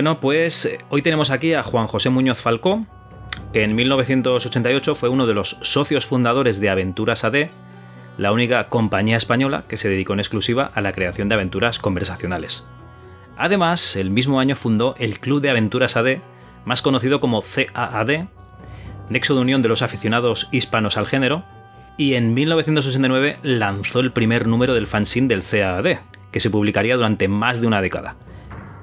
Bueno, pues eh, hoy tenemos aquí a Juan José Muñoz Falcó, que en 1988 fue uno de los socios fundadores de Aventuras AD, la única compañía española que se dedicó en exclusiva a la creación de aventuras conversacionales. Además, el mismo año fundó el Club de Aventuras AD, más conocido como CAAD, nexo de unión de los aficionados hispanos al género, y en 1969 lanzó el primer número del fanzine del CAAD, que se publicaría durante más de una década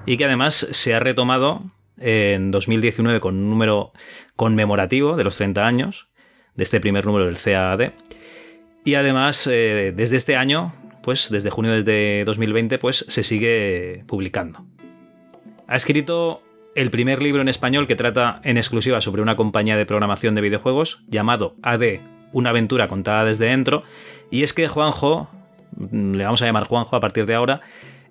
y que además se ha retomado en 2019 con un número conmemorativo de los 30 años de este primer número del CAD. Y además, eh, desde este año, pues desde junio de 2020, pues se sigue publicando. Ha escrito el primer libro en español que trata en exclusiva sobre una compañía de programación de videojuegos llamado AD, una aventura contada desde dentro. Y es que Juanjo, le vamos a llamar Juanjo a partir de ahora,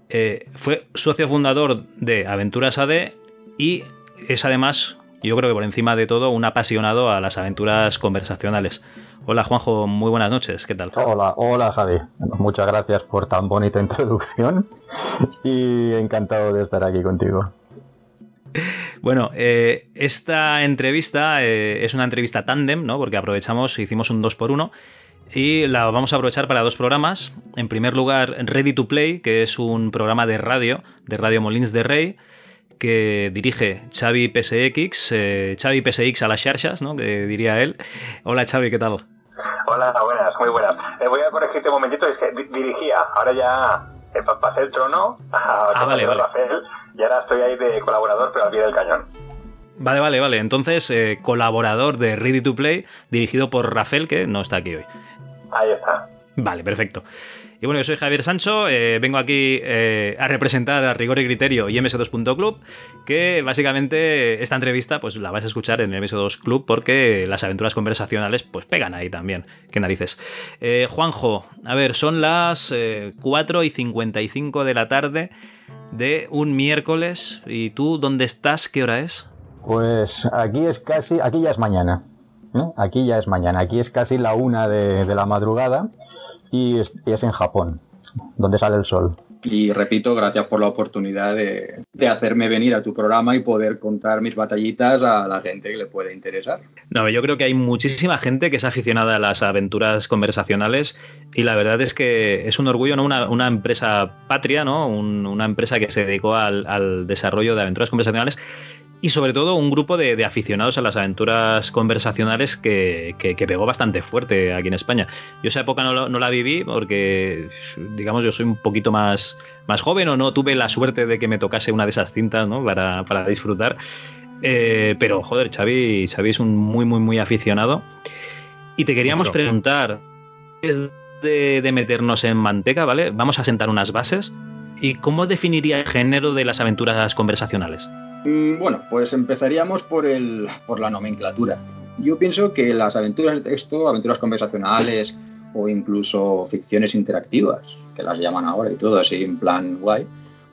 eh, fue socio fundador de Aventuras AD y es además, yo creo que por encima de todo, un apasionado a las aventuras conversacionales. Hola Juanjo, muy buenas noches, ¿qué tal? Hola, hola Javi, muchas gracias por tan bonita introducción y encantado de estar aquí contigo. Bueno, eh, esta entrevista eh, es una entrevista tándem, ¿no? Porque aprovechamos, hicimos un 2 por 1 y la vamos a aprovechar para dos programas. En primer lugar, Ready to Play, que es un programa de radio, de Radio Molins de Rey, que dirige Xavi PSX, eh, Xavi PSX a las charchas, ¿no? Que diría él. Hola Xavi, ¿qué tal? Hola, buenas, muy buenas. Eh, voy a corregirte un momentito, es que dirigía, ahora ya eh, pasé el trono a ah, vale, Rafael y ahora estoy ahí de colaborador, pero al pie del cañón. Vale, vale, vale. Entonces, eh, colaborador de Ready to Play, dirigido por Rafael, que no está aquí hoy. Ahí está. Vale, perfecto. Y bueno, yo soy Javier Sancho, eh, vengo aquí eh, a representar a Rigor y Criterio y MS2.club, que básicamente esta entrevista pues la vais a escuchar en el MS2 Club porque las aventuras conversacionales pues pegan ahí también, qué narices. Eh, Juanjo, a ver, son las 4 y 55 de la tarde de un miércoles y tú, ¿dónde estás? ¿Qué hora es? Pues aquí es casi, aquí ya es mañana. Aquí ya es mañana, aquí es casi la una de, la madrugada y es, en Japón, donde sale el sol. Y repito, gracias por la oportunidad de, hacerme venir a tu programa y poder contar mis batallitas a la gente que le puede interesar. No, yo creo que hay muchísima gente que es aficionada a las aventuras conversacionales y la verdad es que es un orgullo, ¿no? Una, empresa patria, ¿no? una empresa que se dedicó al, al desarrollo de aventuras conversacionales y sobre todo un grupo de, aficionados a las aventuras conversacionales que, pegó bastante fuerte aquí en España. Yo esa época no, la viví porque, digamos, yo soy un poquito más, más joven o no tuve la suerte de que me tocase una de esas cintas ¿no? para, disfrutar. Eh, pero, joder, Xavi, Xavi es un muy, muy, muy aficionado. Y te queríamos preguntar, es de, de meternos en manteca, ¿vale? Vamos a sentar unas bases. ¿Y cómo definiría el género de las aventuras conversacionales? Mm, bueno, pues empezaríamos por, el, por la nomenclatura. Yo pienso que las aventuras de texto, aventuras conversacionales o incluso ficciones interactivas, que las llaman ahora y todo así en plan guay,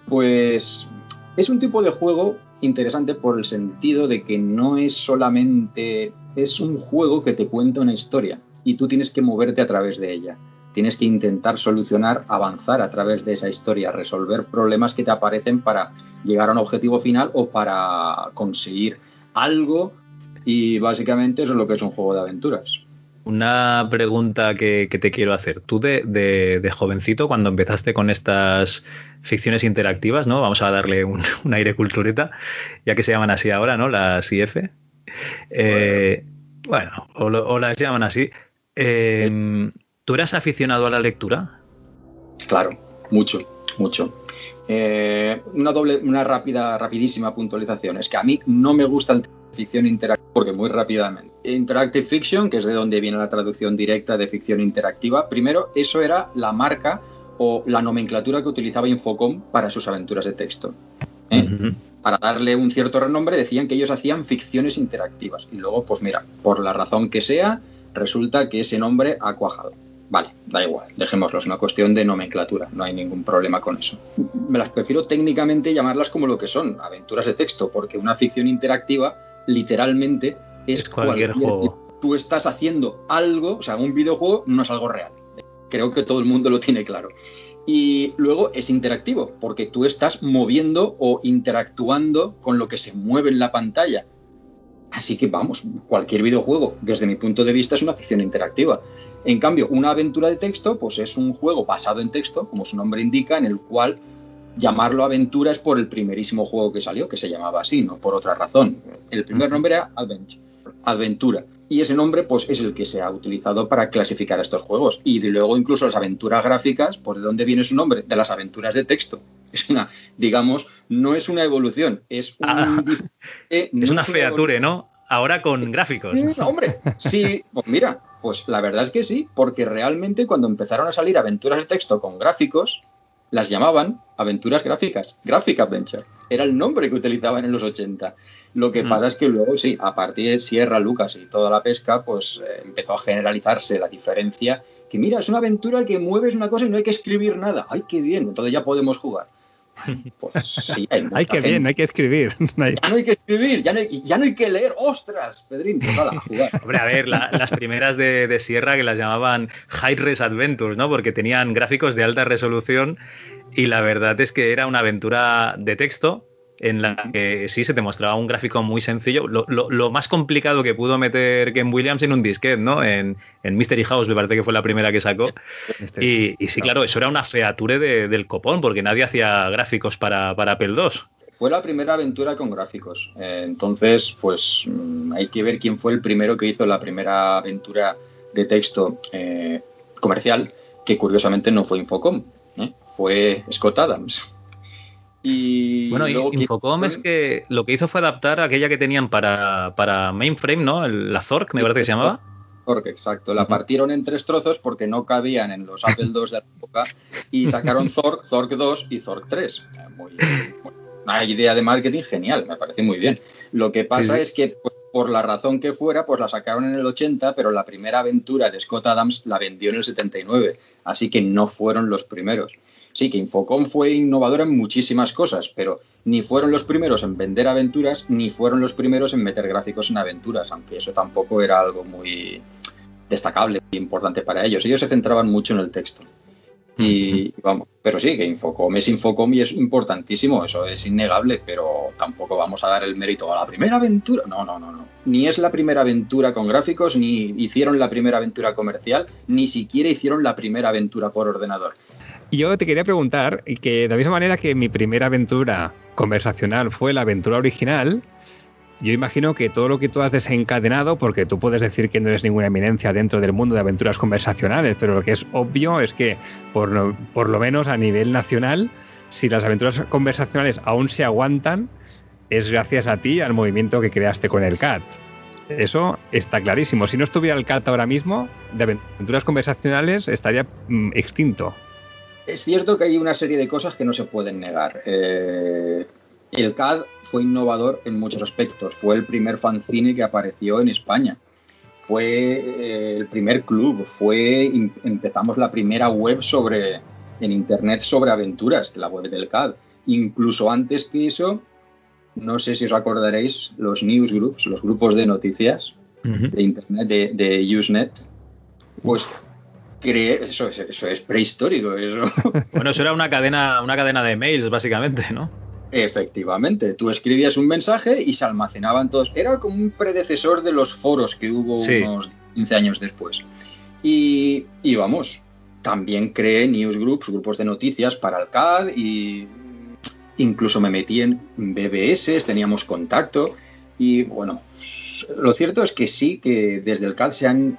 pues es un tipo de juego interesante por el sentido de que no es solamente, es un juego que te cuenta una historia y tú tienes que moverte a través de ella tienes que intentar solucionar, avanzar a través de esa historia, resolver problemas que te aparecen para llegar a un objetivo final o para conseguir algo y básicamente eso es lo que es un juego de aventuras. Una pregunta que, te quiero hacer. Tú de, jovencito, cuando empezaste con estas ficciones interactivas, ¿no? Vamos a darle un, aire cultureta, ya que se llaman así ahora, ¿no? Las IF. Eh, bueno, o, las llaman así. Eh, ¿Tú eras aficionado a la lectura? Claro, mucho, mucho. Eh, una doble, una rápida, rapidísima puntualización. Es que a mí no me gusta el ficción interactiva porque muy rápidamente. Interactive Fiction, que es de donde viene la traducción directa de ficción interactiva, primero, eso era la marca o la nomenclatura que utilizaba Infocom para sus aventuras de texto. ¿eh? Para darle un cierto renombre decían que ellos hacían ficciones interactivas. Y luego, pues mira, por la razón que sea, resulta que ese nombre ha cuajado. Vale, da igual, dejémoslo, es una cuestión de nomenclatura, no hay ningún problema con eso. Me las prefiero técnicamente llamarlas como lo que son, aventuras de texto, porque una ficción interactiva literalmente es, cualquier, juego. Tú estás haciendo algo, o sea, un videojuego no es algo real. Creo que todo el mundo lo tiene claro. Y luego es interactivo, porque tú estás moviendo o interactuando con lo que se mueve en la pantalla. Así que vamos, cualquier videojuego, desde mi punto de vista, es una ficción interactiva. En cambio, una aventura de texto, pues es un juego basado en texto, como su nombre indica, en el cual llamarlo aventura es por el primerísimo juego que salió, que se llamaba así, no por otra razón. El primer nombre era Adventure, Aventura. Y ese nombre, pues, es el que se ha utilizado para clasificar estos juegos. Y luego, incluso las aventuras gráficas, pues, ¿de dónde viene su nombre? De las aventuras de texto. Es una, digamos, no es una evolución, es ah, es una feature, ¿no? Ahora con gráficos. hombre, sí, pues mira, pues la verdad es que sí, porque realmente cuando empezaron a salir aventuras de texto con gráficos, las llamaban aventuras gráficas, Graphic Adventure. Era el nombre que utilizaban en los 80. Lo que mm. pasa es que luego, sí, a partir de Sierra, Lucas y toda la pesca, pues eh, empezó a generalizarse la diferencia. Que mira, es una aventura que mueves una cosa y no hay que escribir nada. ¡Ay, qué bien! Entonces ya podemos jugar. Pues sí, hay, que bien, hay que escribir. Ya no hay que escribir, ya no hay, ya no hay que leer. ¡Ostras, Pedrín! Pues a jugar. Hombre, a ver, las primeras de, Sierra que las llamaban High Res Adventures, ¿no? Porque tenían gráficos de alta resolución y la verdad es que era una aventura de texto en la que sí se te mostraba un gráfico muy sencillo. Lo, más complicado que pudo meter Ken Williams en un disquete, ¿no? En, Mystery House, me parece que fue la primera que sacó. Y, sí, claro, eso era una feature del copón, porque nadie hacía gráficos para, para Apple II. Fue la primera aventura con gráficos. Eh, entonces, pues mm, hay que ver quién fue el primero que hizo la primera aventura de texto eh, comercial, que curiosamente no fue Infocom, ¿eh? fue Scott Adams. Y bueno, Infocom es que lo que hizo fue adaptar aquella que tenían para, para mainframe, ¿no? la Zork, me parece que se llamaba. Zork, exacto. La partieron en tres trozos porque no cabían en los Apple II de la época y sacaron Zork, Zork 2 y Zork 3. una idea de marketing genial, me parece muy bien. Lo que pasa es que pues, por la razón que fuera, pues la sacaron en el 80, pero la primera aventura de Scott Adams la vendió en el 79, así que no fueron los primeros. Sí, que Infocom fue innovadora en muchísimas cosas, pero ni fueron los primeros en vender aventuras, ni fueron los primeros en meter gráficos en aventuras, aunque eso tampoco era algo muy destacable e importante para ellos. Ellos se centraban mucho en el texto. Y vamos, pero sí, que Infocom es Infocom y es importantísimo, eso es innegable, pero tampoco vamos a dar el mérito a la primera aventura. No, no, no, no. Ni es la primera aventura con gráficos, ni hicieron la primera aventura comercial, ni siquiera hicieron la primera aventura por ordenador. Yo te quería preguntar que de la misma manera que mi primera aventura conversacional fue la aventura original, yo imagino que todo lo que tú has desencadenado, porque tú puedes decir que no eres ninguna eminencia dentro del mundo de aventuras conversacionales, pero lo que es obvio es que por lo, por lo menos a nivel nacional, si las aventuras conversacionales aún se aguantan, es gracias a ti, al movimiento que creaste con el CAT. Eso está clarísimo. Si no estuviera el CAT ahora mismo, de aventuras conversacionales estaría mm, extinto. Es cierto que hay una serie de cosas que no se pueden negar. Eh, el CAD fue innovador en muchos aspectos. Fue el primer fanzine que apareció en España. Fue eh, el primer club. Fue empezamos la primera web sobre en internet sobre aventuras, la web del CAD. Incluso antes que eso, no sé si os acordaréis, los newsgroups, los grupos de noticias de internet de, de Usenet, pues eso, eso, es prehistórico. Eso. Bueno, eso era una cadena, una cadena de mails, básicamente, ¿no? Efectivamente, tú escribías un mensaje y se almacenaban todos. Era como un predecesor de los foros que hubo unos 15 años después. Y, y, vamos, también creé newsgroups, grupos de noticias para el CAD y incluso me metí en BBS, teníamos contacto y bueno, lo cierto es que sí, que desde el CAD se han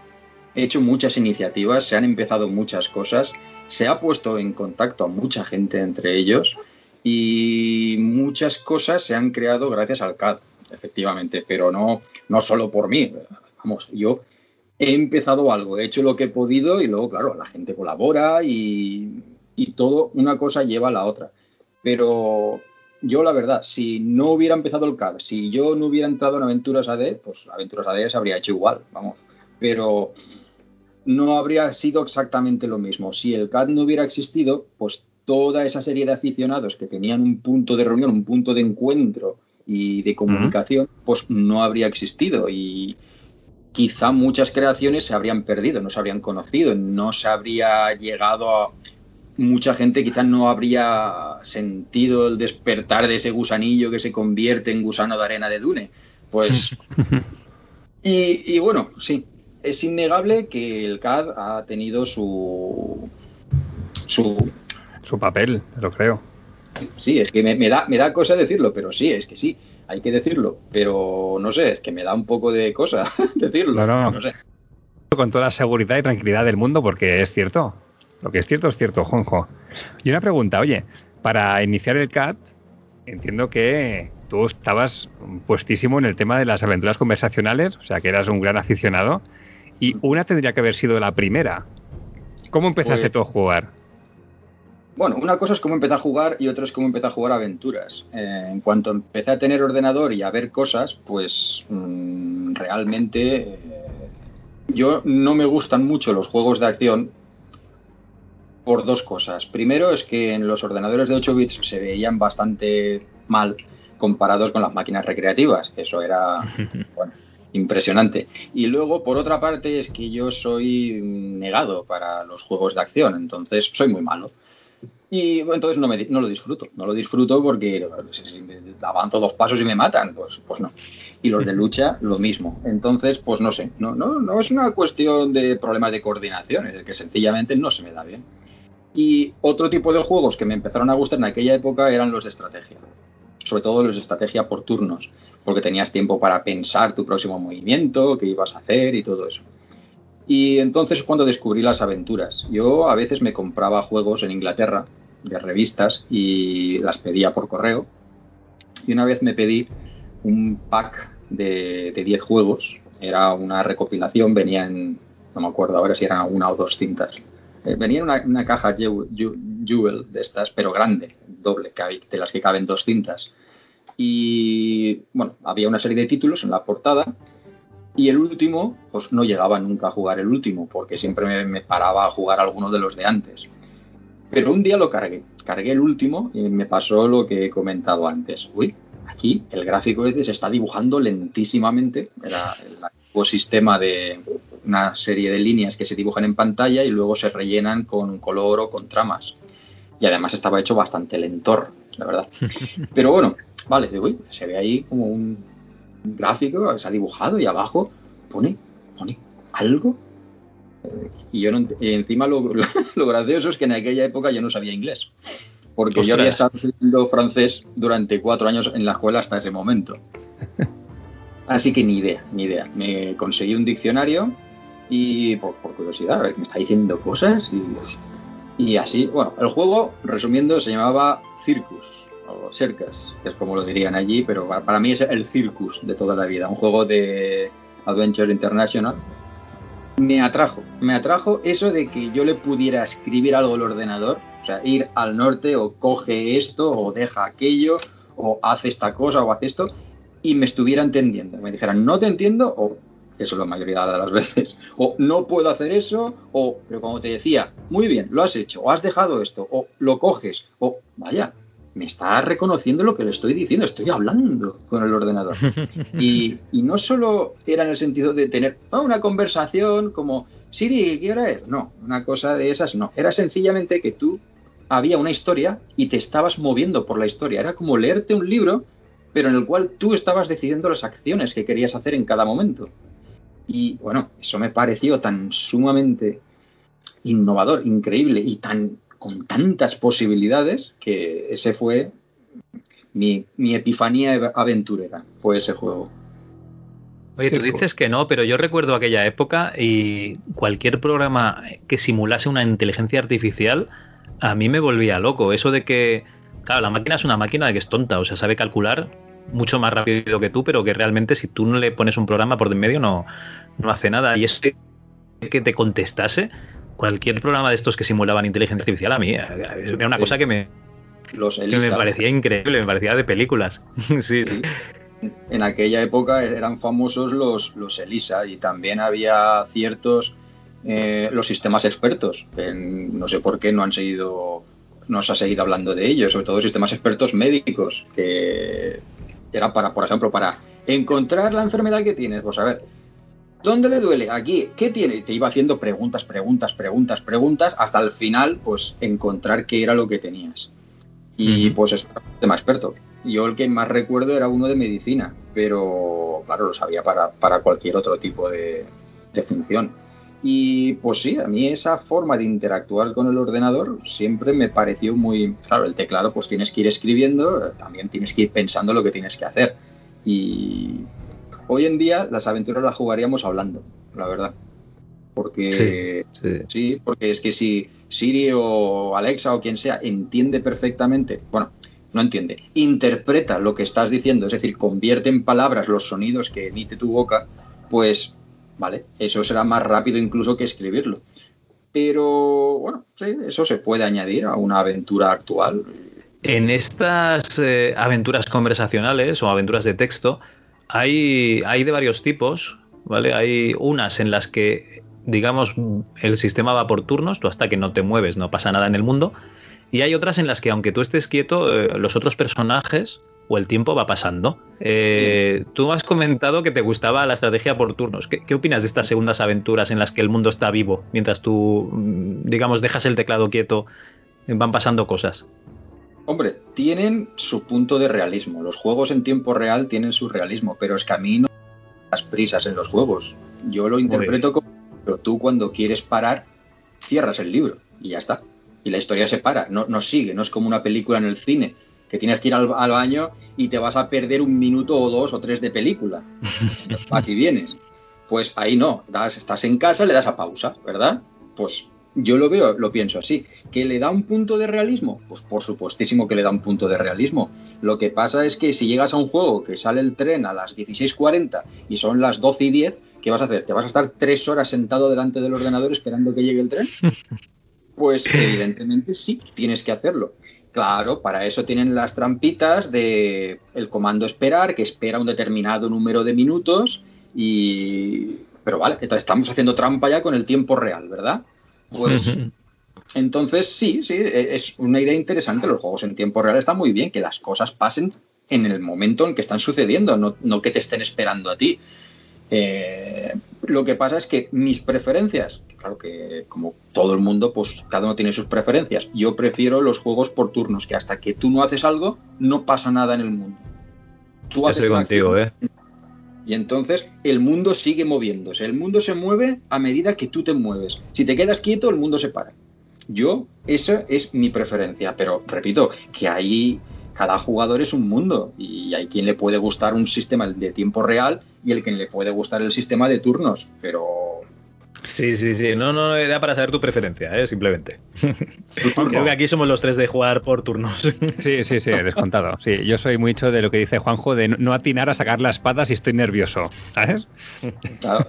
hecho muchas iniciativas, se han empezado muchas cosas, se ha puesto en contacto a mucha gente entre ellos y muchas cosas se han creado gracias al CAD, efectivamente, pero no, no solo por mí. Vamos, yo he empezado algo, he hecho lo que he podido y luego, claro, la gente colabora y, y todo, una cosa lleva a la otra. Pero yo la verdad, si no hubiera empezado el CAD, si yo no hubiera entrado en Aventuras AD, pues Aventuras AD se habría hecho igual, vamos. Pero no habría sido exactamente lo mismo. Si el CAD no hubiera existido, pues toda esa serie de aficionados que tenían un punto de reunión, un punto de encuentro y de comunicación, pues no habría existido y quizá muchas creaciones se habrían perdido, no se habrían conocido, no se habría llegado a, mucha gente quizás no habría sentido el despertar de ese gusanillo que se convierte en gusano de arena de Dune. Pues. y, bueno, sí, es innegable que el CAD ha tenido su. su. su papel, lo creo. Sí, es que me, da, me da cosa decirlo, pero sí, es que sí, hay que decirlo. Pero no sé, es que me da un poco de cosa decirlo. No, no. sé. Con toda la seguridad y tranquilidad del mundo, porque es cierto. Lo que es cierto es cierto, Juanjo. Y una pregunta, oye, para iniciar el CAT, entiendo que tú estabas puestísimo en el tema de las aventuras conversacionales, o sea que eras un gran aficionado, y una tendría que haber sido la primera. ¿Cómo empezaste pues tú a jugar? Bueno, una cosa es cómo empecé a jugar y otra es cómo empecé a jugar aventuras. Eh, en cuanto empecé a tener ordenador y a ver cosas, pues mmm, realmente eh, yo no me gustan mucho los juegos de acción por dos cosas. Primero es que en los ordenadores de 8 bits se veían bastante mal comparados con las máquinas recreativas. Eso era impresionante. Y luego, por otra parte, es que yo soy negado para los juegos de acción, entonces soy muy malo. Y entonces no, me, no lo disfruto, no lo disfruto porque si avanzo dos pasos y me matan, pues, pues no. Y los de lucha, lo mismo. Entonces, pues no sé, no, no, no es una cuestión de problemas de coordinación, es que sencillamente no se me da bien. Y otro tipo de juegos que me empezaron a gustar en aquella época eran los de estrategia. Sobre todo los de estrategia por turnos, porque tenías tiempo para pensar tu próximo movimiento, qué ibas a hacer y todo eso. Y entonces cuando descubrí las aventuras. Yo a veces me compraba juegos en Inglaterra de revistas y las pedía por correo. Y una vez me pedí un pack de, de 10 juegos. Era una recopilación, venían, no me acuerdo ahora si eran una o dos cintas eh, venía en una, caja Jewel de estas, pero grande, doble, de las que caben dos cintas. Y bueno, había una serie de títulos en la portada. Y el último, pues no llegaba nunca a jugar el último, porque siempre me, paraba a jugar alguno de los de antes. Pero un día lo cargué, cargué el último y me pasó lo que he comentado antes. Uy, aquí el gráfico este se está dibujando lentísimamente. Era el antiguo sistema de, una serie de líneas que se dibujan en pantalla y luego se rellenan con color o con tramas. Y además estaba hecho bastante lentor, la verdad. Pero bueno, vale, digo, se ve ahí como un gráfico que se ha dibujado y abajo pone, pone algo. Y yo no, encima lo, lo, gracioso es que en aquella época yo no sabía inglés. Porque yo había estado estudiando francés durante cuatro años en la escuela hasta ese momento. Así que ni idea, ni idea. Me conseguí un diccionario y por, curiosidad, a ver, me está diciendo cosas y, así. Bueno, el juego, resumiendo, se llamaba Circus o Circus, que es como lo dirían allí, pero para, mí es el Circus de toda la vida, un juego de Adventure International. Me atrajo, me atrajo eso de que yo le pudiera escribir algo al ordenador, o sea, ir al norte o coge esto o deja aquello o hace esta cosa o hace esto y me estuviera entendiendo. Me dijeran, no te entiendo o eso es la mayoría de las veces. O no puedo hacer eso, o, pero como te decía, muy bien, lo has hecho, o has dejado esto, o lo coges, o vaya, me está reconociendo lo que le estoy diciendo, estoy hablando con el ordenador. Y, no solo era en el sentido de tener una conversación como, Siri, ¿qué hora es? No, una cosa de esas no. Era sencillamente que tú había una historia y te estabas moviendo por la historia. Era como leerte un libro, pero en el cual tú estabas decidiendo las acciones que querías hacer en cada momento. Y bueno, eso me pareció tan sumamente innovador, increíble y tan con tantas posibilidades que ese fue mi, mi epifanía aventurera, fue ese juego. Oye, tú Circo. dices que no, pero yo recuerdo aquella época y cualquier programa que simulase una inteligencia artificial a mí me volvía loco. Eso de que, claro, la máquina es una máquina de que es tonta, o sea, sabe calcular mucho más rápido que tú, pero que realmente si tú no le pones un programa por de en medio no, no hace nada. Y eso que te contestase, cualquier programa de estos que simulaban inteligencia artificial a mí eh, era una cosa que me, Los que me parecía increíble, me parecía de películas. sí. En aquella época eran famosos los, los ELISA y también había ciertos eh, los sistemas expertos, que no sé por qué no han seguido no se ha seguido hablando de ellos, sobre todo sistemas expertos médicos, que era para, por ejemplo, para encontrar la enfermedad que tienes, pues a ver, ¿dónde le duele? Aquí, ¿qué tiene? Y te iba haciendo preguntas, preguntas, preguntas, preguntas, hasta el final, pues encontrar qué era lo que tenías. Y pues es un tema experto. Yo el que más recuerdo era uno de medicina, pero claro, lo sabía para, para cualquier otro tipo de, de función. Y pues sí, a mí esa forma de interactuar con el ordenador siempre me pareció muy... Claro, el teclado pues tienes que ir escribiendo, también tienes que ir pensando lo que tienes que hacer. Y hoy en día las aventuras las jugaríamos hablando, la verdad. Porque Sí, sí. Sí, porque es que si Siri o Alexa o quien sea entiende perfectamente, bueno, no entiende, interpreta lo que estás diciendo, es decir, convierte en palabras los sonidos que emite tu boca, pues, vale, eso será más rápido incluso que escribirlo. Pero, bueno, sí, eso se puede añadir a una aventura actual. En estas eh, aventuras conversacionales o aventuras de texto hay, hay de varios tipos, ¿vale? Hay unas en las que, digamos, el sistema va por turnos, tú hasta que no te mueves no pasa nada en el mundo, y hay otras en las que aunque tú estés quieto, eh, los otros personajes o el tiempo va pasando. Eh, tú has comentado que te gustaba la estrategia por turnos. ¿Qué, qué opinas de estas segundas aventuras en las que el mundo está vivo mientras tú, mm, digamos, dejas el teclado quieto, van pasando cosas? Hombre, tienen su punto de realismo. Los juegos en tiempo real tienen su realismo, pero es que a mí no las prisas en los juegos. Yo lo interpreto como pero tú cuando quieres parar, cierras el libro y ya está. Y la historia se para, no, no sigue, no es como una película en el cine, que tienes que ir al, al baño y te vas a perder un minuto o dos o tres de película. Y vienes. Pues ahí no, das, estás en casa, le das a pausa, ¿verdad? Pues yo lo veo, lo pienso así. ¿Que le da un punto de realismo? Pues por supuestísimo que le da un punto de realismo. Lo que pasa es que si llegas a un juego que sale el tren a las 16.40 y son las 12 y 10, ¿qué vas a hacer? ¿Te vas a estar tres horas sentado delante del ordenador esperando que llegue el tren? Pues evidentemente sí, tienes que hacerlo. Claro, para eso tienen las trampitas de el comando esperar, que espera un determinado número de minutos y... Pero vale, estamos haciendo trampa ya con el tiempo real, ¿verdad? Pues entonces sí, sí, e, es una idea interesante. Los juegos en tiempo real están muy bien, que las cosas pasen en el momento en que están sucediendo, no, no que te estén esperando a ti. Eh, lo que pasa es que mis preferencias, claro que como todo el mundo, pues cada uno tiene sus preferencias. Yo prefiero los juegos por turnos, que hasta que tú no haces algo, no pasa nada en el mundo. Tú Estoy una contigo, acción ¿eh? Y entonces el mundo sigue moviéndose. El mundo se mueve a medida que tú te mueves. Si te quedas quieto, el mundo se para. Yo, esa es mi preferencia, pero repito, que ahí cada jugador es un mundo y hay quien le puede gustar un sistema de tiempo real y el que le puede gustar el sistema de turnos, pero Sí, sí, sí. No, no, era para saber tu preferencia, ¿eh? simplemente. Creo que aquí somos los tres de jugar por turnos. Sí, sí, sí, descontado. Sí, yo soy mucho de lo que dice Juanjo de no- no atinar a sacar la espada si estoy nervioso, ¿sabes? Claro.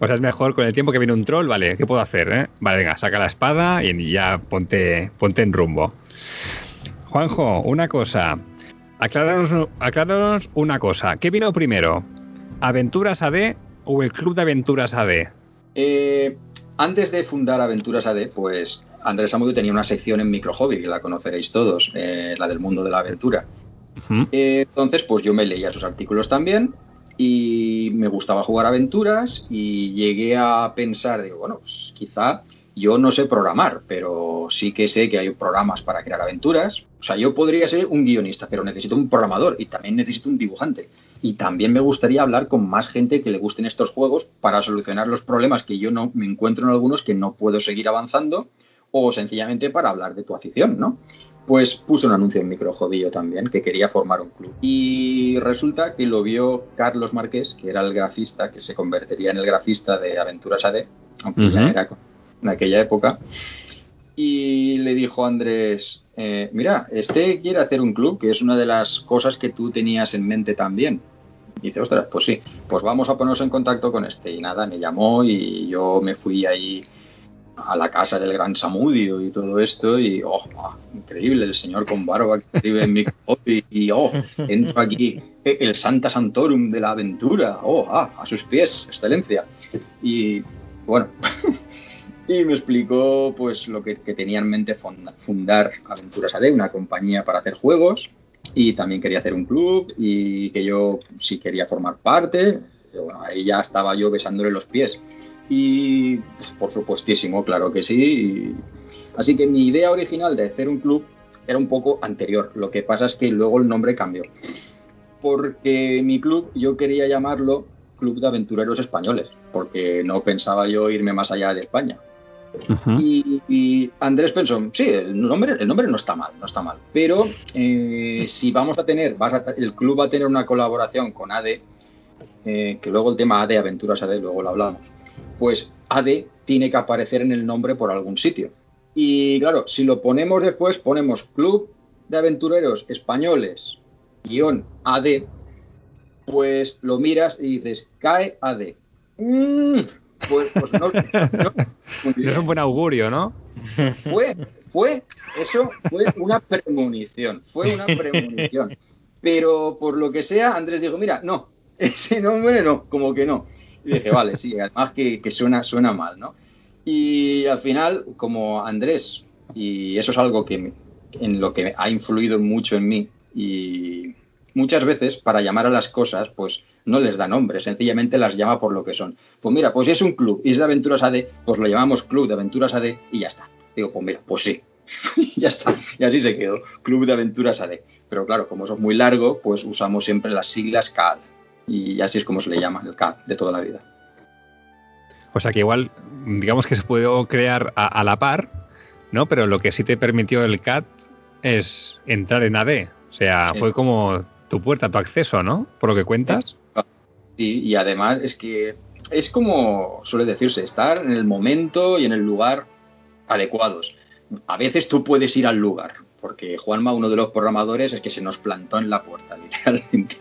O sea, es mejor con el tiempo que viene un troll, vale, ¿qué puedo hacer? eh? Vale, venga, saca la espada y ya ponte, ponte en rumbo. Juanjo, una cosa. Acláranos, acláranos una cosa. ¿Qué vino primero? ¿Aventuras AD o el Club de Aventuras AD? Eh, antes de fundar Aventuras AD, pues Andrés Amudio tenía una sección en Microhobby, que la conoceréis todos, eh, la del mundo de la aventura. Eh, entonces, pues yo me leía sus artículos también y me gustaba jugar aventuras y llegué a pensar, digo, bueno, pues quizá yo no sé programar, pero sí que sé que hay programas para crear aventuras. O sea, yo podría ser un guionista, pero necesito un programador y también necesito un dibujante. Y también me gustaría hablar con más gente que le gusten estos juegos para solucionar los problemas que yo no me encuentro en algunos que no puedo seguir avanzando o sencillamente para hablar de tu afición, ¿no? pues puso un anuncio en Microjodillo también, que quería formar un club. Y resulta que lo vio Carlos Márquez, que era el grafista, que se convertiría en el grafista de Aventuras AD, aunque ya era en aquella época. Y le dijo a Andrés, eh, mira, este quiere hacer un club, que es una de las cosas que tú tenías en mente también. Dice, ostras, pues sí, pues vamos a ponernos en contacto con este. Y nada, me llamó y yo me fui ahí a la casa del gran Samudio y todo esto y oh, ah, increíble el señor con barba que escribe en mi y oh, entro aquí el Santa Santorum de la aventura oh, ah, a sus pies, excelencia y bueno y me explicó pues lo que, tenía en mente fundar Aventuras AD, una compañía para hacer juegos y también quería hacer un club y que yo si quería formar parte ahí ya estaba yo besándole los pies y pues, por supuestísimo, claro que sí. Así que mi idea original de hacer un club era un poco anterior. Lo que pasa es que luego el nombre cambió. Porque mi club yo quería llamarlo Club de Aventureros Españoles, porque no pensaba yo irme más allá de España. Y, Andrés pensó, sí, el nombre, el nombre no está mal, no está mal. Pero eh, si vamos a tener, vas el club va a tener una colaboración con AD, eh, que luego el tema AD, Aventuras AD, luego lo hablamos pues AD tiene que aparecer en el nombre por algún sitio. Y claro, si lo ponemos después, ponemos Club de Aventureros Españoles, guion AD, pues lo miras y dices, cae AD. Mm, pues, pues no, es un buen augurio, ¿no? Fue, fue, eso fue una premonición, fue una premonición. Pero por lo que sea, Andrés dijo, mira, no, ese nombre no, como que no. Y dije, vale, sí, además que, suena, suena mal, ¿no? Y al final, como Andrés, y eso es algo que en lo que ha influido mucho en mí, y muchas veces para llamar a las cosas, pues no les da nombre, sencillamente las llama por lo que son. Pues mira, pues si es un club y es de Aventuras AD, pues lo llamamos Club de Aventuras AD y ya está. Digo, pues mira, pues sí, ya está. Y así se quedó, Club de Aventuras AD. Pero claro, como eso es muy largo, pues usamos siempre las siglas CAD y así es como se le llama el CAD de toda la vida. O sea que igual, digamos que se puede crear a, la par, ¿no? Pero lo que sí te permitió el CAD es entrar en AD. O sea, fue como tu puerta, tu acceso, ¿no? Por lo que cuentas. Sí, y además es que es como suele decirse, estar en el momento y en el lugar adecuados. A veces tú puedes ir al lugar, porque Juanma, uno de los programadores, es que se nos plantó en la puerta, literalmente.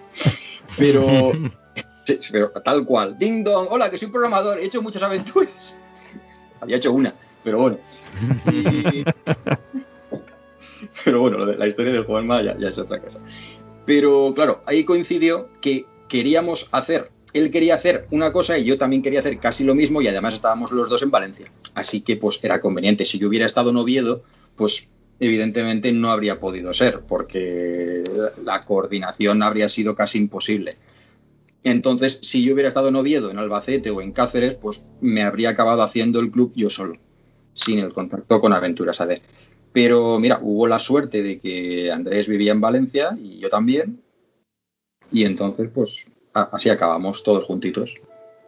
Pero, pero tal cual. Ding dong, hola, que soy programador, he hecho muchas aventuras. Había hecho una, pero bueno. pero bueno, la historia de Juanma ya, ya es otra cosa. Pero claro, ahí coincidió que queríamos hacer él quería hacer una cosa y yo también quería hacer casi lo mismo y además estábamos los dos en Valencia. Así que pues era conveniente. Si yo hubiera estado en Oviedo, pues evidentemente no habría podido ser, porque la coordinación habría sido casi imposible. Entonces, si yo hubiera estado en Oviedo, en Albacete o en Cáceres, pues me habría acabado haciendo el club yo solo, sin el contacto con Aventuras AD. Pero mira, hubo la suerte de que Andrés vivía en Valencia y yo también, y entonces, pues así acabamos todos juntitos.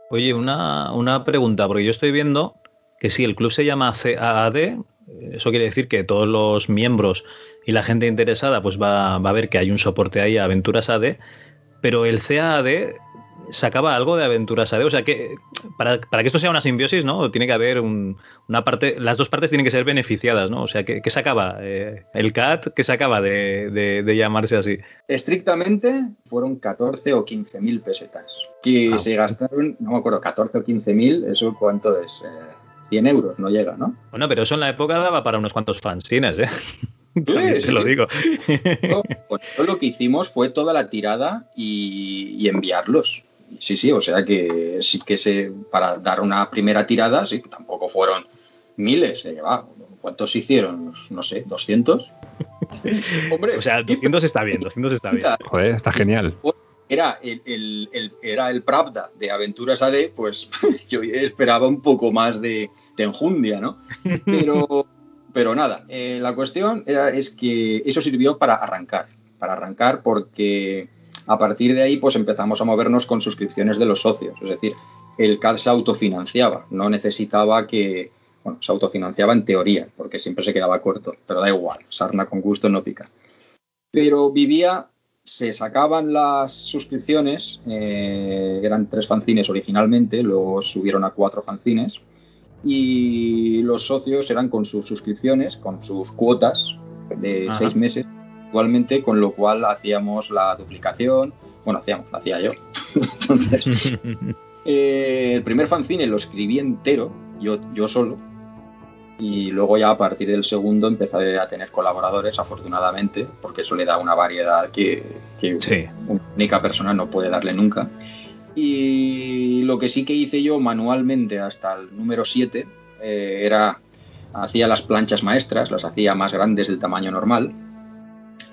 Oye, una, una pregunta, porque yo estoy viendo que si el club se llama CAAD, eso quiere decir que todos los miembros y la gente interesada pues va, a ver que hay un soporte ahí a Aventuras AD, pero el CAD sacaba algo de Aventuras AD, o sea que para, que esto sea una simbiosis, ¿no? Tiene que haber una parte, las dos partes tienen que ser beneficiadas, ¿no? O sea, ¿qué, sacaba eh, el CAT? ¿Qué sacaba de, de, llamarse así? Estrictamente fueron 14 o 15 mil pesetas, que ah. se gastaron, no me acuerdo, 14 o 15 mil, ¿eso cuánto es? Eh, 100 euros, no llega, ¿no? Bueno, pero eso en la época daba para unos cuantos fanzines, ¿eh? Sí, lo digo. Pues lo que hicimos fue toda la tirada y, enviarlos. Sí, sí, o sea que sí que se, para dar una primera tirada, sí, tampoco fueron miles, eh, ¿cuántos hicieron? No sé, ¿200? Hombre, o sea, 200 está bien, 200 está bien. Joder, está genial era el, era el Pravda de Aventuras AD, pues yo esperaba un poco más de, enjundia, ¿no? Pero, pero nada, eh, la cuestión era, es que eso sirvió para arrancar, para arrancar porque a partir de ahí pues empezamos a movernos con suscripciones de los socios, es decir, el CAD se autofinanciaba, no necesitaba que, Bueno, se autofinanciaba en teoría, porque siempre se quedaba corto, pero da igual, sarna con gusto no pica. Pero vivía, se sacaban las suscripciones, eh, eran tres fanzines originalmente, luego subieron a cuatro fanzines, y los socios eran con sus suscripciones, con sus cuotas de Ajá. seis meses, igualmente, con lo cual hacíamos la duplicación, bueno, hacíamos, lo hacía yo. Entonces, eh, el primer fanzine lo escribí entero, yo, yo solo, y luego ya a partir del segundo empecé a tener colaboradores, afortunadamente, porque eso le da una variedad que, que Sí. una única persona no puede darle nunca. Y lo que sí que hice yo manualmente hasta el número 7 eh, era, hacía las planchas maestras, las hacía más grandes del tamaño normal,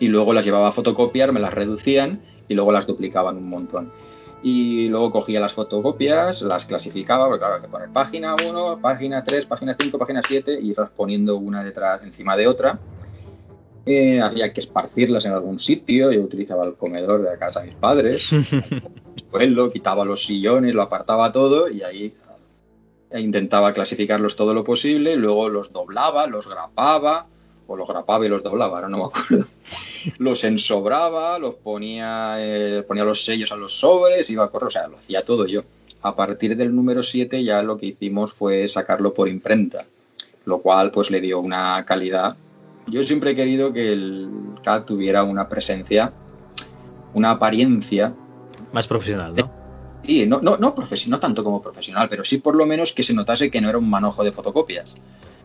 y luego las llevaba a fotocopiar, me las reducían y luego las duplicaban un montón. Y luego cogía las fotocopias, las clasificaba, porque claro, hay que poner página 1, página 3, página 5, página 7, y irlas poniendo una detrás encima de otra. Eh, había que esparcirlas en algún sitio, yo utilizaba el comedor de la casa de mis padres, suelo, quitaba los sillones, lo apartaba todo y ahí intentaba clasificarlos todo lo posible, luego los doblaba, los grapaba, o los grapaba y los doblaba, ahora no me acuerdo. Los ensobraba, los ponía, eh, ponía los sellos a los sobres, iba a correr, o sea, lo hacía todo yo. A partir del número 7 ya lo que hicimos fue sacarlo por imprenta, lo cual pues le dio una calidad. Yo siempre he querido que el CAD tuviera una presencia, una apariencia Más profesional, ¿no? Sí, no, no, no, no tanto como profesional, pero sí por lo menos que se notase que no era un manojo de fotocopias.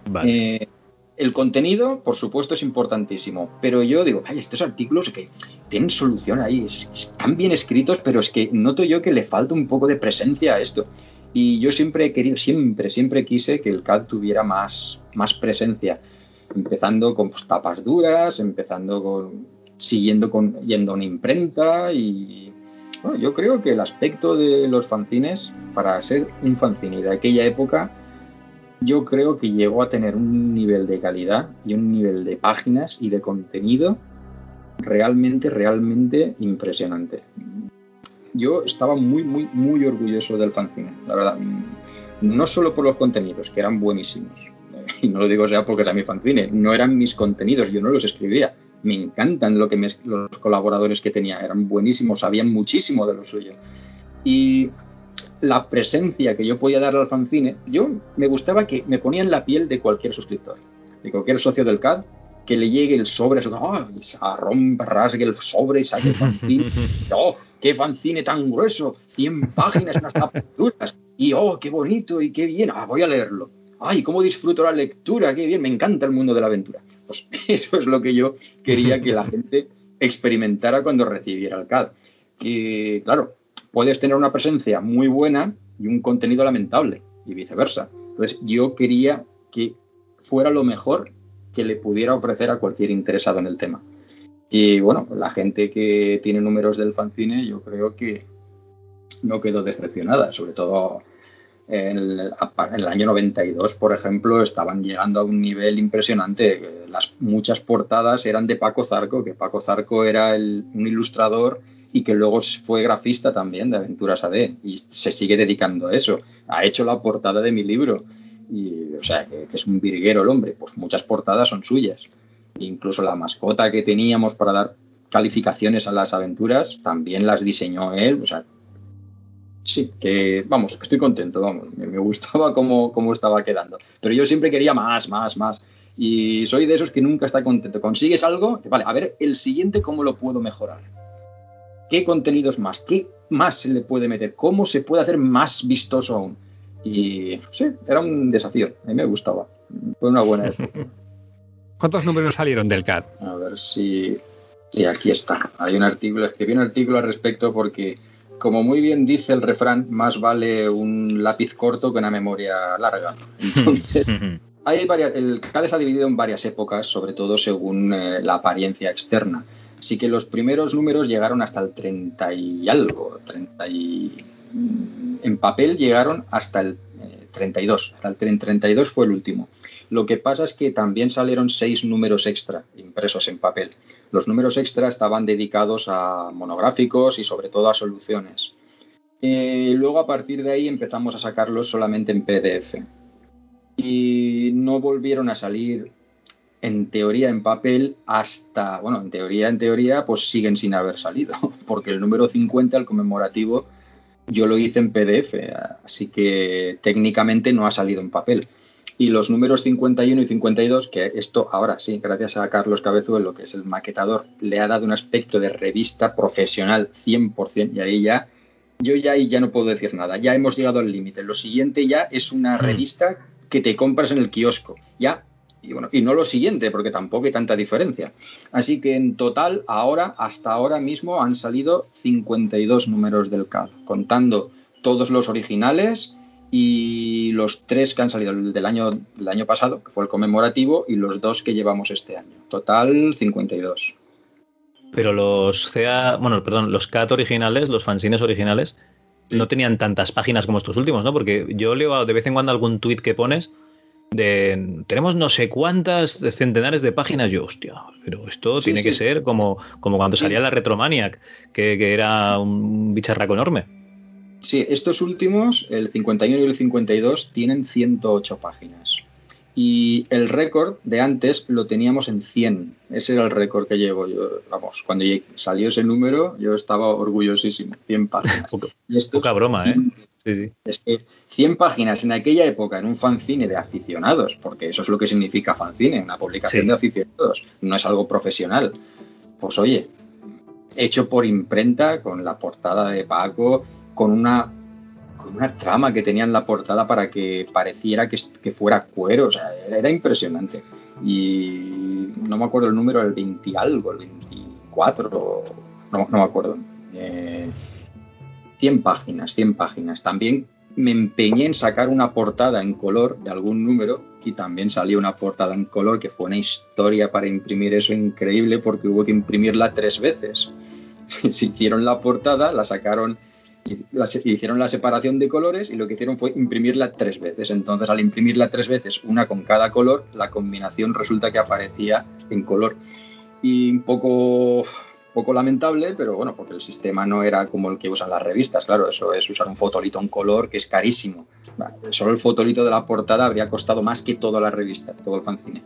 Vale. Eh, el contenido, por supuesto, es importantísimo, pero yo digo, ay, estos artículos que tienen solución ahí, es- están bien escritos, pero es que noto yo que le falta un poco de presencia a esto. Y yo siempre he querido, siempre, siempre quise que el CAD tuviera más, más presencia, empezando con pues, tapas duras, empezando con, siguiendo con, yendo a una imprenta y yo creo que el aspecto de los fanzines, para ser un fanzine de aquella época, yo creo que llegó a tener un nivel de calidad y un nivel de páginas y de contenido realmente, realmente impresionante. Yo estaba muy, muy, muy orgulloso del fanzine, la verdad. No solo por los contenidos, que eran buenísimos, y no lo digo sea porque sea mi fanzine, no eran mis contenidos, yo no los escribía. Me encantan lo que me- los colaboradores que tenía, eran buenísimos, sabían muchísimo de lo suyo. Y la presencia que yo podía darle al fanzine, yo me gustaba que me ponía en la piel de cualquier suscriptor, de cualquier socio del CAD, que le llegue el sobre, ¡ah! y se rompa, rasgue el sobre y saque el fanzine. ¡Oh, qué fanzine tan grueso! 100 páginas, unas tapas duras. Y ¡oh, qué bonito y qué bien! ¡Ah, voy a leerlo! ¡Ay, cómo disfruto la lectura! ¡Qué bien! Me encanta el mundo de la aventura. Pues eso es lo que yo quería que la gente experimentara cuando recibiera el CAD. Que, claro, puedes tener una presencia muy buena y un contenido lamentable, y viceversa. Entonces, yo quería que fuera lo mejor que le pudiera ofrecer a cualquier interesado en el tema. Y bueno, la gente que tiene números del fanzine, yo creo que no quedó decepcionada, sobre todo en el, en el año 92, por ejemplo, estaban llegando a un nivel impresionante. Las muchas portadas eran de Paco Zarco, que Paco Zarco era un ilustrador y que luego fue grafista también de Aventuras AD y se sigue dedicando a eso. Ha hecho la portada de mi libro y o sea que, es un virguero el hombre, pues muchas portadas son suyas. Incluso la mascota que teníamos para dar calificaciones a las aventuras también las diseñó él, o sea, sí, que vamos, estoy contento, vamos, me, me gustaba cómo, cómo, estaba quedando. Pero yo siempre quería más, más, más. Y soy de esos que nunca está contento. Consigues algo, vale, a ver, el siguiente, ¿cómo lo puedo mejorar? ¿Qué contenidos más? ¿Qué más se le puede meter? ¿Cómo se puede hacer más vistoso aún? Y sí, era un desafío. A mí me gustaba. Fue una buena época. ¿Cuántos números salieron del CAD? A ver si. Sí, aquí está. Hay un artículo, escribí un artículo al respecto porque, como muy bien dice el refrán, más vale un lápiz corto que una memoria larga. Entonces, hay varias, el CAD está dividido en varias épocas, sobre todo según eh, la apariencia externa. Así que los primeros números llegaron hasta el 30 y algo, 30 y... En papel llegaron hasta el eh, 32, hasta el 32 fue el último. Lo que pasa es que también salieron seis números extra impresos en papel. Los números extra estaban dedicados a monográficos y sobre todo a soluciones. Eh, luego a partir de ahí empezamos a sacarlos solamente en PDF. y no volvieron a salir en teoría en papel hasta, bueno, en teoría, en teoría, pues siguen sin haber salido, porque el número 50, el conmemorativo, yo lo hice en PDF, así que técnicamente no ha salido en papel. Y los números 51 y 52, que esto ahora sí, gracias a Carlos Cabezuelo, que es el maquetador, le ha dado un aspecto de revista profesional 100%, y ahí ya, yo ya ahí ya no puedo decir nada, ya hemos llegado al límite. Lo siguiente ya es una revista que te compras en el kiosco, ya y bueno, y no lo siguiente, porque tampoco hay tanta diferencia. Así que en total, ahora, hasta ahora mismo, han salido 52 números del CAD, contando todos los originales y los tres que han salido del año, del año pasado, que fue el conmemorativo, y los dos que llevamos este año. Total 52. Pero los CA, bueno, perdón, los CAT originales, los fanzines originales, no tenían tantas páginas como estos últimos, ¿no? Porque yo leo de vez en cuando algún tweet que pones de tenemos no sé cuántas centenares de páginas. Yo, hostia, pero esto tiene que ser como, como cuando salía la Retromaniac, que, que, era un bicharraco enorme. Sí, estos últimos, el 51 y el 52, tienen 108 páginas. Y el récord de antes lo teníamos en 100. Ese era el récord que llevo yo. Vamos, cuando salió ese número, yo estaba orgullosísimo. 100 páginas. Poca, broma, ¿eh? Es que 100 páginas en aquella época en un fanzine de aficionados, porque eso es lo que significa fanzine, una publicación de aficionados, no es algo profesional. Pues oye, hecho por imprenta, con la portada de Paco, con una, con una trama que tenía en la portada para que pareciera que, que fuera cuero, o sea, era, impresionante. Y no me acuerdo el número, el 20 algo, el 24, no, no me acuerdo. Eh, 100 páginas, 100 páginas. También me empeñé en sacar una portada en color de algún número y también salió una portada en color que fue una historia para imprimir eso increíble porque hubo que imprimirla tres veces. Se hicieron la portada, la sacaron, hicieron la separación de colores y lo que hicieron fue imprimirla tres veces. Entonces al imprimirla tres veces, una con cada color, la combinación resulta que aparecía en color. Y un poco poco lamentable, pero bueno, porque el sistema no era como el que usan las revistas, claro, eso es usar un fotolito en color que es carísimo. Solo el fotolito de la portada habría costado más que toda la revista, todo el fanzine.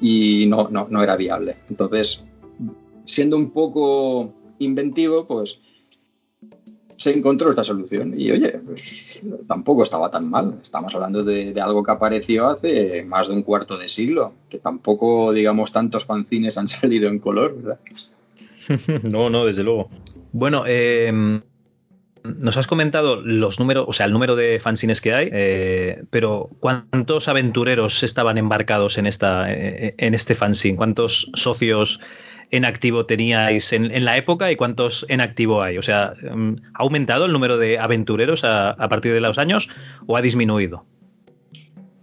Y no, no, no era viable. Entonces, siendo un poco inventivo, pues se encontró esta solución. Y oye, pues tampoco estaba tan mal. Estamos hablando de, algo que apareció hace más de un cuarto de siglo, que tampoco, digamos, tantos fanzines han salido en color, ¿verdad? no, no, desde luego. Bueno, eh, nos has comentado los números, o sea, el número de fanzines que hay, eh, pero ¿cuántos aventureros estaban embarcados en esta, eh, en este fanzine? ¿Cuántos socios en activo teníais en, la época y cuántos en activo hay? O sea, ¿ha aumentado el número de aventureros a partir de los años o ha disminuido?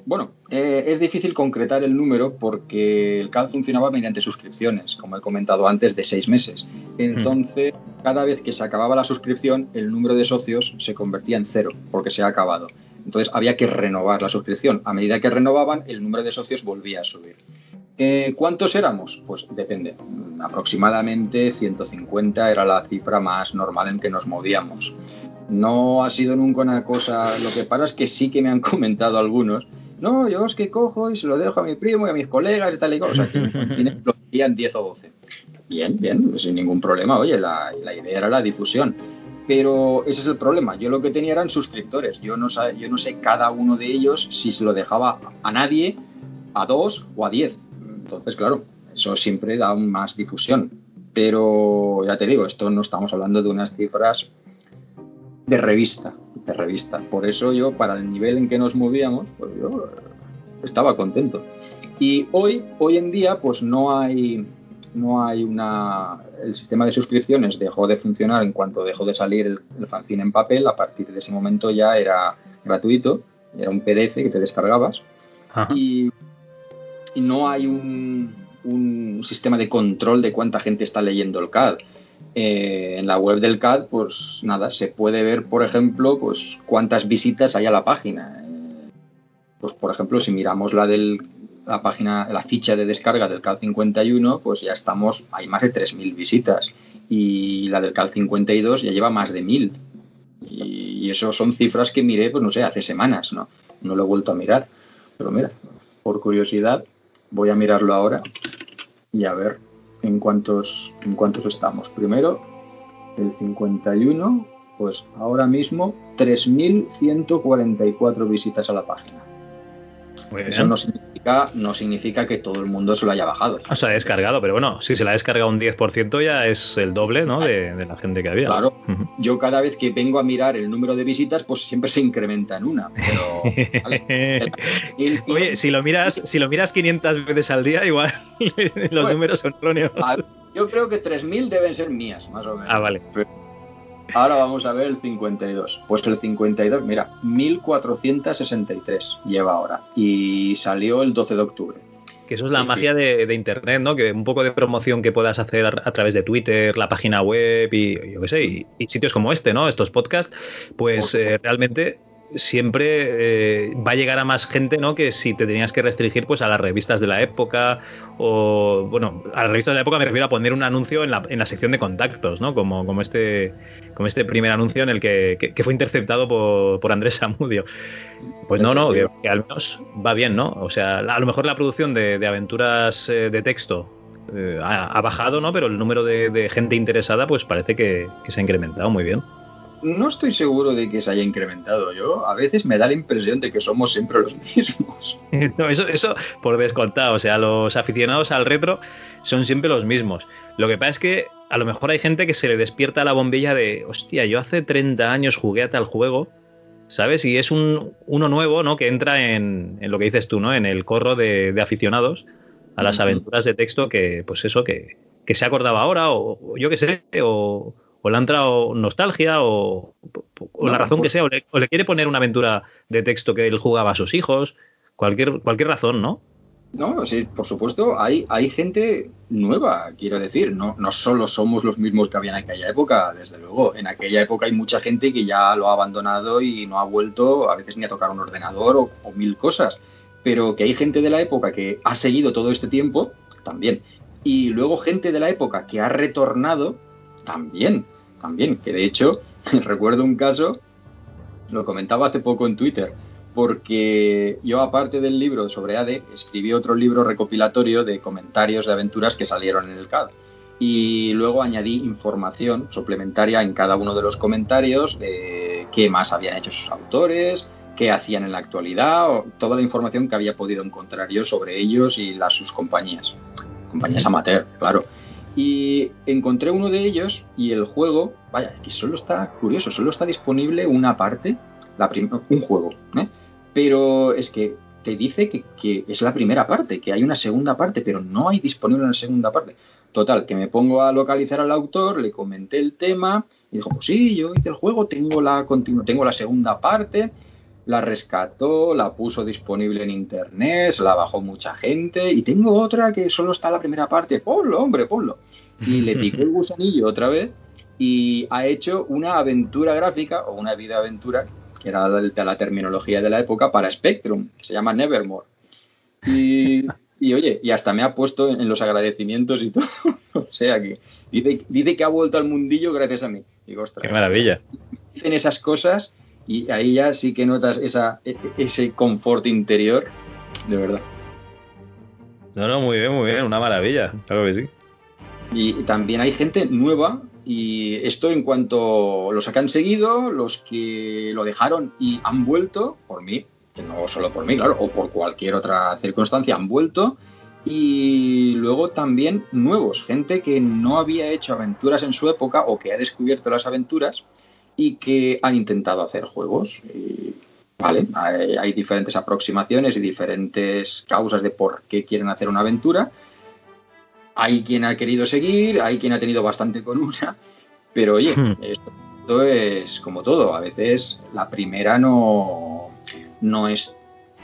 Bueno, eh, es difícil concretar el número porque el CAD funcionaba mediante suscripciones, como he comentado antes, de seis meses. Entonces, cada vez que se acababa la suscripción, el número de socios se convertía en cero, porque se ha acabado. Entonces, había que renovar la suscripción. A medida que renovaban, el número de socios volvía a subir. Eh, ¿Cuántos éramos? Pues depende. Aproximadamente 150 era la cifra más normal en que nos movíamos. No ha sido nunca una cosa. Lo que pasa es que sí que me han comentado algunos no, yo es que cojo y se lo dejo a mi primo y a mis colegas y tal y cosa. que lo hacían 10 o 12. Bien, bien, sin ningún problema. Oye, la, idea era la difusión. Pero ese es el problema. Yo lo que tenía eran suscriptores. Yo no, yo no sé cada uno de ellos si se lo dejaba a nadie, a dos o a diez. Entonces, claro, eso siempre da más difusión. Pero ya te digo, esto no estamos hablando de unas cifras de revista, de revista. Por eso yo, para el nivel en que nos movíamos, pues yo estaba contento. Y hoy, hoy en día, pues no hay, no hay una. El sistema de suscripciones dejó de funcionar en cuanto dejó de salir el, el fanzine en papel. A partir de ese momento ya era gratuito, era un PDF que te descargabas. Y, y, no hay un, un sistema de control de cuánta gente está leyendo el CAD. Eh, en la web del CAD, pues nada, se puede ver, por ejemplo, pues cuántas visitas hay a la página. Eh, pues por ejemplo, si miramos la del la página, la ficha de descarga del CAD 51, pues ya estamos, hay más de 3.000 visitas. Y la del CAD 52 ya lleva más de 1.000. Y, eso son cifras que miré, pues no sé, hace semanas, ¿no? No lo he vuelto a mirar. Pero mira, por curiosidad, voy a mirarlo ahora y a ver en cuántos, en cuántos estamos. Primero, el 51, pues ahora mismo 3.144 visitas a la página. Eso no no significa que todo el mundo se lo haya bajado. O sea, descargado, pero bueno, si se la ha descargado un 10% ya es el doble ¿no? de, la gente que había. Claro, yo cada vez que vengo a mirar el número de visitas, pues siempre se incrementa en una. Pero, Oye, si lo, miras, si lo miras 500 veces al día, igual los números son erróneos. Yo creo que 3.000 deben ser mías, más o menos. Ah, vale. Ahora vamos a ver el 52. Pues el 52, mira, 1463 lleva ahora. Y salió el 12 de octubre. Que eso es la magia de, Internet, ¿no? Que un poco de promoción que puedas hacer a, través de Twitter, la página web y yo qué sé, y, sitios como este, ¿no? Estos podcasts, pues eh, realmente siempre eh, va a llegar a más gente, ¿no? Que si te tenías que restringir, pues a las revistas de la época o, bueno, a las revistas de la época me refiero a poner un anuncio en la, en la sección de contactos, ¿no? Como, como, este, como este primer anuncio en el que, fue interceptado por, por, Andrés Samudio. Pues no, no, que, al menos va bien, ¿no? O sea, a lo mejor la producción de, aventuras eh, de texto eh, ha, bajado, ¿no? Pero el número de, gente interesada, pues parece que se ha incrementado muy bien no estoy seguro de que se haya incrementado. Yo a veces me da la impresión de que somos siempre los mismos. No, eso, eso por descontado. O sea, los aficionados al retro son siempre los mismos. Lo que pasa es que a lo mejor hay gente que se le despierta la bombilla de, hostia, yo hace 30 años jugué a tal juego, ¿sabes? Y es un, uno nuevo, ¿no? Que entra en, lo que dices tú, ¿no? En el corro de, aficionados a las aventuras de texto que, pues eso, que, que se acordaba ahora, o, yo qué sé, o, o le ha entrado nostalgia o, la razón que pues sea, o le, quiere poner una aventura de texto que él jugaba a sus hijos, cualquier, cualquier razón, ¿no? No, sí, por supuesto, hay, hay gente nueva, quiero decir, no, no solo somos los mismos que había en aquella época, desde luego, en aquella época hay mucha gente que ya lo ha abandonado y no ha vuelto a veces ni a tocar un ordenador o, o mil cosas, pero que hay gente de la época que ha seguido todo este tiempo, también, y luego gente de la época que ha retornado, también también, que de hecho recuerdo un caso, lo comentaba hace poco en Twitter, porque yo aparte del libro sobre AD, escribí otro libro recopilatorio de comentarios de aventuras que salieron en el CAD. Y luego añadí información suplementaria en cada uno de los comentarios de qué más habían hecho sus autores, qué hacían en la actualidad, o toda la información que había podido encontrar yo sobre ellos y las sus compañías. Compañías amateur, claro. Y encontré uno de ellos y el juego, vaya, que solo está curioso, solo está disponible una parte, la un juego, ¿eh? pero es que te dice que, que, es la primera parte, que hay una segunda parte, pero no hay disponible una segunda parte. Total, que me pongo a localizar al autor, le comenté el tema y dijo, pues sí, yo hice el juego, tengo la, tengo la segunda parte la rescató, la puso disponible en internet, la bajó mucha gente y tengo otra que solo está la primera parte, ponlo, hombre, ponlo. Y le picó el gusanillo otra vez y ha hecho una aventura gráfica o una vida aventura, que era la, terminología de la época, para Spectrum, que se llama Nevermore. Y, oye, y hasta me ha puesto en, los agradecimientos y todo. o sea que dice, dice que ha vuelto al mundillo gracias a mí. Digo, ostras. Qué maravilla. Dicen esas cosas y ahí ya sí que notas esa, e, ese confort interior, de verdad. No, no, muy bien, muy bien, una maravilla, claro que sí. Y también hay gente nueva, y esto en cuanto los que han seguido, los que lo dejaron y han vuelto, por mí, que no solo por mí, claro, o por cualquier otra circunstancia, han vuelto. Y luego también nuevos, gente que no había hecho aventuras en su época o que ha descubierto las aventuras y que han intentado hacer juegos. vale, hay, diferentes aproximaciones y diferentes causas de por qué quieren hacer una aventura. Hay quien ha querido seguir, hay quien ha tenido bastante con una, pero oye, hmm. esto es como todo. A veces la primera no, no es.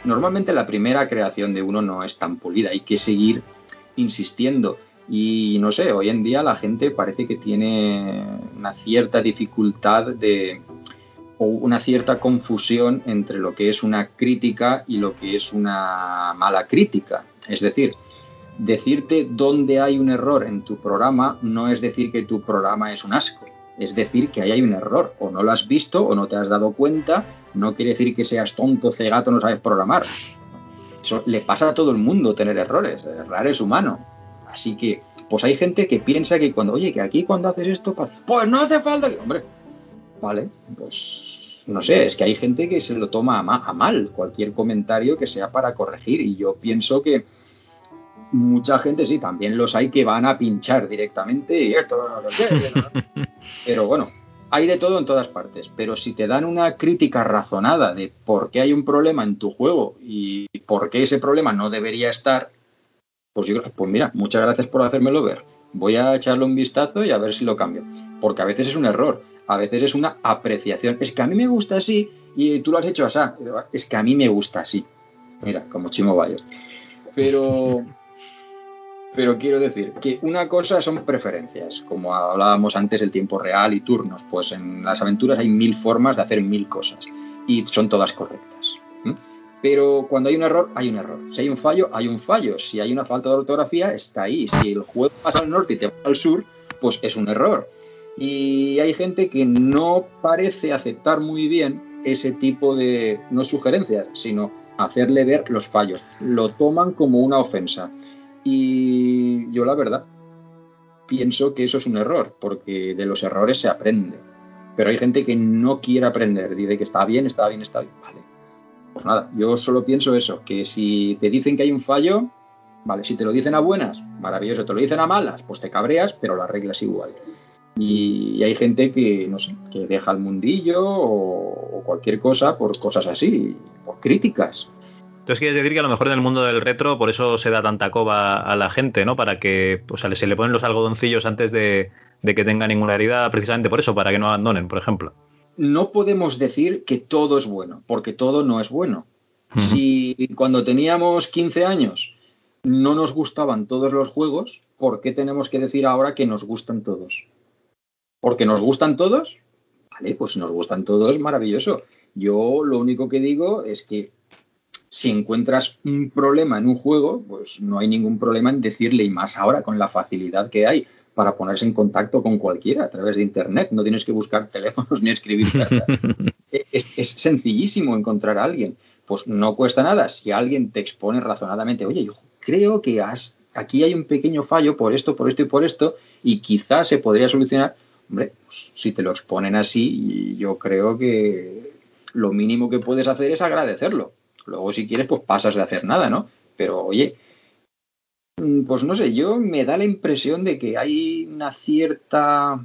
Normalmente la primera creación de uno no es tan pulida, hay que seguir insistiendo. Y no sé, hoy en día la gente parece que tiene una cierta dificultad de o una cierta confusión entre lo que es una crítica y lo que es una mala crítica. Es decir, decirte dónde hay un error en tu programa no es decir que tu programa es un asco. Es decir, que ahí hay un error. O no lo has visto o no te has dado cuenta. No quiere decir que seas tonto, cegato, no sabes programar. Eso le pasa a todo el mundo tener errores. Errar es humano. Así que, pues hay gente que piensa que cuando, oye, que aquí cuando haces esto, pues no hace falta que. Hombre, vale, pues no sé, es que hay gente que se lo toma a, mal cualquier comentario que sea para corregir. Y yo pienso que mucha gente sí, también los hay que van a pinchar directamente y esto. Pero bueno, hay de todo en todas partes, pero si te dan una crítica razonada de por qué hay un problema en tu juego y por qué ese problema no debería estar, pues yo pues mira, muchas gracias por hacérmelo ver. Voy a echarle un vistazo y a ver si lo cambio. Porque a veces es un error, a veces es una apreciación. Es que a mí me gusta así y tú lo has hecho así. Es que a mí me gusta así. Mira, como Chimo Bayo. Pero pero quiero decir que una cosa son preferencias, como hablábamos antes del tiempo real y turnos, pues en las aventuras hay mil formas de hacer mil cosas y son todas correctas. Pero cuando hay un error, hay un error. Si hay un fallo, hay un fallo. Si hay una falta de ortografía, está ahí. Si el juego pasa al norte y te va al sur, pues es un error. Y hay gente que no parece aceptar muy bien ese tipo de, no sugerencias, sino hacerle ver los fallos. Lo toman como una ofensa. Y yo la verdad pienso que eso es un error, porque de los errores se aprende. Pero hay gente que no quiere aprender, dice que está bien, está bien, está bien. Vale. Pues nada, yo solo pienso eso, que si te dicen que hay un fallo, vale, si te lo dicen a buenas, maravilloso, te lo dicen a malas, pues te cabreas, pero la regla es igual. Y, hay gente que, no sé, que deja el mundillo o, o cualquier cosa por cosas así, por críticas. Entonces quieres decir que a lo mejor en el mundo del retro por eso se da tanta coba a la gente, ¿no? Para que pues, se le ponen los algodoncillos antes de, que tenga ninguna herida, precisamente por eso, para que no abandonen, por ejemplo. No podemos decir que todo es bueno, porque todo no es bueno. Si cuando teníamos 15 años no nos gustaban todos los juegos, ¿por qué tenemos que decir ahora que nos gustan todos? ¿Porque nos gustan todos? Vale, pues nos gustan todos, maravilloso. Yo lo único que digo es que si encuentras un problema en un juego, pues no hay ningún problema en decirle, y más ahora con la facilidad que hay para ponerse en contacto con cualquiera a través de Internet. No tienes que buscar teléfonos ni escribir cartas. es, sencillísimo encontrar a alguien. Pues no cuesta nada. Si alguien te expone razonadamente, oye, yo creo que has, aquí hay un pequeño fallo por esto, por esto y por esto, y quizás se podría solucionar. Hombre, pues, si te lo exponen así, yo creo que lo mínimo que puedes hacer es agradecerlo. Luego, si quieres, pues pasas de hacer nada, ¿no? Pero, oye, pues no sé, yo me da la impresión de que hay una cierta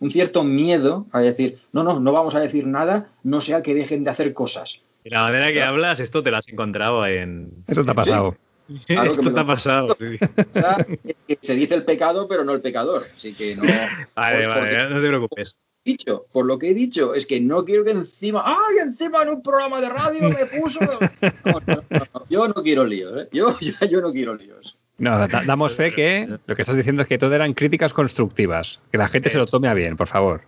un cierto miedo a decir, no, no, no vamos a decir nada, no sea que dejen de hacer cosas. Y la manera que hablas, esto te lo has encontrado en... Eso te ha pasado. esto te ha pasado, sí. O sea, que se dice el pecado, pero no el pecador. Así que no... Vale, vale, no te preocupes dicho, por lo que he dicho, es que no quiero que encima, ¡ay! Encima en un programa de radio me puso. yo no quiero líos, ¿eh? Yo, yo, no quiero líos. No, damos fe que lo que estás diciendo es que todo eran críticas constructivas, que la gente se lo tome a bien, por favor.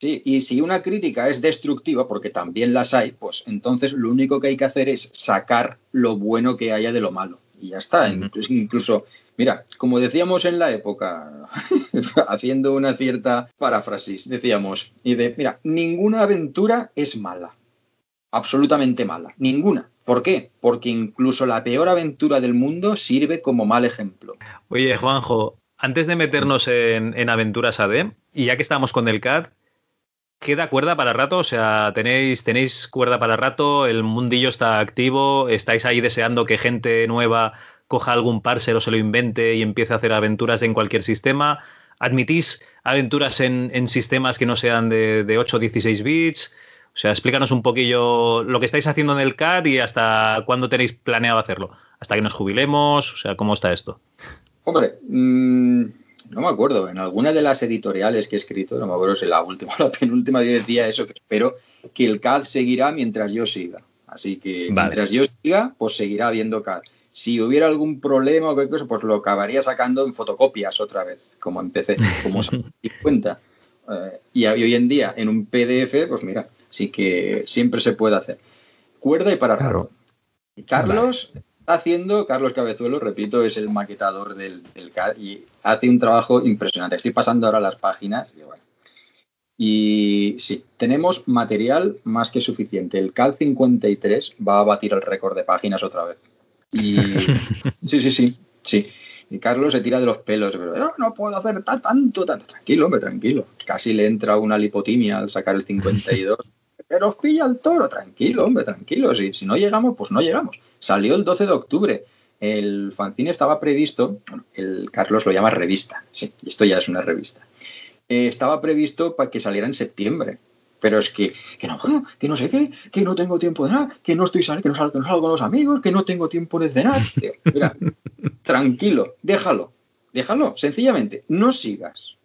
Sí, y si una crítica es destructiva, porque también las hay, pues entonces lo único que hay que hacer es sacar lo bueno que haya de lo malo. Y ya está. incluso Mira, como decíamos en la época, haciendo una cierta paráfrasis, decíamos, y de, mira, ninguna aventura es mala, absolutamente mala, ninguna. ¿Por qué? Porque incluso la peor aventura del mundo sirve como mal ejemplo. Oye, Juanjo, antes de meternos en, aventuras AD, y ya que estamos con el CAD, ¿queda cuerda para rato? O sea, ¿tenéis, ¿tenéis cuerda para rato? ¿El mundillo está activo? ¿Estáis ahí deseando que gente nueva coja algún parser o se lo invente y empiece a hacer aventuras en cualquier sistema. ¿Admitís aventuras en, sistemas que no sean de, de 8 o 16 bits? O sea, explícanos un poquillo lo que estáis haciendo en el CAD y hasta cuándo tenéis planeado hacerlo. ¿Hasta que nos jubilemos? O sea, ¿cómo está esto? Hombre, mm, no me acuerdo. En alguna de las editoriales que he escrito, no me acuerdo si la última o la penúltima, yo decía eso, que espero que el CAD seguirá mientras yo siga. Así que mientras yo siga, pues seguirá habiendo CAD si hubiera algún problema o cualquier cosa, pues lo acabaría sacando en fotocopias otra vez, como empecé, como se cuenta. Eh, y hoy en día en un PDF, pues mira, sí que siempre se puede hacer. Cuerda y para claro. Y Carlos está haciendo, Carlos Cabezuelo, repito, es el maquetador del, CAD y hace un trabajo impresionante. Estoy pasando ahora las páginas y bueno. Y sí, tenemos material más que suficiente. El CAD 53 va a batir el récord de páginas otra vez Y sí, sí, sí, sí. Y Carlos se tira de los pelos, pero no, no puedo hacer tanto, tanto. Tranquilo, hombre, tranquilo. Casi le entra una lipotimia al sacar el 52. Pero os pilla el toro, tranquilo, hombre, tranquilo. Si, si no llegamos, pues no llegamos. Salió el 12 de octubre. El fanzine estaba previsto, el Carlos lo llama revista, sí, esto ya es una revista. Eh, estaba previsto para que saliera en septiembre. Pero es que, que no, que no sé qué, que no tengo tiempo de nada, que no estoy saliendo, que no salgo, que no salgo con los amigos, que no tengo tiempo de cenar. Mira, tranquilo, déjalo, déjalo, sencillamente, no sigas.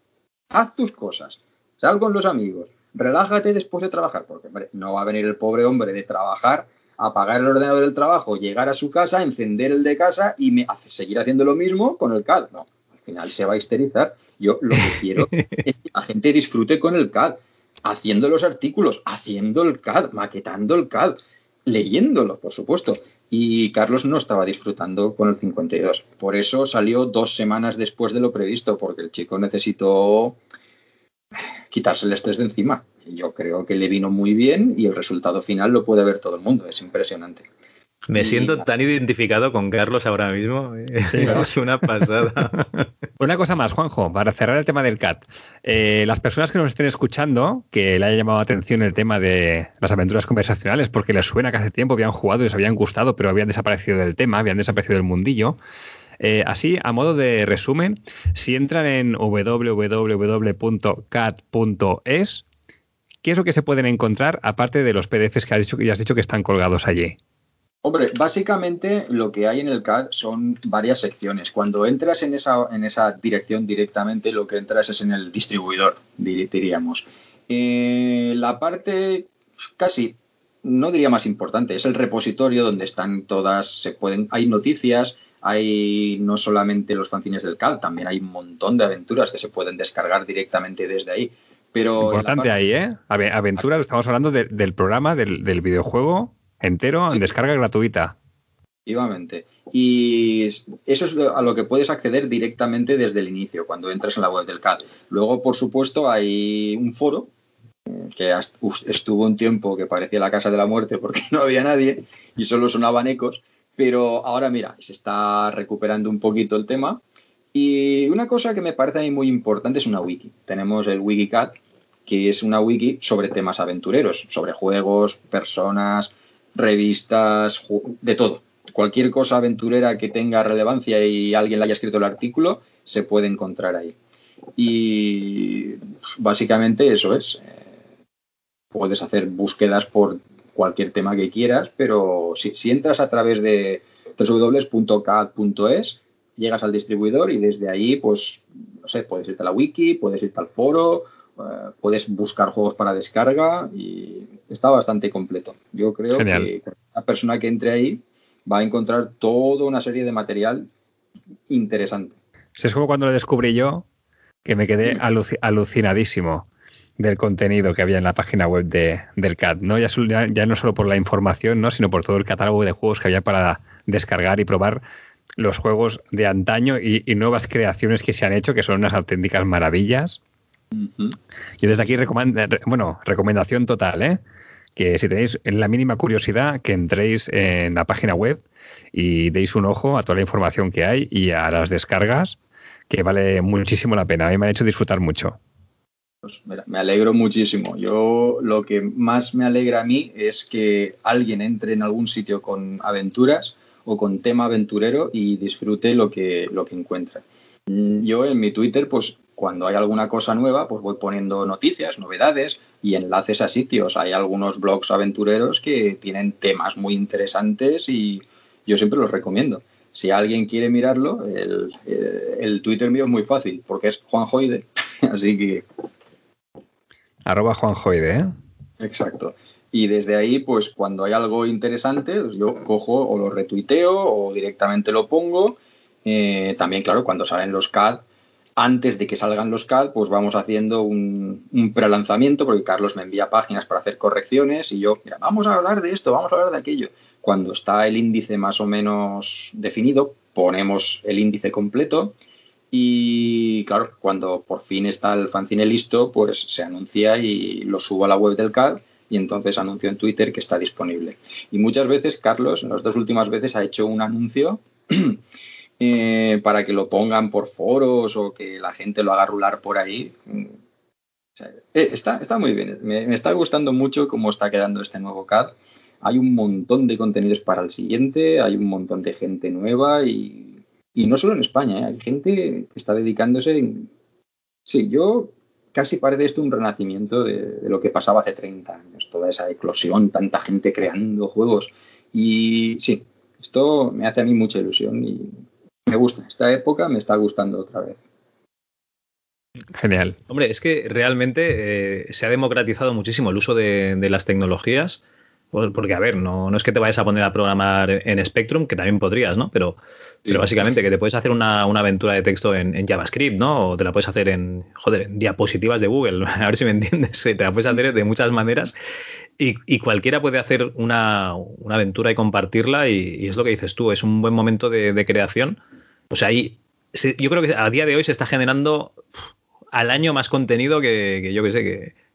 Haz tus cosas, sal con los amigos, relájate después de trabajar, porque hombre, no va a venir el pobre hombre de trabajar, apagar el ordenador del trabajo, llegar a su casa, encender el de casa y me hace seguir haciendo lo mismo con el CAD. No, al final se va a histerizar. Yo lo que quiero es que la gente disfrute con el CAD haciendo los artículos, haciendo el CAD, maquetando el CAD, leyéndolo, por supuesto. Y Carlos no estaba disfrutando con el 52. Por eso salió dos semanas después de lo previsto, porque el chico necesitó quitarse el estrés de encima. Yo creo que le vino muy bien y el resultado final lo puede ver todo el mundo. Es impresionante. Me siento tan identificado con Carlos ahora mismo. es una pasada. Una cosa más, Juanjo, para cerrar el tema del CAT. Eh, las personas que nos estén escuchando, que le haya llamado la atención el tema de las aventuras conversacionales, porque les suena que hace tiempo habían jugado y les habían gustado, pero habían desaparecido del tema, habían desaparecido del mundillo. Eh, así, a modo de resumen, si entran en www.cat.es, ¿qué es lo que se pueden encontrar aparte de los PDFs que has dicho, que has dicho que están colgados allí? Hombre, básicamente lo que hay en el CAD son varias secciones. Cuando entras en esa, en esa dirección directamente, lo que entras es en el distribuidor, diríamos. Eh, la parte casi, no diría más importante, es el repositorio donde están todas, se pueden, hay noticias, hay no solamente los fanzines del CAD, también hay un montón de aventuras que se pueden descargar directamente desde ahí. Pero Importante ahí, ¿eh? Aventuras, estamos hablando del programa, del, del videojuego entero en descarga gratuita. Efectivamente. Y eso es a lo que puedes acceder directamente desde el inicio, cuando entras en la web del CAD. Luego, por supuesto, hay un foro eh, que estuvo un tiempo que parecía la casa de la muerte porque no había nadie y solo sonaban ecos, pero ahora mira, se está recuperando un poquito el tema. Y una cosa que me parece a mí muy importante es una wiki. Tenemos el WikiCat, que es una wiki sobre temas aventureros, sobre juegos, personas, revistas, de todo. Cualquier cosa aventurera que tenga relevancia y alguien le haya escrito el artículo, se puede encontrar ahí. Y básicamente eso es. Eh, puedes hacer búsquedas por cualquier tema que quieras, pero si, si entras a través de www.cat.es, llegas al distribuidor y desde ahí, pues, no sé, puedes irte a la wiki, puedes irte al foro, eh, puedes buscar juegos para descarga y está bastante completo. Yo creo que la persona que entre ahí va a encontrar toda una serie de material interesante. Es como cuando lo descubrí yo, que me quedé alucinadísimo del contenido que había en la página web de, del CAD, ¿no? Ya, ya, no solo por la información, ¿no? sino por todo el catálogo de juegos que había para descargar y probar los juegos de antaño y, y nuevas creaciones que se han hecho, que son unas auténticas maravillas. Y desde aquí, bueno, recomendación total, ¿eh? que si tenéis la mínima curiosidad, que entréis en la página web y deis un ojo a toda la información que hay y a las descargas, que vale muchísimo la pena. A mí me ha hecho disfrutar mucho. Pues me alegro muchísimo. Yo lo que más me alegra a mí es que alguien entre en algún sitio con aventuras o con tema aventurero y disfrute lo que, lo que encuentra. Yo en mi Twitter, pues cuando hay alguna cosa nueva, pues voy poniendo noticias, novedades y enlaces a sitios. Hay algunos blogs aventureros que tienen temas muy interesantes y yo siempre los recomiendo. Si alguien quiere mirarlo, el, Twitter mío es muy fácil porque es Juanjoide, así que... Arroba Juanjoide, ¿eh? Exacto. Y desde ahí, pues cuando hay algo interesante, pues yo cojo o lo retuiteo o directamente lo pongo. Eh, también, claro, cuando salen los CAD, antes de que salgan los CAD, pues vamos haciendo un, un prelanzamiento, porque Carlos me envía páginas para hacer correcciones y yo, mira, vamos a hablar de esto, vamos a hablar de aquello. Cuando está el índice más o menos definido, ponemos el índice completo y claro, cuando por fin está el fanzine listo, pues se anuncia y lo subo a la web del CAD y entonces anunció en Twitter que está disponible. Y muchas veces, Carlos, en las dos últimas veces ha hecho un anuncio eh, para que lo pongan por foros o que la gente lo haga rular por ahí. Eh, está, está muy bien, me, está gustando mucho cómo está quedando este nuevo CAD. Hay un montón de contenidos para el siguiente, hay un montón de gente nueva y, no solo en España, ¿eh? hay gente que está dedicándose. Sí, yo casi parece esto un renacimiento de, lo que pasaba hace 30 años, toda esa eclosión, tanta gente creando juegos. Y sí, esto me hace a mí mucha ilusión y me gusta. Esta época me está gustando otra vez. Genial. Hombre, es que realmente eh, se ha democratizado muchísimo el uso de, las tecnologías. Porque, a ver, no, no, es que te vayas a poner a programar en Spectrum, que también podrías, ¿no? Pero pero básicamente que te puedes hacer una, aventura de texto en, JavaScript, ¿no? O te la puedes hacer en, joder, en diapositivas de Google, a ver si me entiendes. Te la puedes hacer de muchas maneras y, cualquiera puede hacer una, aventura y compartirla y, es lo que dices tú, es un buen momento de, creación. O sea, ahí, yo creo que a día de hoy se está generando al año más contenido que, yo que sé,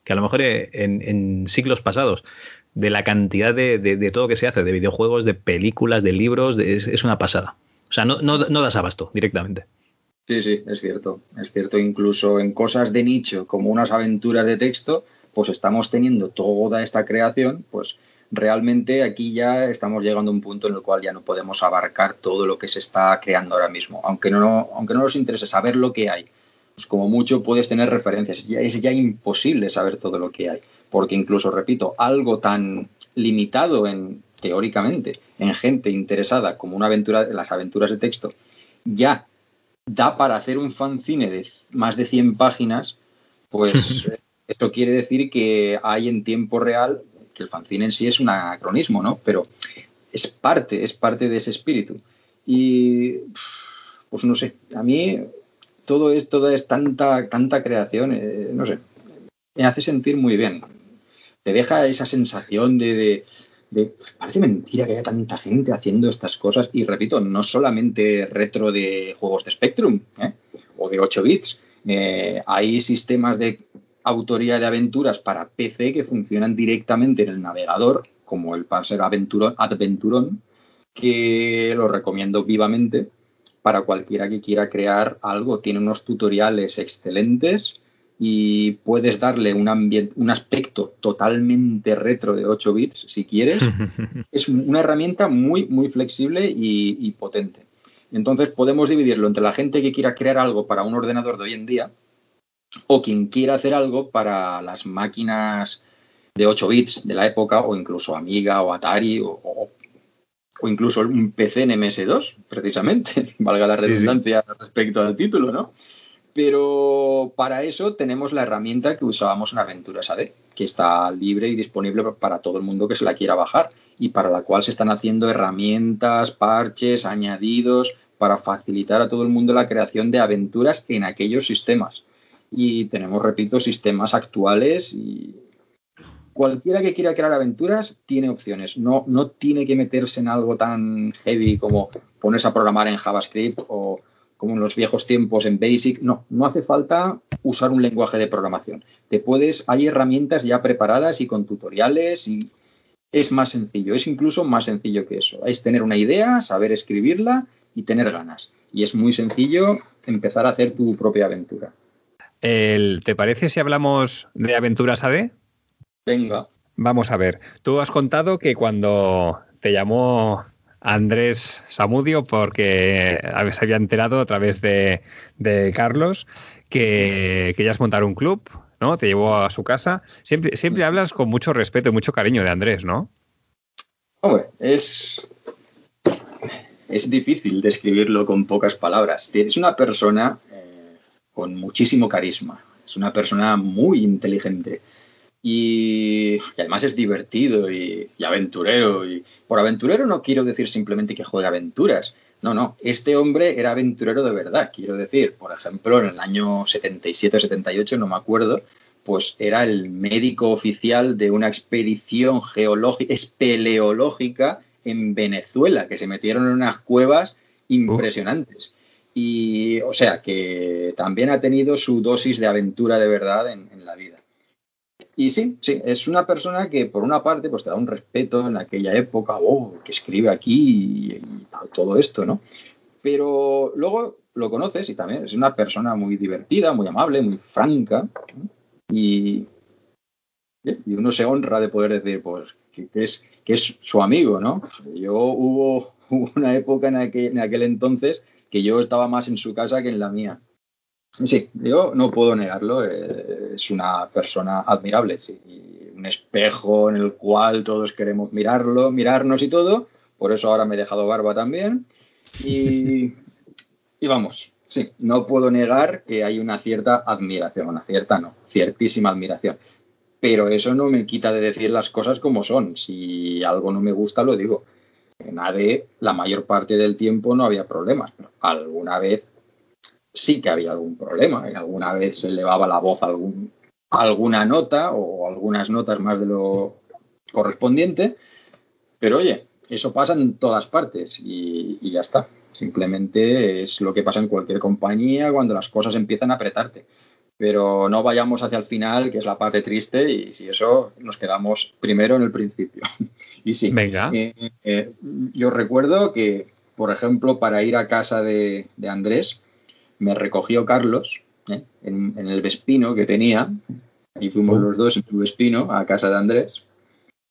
que, a lo mejor en, siglos pasados de la cantidad de, todo que se hace, de videojuegos, de películas, de libros, es, una pasada. O sea, no, no, no das abasto directamente. Sí, sí, es cierto. Es cierto, incluso en cosas de nicho, como unas aventuras de texto, pues estamos teniendo toda esta creación, pues realmente aquí ya estamos llegando a un punto en el cual ya no podemos abarcar todo lo que se está creando ahora mismo. Aunque no, aunque no nos interese saber lo que hay, pues como mucho puedes tener referencias. es ya imposible saber todo lo que hay. Porque incluso, repito, algo tan limitado en, teóricamente, en gente interesada como una aventura, las aventuras de texto, ya da para hacer un fanzine de más de 100 páginas, pues eso quiere decir que hay en tiempo real, que el fanzine en sí es un anacronismo, ¿no? Pero es parte, es parte de ese espíritu. Y pues no sé, a mí todo es, todo es tanta, tanta creación, eh, no sé, me hace sentir muy bien. Te deja esa sensación de parece mentira que haya tanta gente haciendo estas cosas y repito, no solamente retro de juegos de Spectrum ¿eh? o de 8 bits, eh, hay sistemas de autoría de aventuras para PC que funcionan directamente en el navegador, como el Parser Adventuron, Adventuron que lo recomiendo vivamente para cualquiera que quiera crear algo. Tiene unos tutoriales excelentes y puedes darle un, un aspecto totalmente retro de 8 bits si quieres. es una herramienta muy, muy flexible y, potente. Entonces podemos dividirlo entre la gente que quiera crear algo para un ordenador de hoy en día o quien quiera hacer algo para las máquinas de 8 bits de la época o incluso Amiga o Atari o, o, incluso un PC en MS2, precisamente, valga la redundancia respecto al título, ¿no? Pero para eso tenemos la herramienta que usábamos en Aventuras AD, que está libre y disponible para todo el mundo que se la quiera bajar y para la cual se están haciendo herramientas, parches, añadidos para facilitar a todo el mundo la creación de aventuras en aquellos sistemas. Y tenemos, repito, sistemas actuales y cualquiera que quiera crear aventuras tiene opciones. No, no tiene que meterse en algo tan heavy como ponerse a programar en JavaScript o como en los viejos tiempos en Basic. No, no hace falta usar un lenguaje de programación. Te puedes, hay herramientas ya preparadas y con tutoriales y es más sencillo, es incluso más sencillo que eso. Es tener una idea, saber escribirla y tener ganas. Y es muy sencillo empezar a hacer tu propia aventura. ¿Te parece si hablamos de aventuras AD? Venga. Vamos a ver. Tú has contado que cuando te llamó Andrés Samudio porque se había enterado a través de, Carlos que querías montar un club, ¿no? Te llevó a su casa. Siempre, siempre hablas con mucho respeto y mucho cariño de Andrés, ¿no? Hombre, es, es difícil describirlo con pocas palabras. Es una persona eh, con muchísimo carisma. Es una persona muy inteligente y, además es divertido y, aventurero. Y por aventurero no quiero decir simplemente que juegue aventuras. No, no, este hombre era aventurero de verdad. Quiero decir, por ejemplo, en el año 77 o 78, no me acuerdo, pues era el médico oficial de una expedición geológica, espeleológica en Venezuela, que se metieron en unas cuevas impresionantes. Y, o sea, que también ha tenido su dosis de aventura de verdad en la vida. Y sí, sí, es una persona que por una parte pues te da un respeto en aquella época, oh, que escribe aquí y, todo esto, ¿no? Pero luego lo conoces y también es una persona muy divertida, muy amable, muy franca y, y uno se honra de poder decir, pues, que, es, que es su amigo, ¿no? Yo hubo, una época en aquel, en aquel entonces que yo estaba más en su casa que en la mía. Sí, yo no puedo negarlo, eh, es una persona admirable, sí, un espejo en el cual todos queremos mirarlo, mirarnos y todo, por eso ahora me he dejado barba también. Y, y vamos, sí, no puedo negar que hay una cierta admiración, una cierta no, ciertísima admiración. Pero eso no me quita de decir las cosas como son. Si algo no me gusta, lo digo. En AD la mayor parte del tiempo no había problemas, pero alguna vez sí que había algún problema. Alguna vez se elevaba la voz algún, alguna nota o algunas notas más de lo correspondiente. Pero oye, eso pasa en todas partes y, y ya está. Simplemente es lo que pasa en cualquier compañía cuando las cosas empiezan a apretarte pero no vayamos hacia el final, que es la parte triste, y si eso nos quedamos primero en el principio. y sí, Venga. Eh, eh, yo recuerdo que, por ejemplo, para ir a casa de, Andrés, me recogió Carlos ¿eh? en, el Vespino que tenía, y fuimos Oh. los dos en su Vespino a casa de Andrés.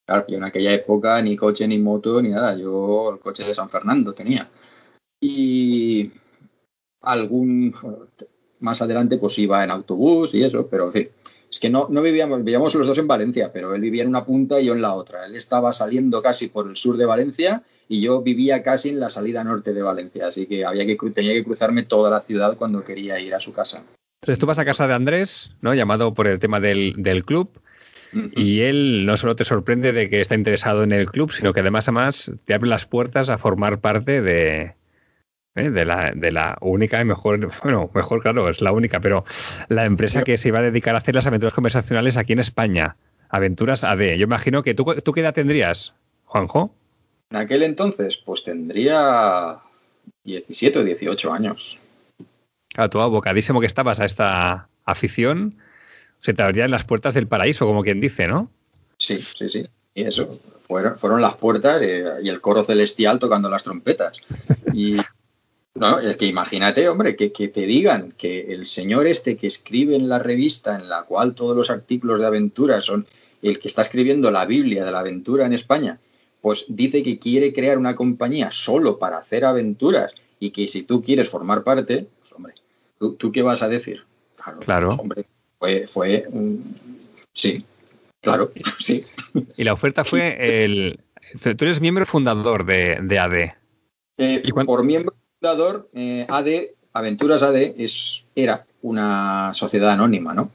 Claro, yo en aquella época ni coche, ni moto, ni nada, yo el coche de San Fernando tenía. Y algún más adelante pues iba en autobús y eso, pero en fin, es que no, no vivíamos, vivíamos los dos en Valencia, pero él vivía en una punta y yo en la otra. Él estaba saliendo casi por el sur de Valencia y yo vivía casi en la salida norte de Valencia, así que había que tenía que cruzarme toda la ciudad cuando quería ir a su casa. Entonces tú vas a casa de Andrés, ¿no? Llamado por el tema del, del club. Y él no solo te sorprende de que está interesado en el club, sino que además, además te abre las puertas a formar parte de, ¿eh? de, la, de la única y mejor, bueno, mejor claro, es la única, pero la empresa que se iba a dedicar a hacer las aventuras conversacionales aquí en España. Aventuras AD. Yo imagino que tú, ¿tú qué edad tendrías, Juanjo? En aquel entonces, pues tendría 17 o 18 años. Claro, tú abocadísimo que estabas a esta afición, se te abrían las puertas del paraíso, como quien dice, ¿no? Sí, sí, sí. Y eso, fueron, fueron las puertas eh, y el coro celestial tocando las trompetas. Y no, es que imagínate, hombre, que, que te digan que el señor este que escribe en la revista en la cual todos los artículos de aventura son el que está escribiendo la Biblia de la aventura en España, pues dice que quiere crear una compañía solo para hacer aventuras y que si tú quieres formar parte, pues hombre, ¿tú, tú qué vas a decir? Claro. pues, hombre, fue, fue un- sí, claro, sí. Y la oferta fue el... Tú eres miembro fundador de, de AD. Eh, ¿Y por miembro fundador, eh, AD, Aventuras AD, es, era una sociedad anónima, ¿no?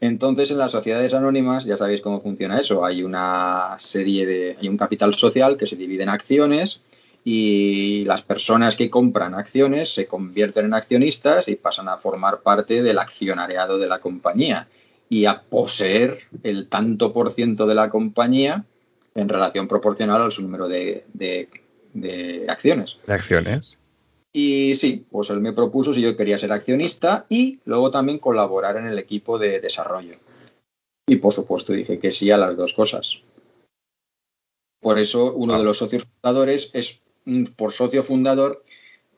Entonces, en las sociedades anónimas, ya sabéis cómo funciona eso. Hay una serie de. Hay un capital social que se divide en acciones y las personas que compran acciones se convierten en accionistas y pasan a formar parte del accionariado de la compañía y a poseer el tanto por ciento de la compañía en relación proporcional al su número de acciones. De acciones. Y sí, pues él me propuso si yo quería ser accionista y luego también colaborar en el equipo de desarrollo. Y por supuesto dije que sí a las dos cosas. Por eso uno de los socios fundadores es, mm, por socio fundador,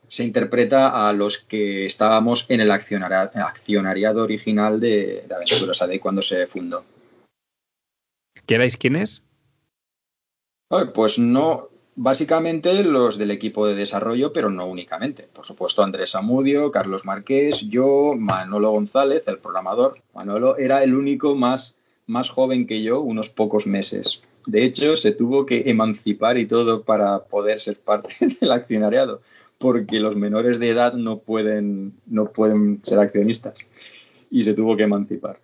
se interpreta a los que estábamos en el accionaria- accionariado original de, de Aventuras AD cuando se fundó. ¿Queráis quiénes? A ver, Pues no, básicamente los del equipo de desarrollo, pero no únicamente. Por supuesto, Andrés Amudio, Carlos Marqués, yo, Manolo González, el programador. Manolo era el único más, más joven que yo, unos pocos meses. De hecho, se tuvo que emancipar y todo para poder ser parte del accionariado, porque los menores de edad no pueden, no pueden ser accionistas. Y se tuvo que emancipar.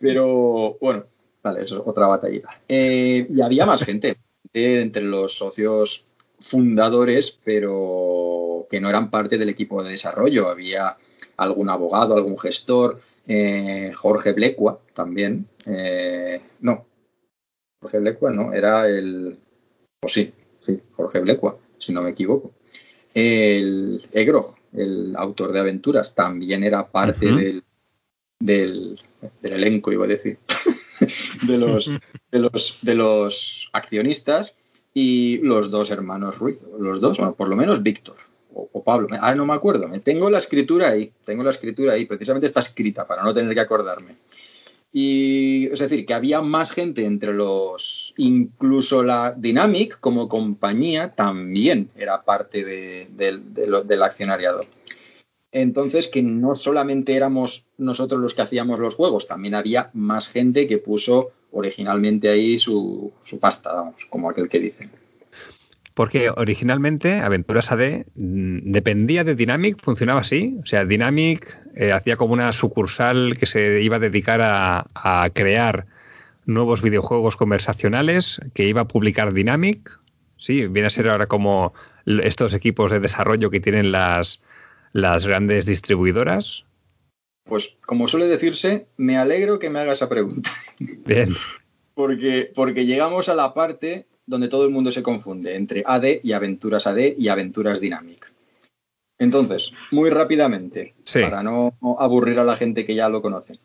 Pero bueno, vale, eso es otra batallita. Eh, y había más gente entre los socios fundadores, pero que no eran parte del equipo de desarrollo. Había algún abogado, algún gestor, eh, Jorge Blecua también. eh, no, Jorge Blecua no, era el. Pues sí, sí, Jorge Blecua, si no me equivoco. El Egrog, el autor de aventuras, también era parte del, del elenco, iba a decir, de los, de los, de los accionistas y los dos hermanos Ruiz, los dos, o por lo menos Víctor o, Pablo, ah, no me acuerdo, me tengo la escritura ahí, tengo la escritura ahí, precisamente está escrita para no tener que acordarme. Y es decir, que había más gente entre los, incluso la Dynamic como compañía también era parte del accionariado. Entonces, que no solamente éramos nosotros los que hacíamos los juegos, también había más gente que puso originalmente ahí su, pasta, vamos, como aquel que dice. Porque originalmente Aventuras AD mm, dependía de Dynamic, funcionaba así. O sea, Dynamic eh, hacía como una sucursal que se iba a dedicar a, a, crear nuevos videojuegos conversacionales que iba a publicar Dynamic. Sí, viene a ser ahora como estos equipos de desarrollo que tienen las, las grandes distribuidoras? Pues como suele decirse, me alegro que me haga esa pregunta. Bien. porque, porque llegamos a la parte donde todo el mundo se confunde entre AD y Aventuras AD y Aventuras Dynamic. Entonces, muy rápidamente, para no aburrir a la gente que ya lo conoce.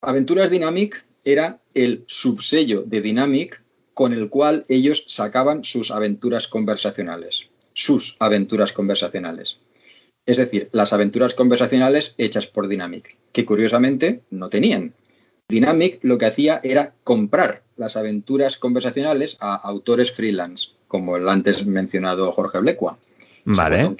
Aventuras Dynamic era el subsello de Dynamic con el cual ellos sacaban sus aventuras conversacionales. Sus aventuras conversacionales es decir, las aventuras conversacionales hechas por Dynamic, que curiosamente no tenían. Dynamic lo que hacía era comprar las aventuras conversacionales a autores freelance, como el antes mencionado Jorge Blecua. Vale. Por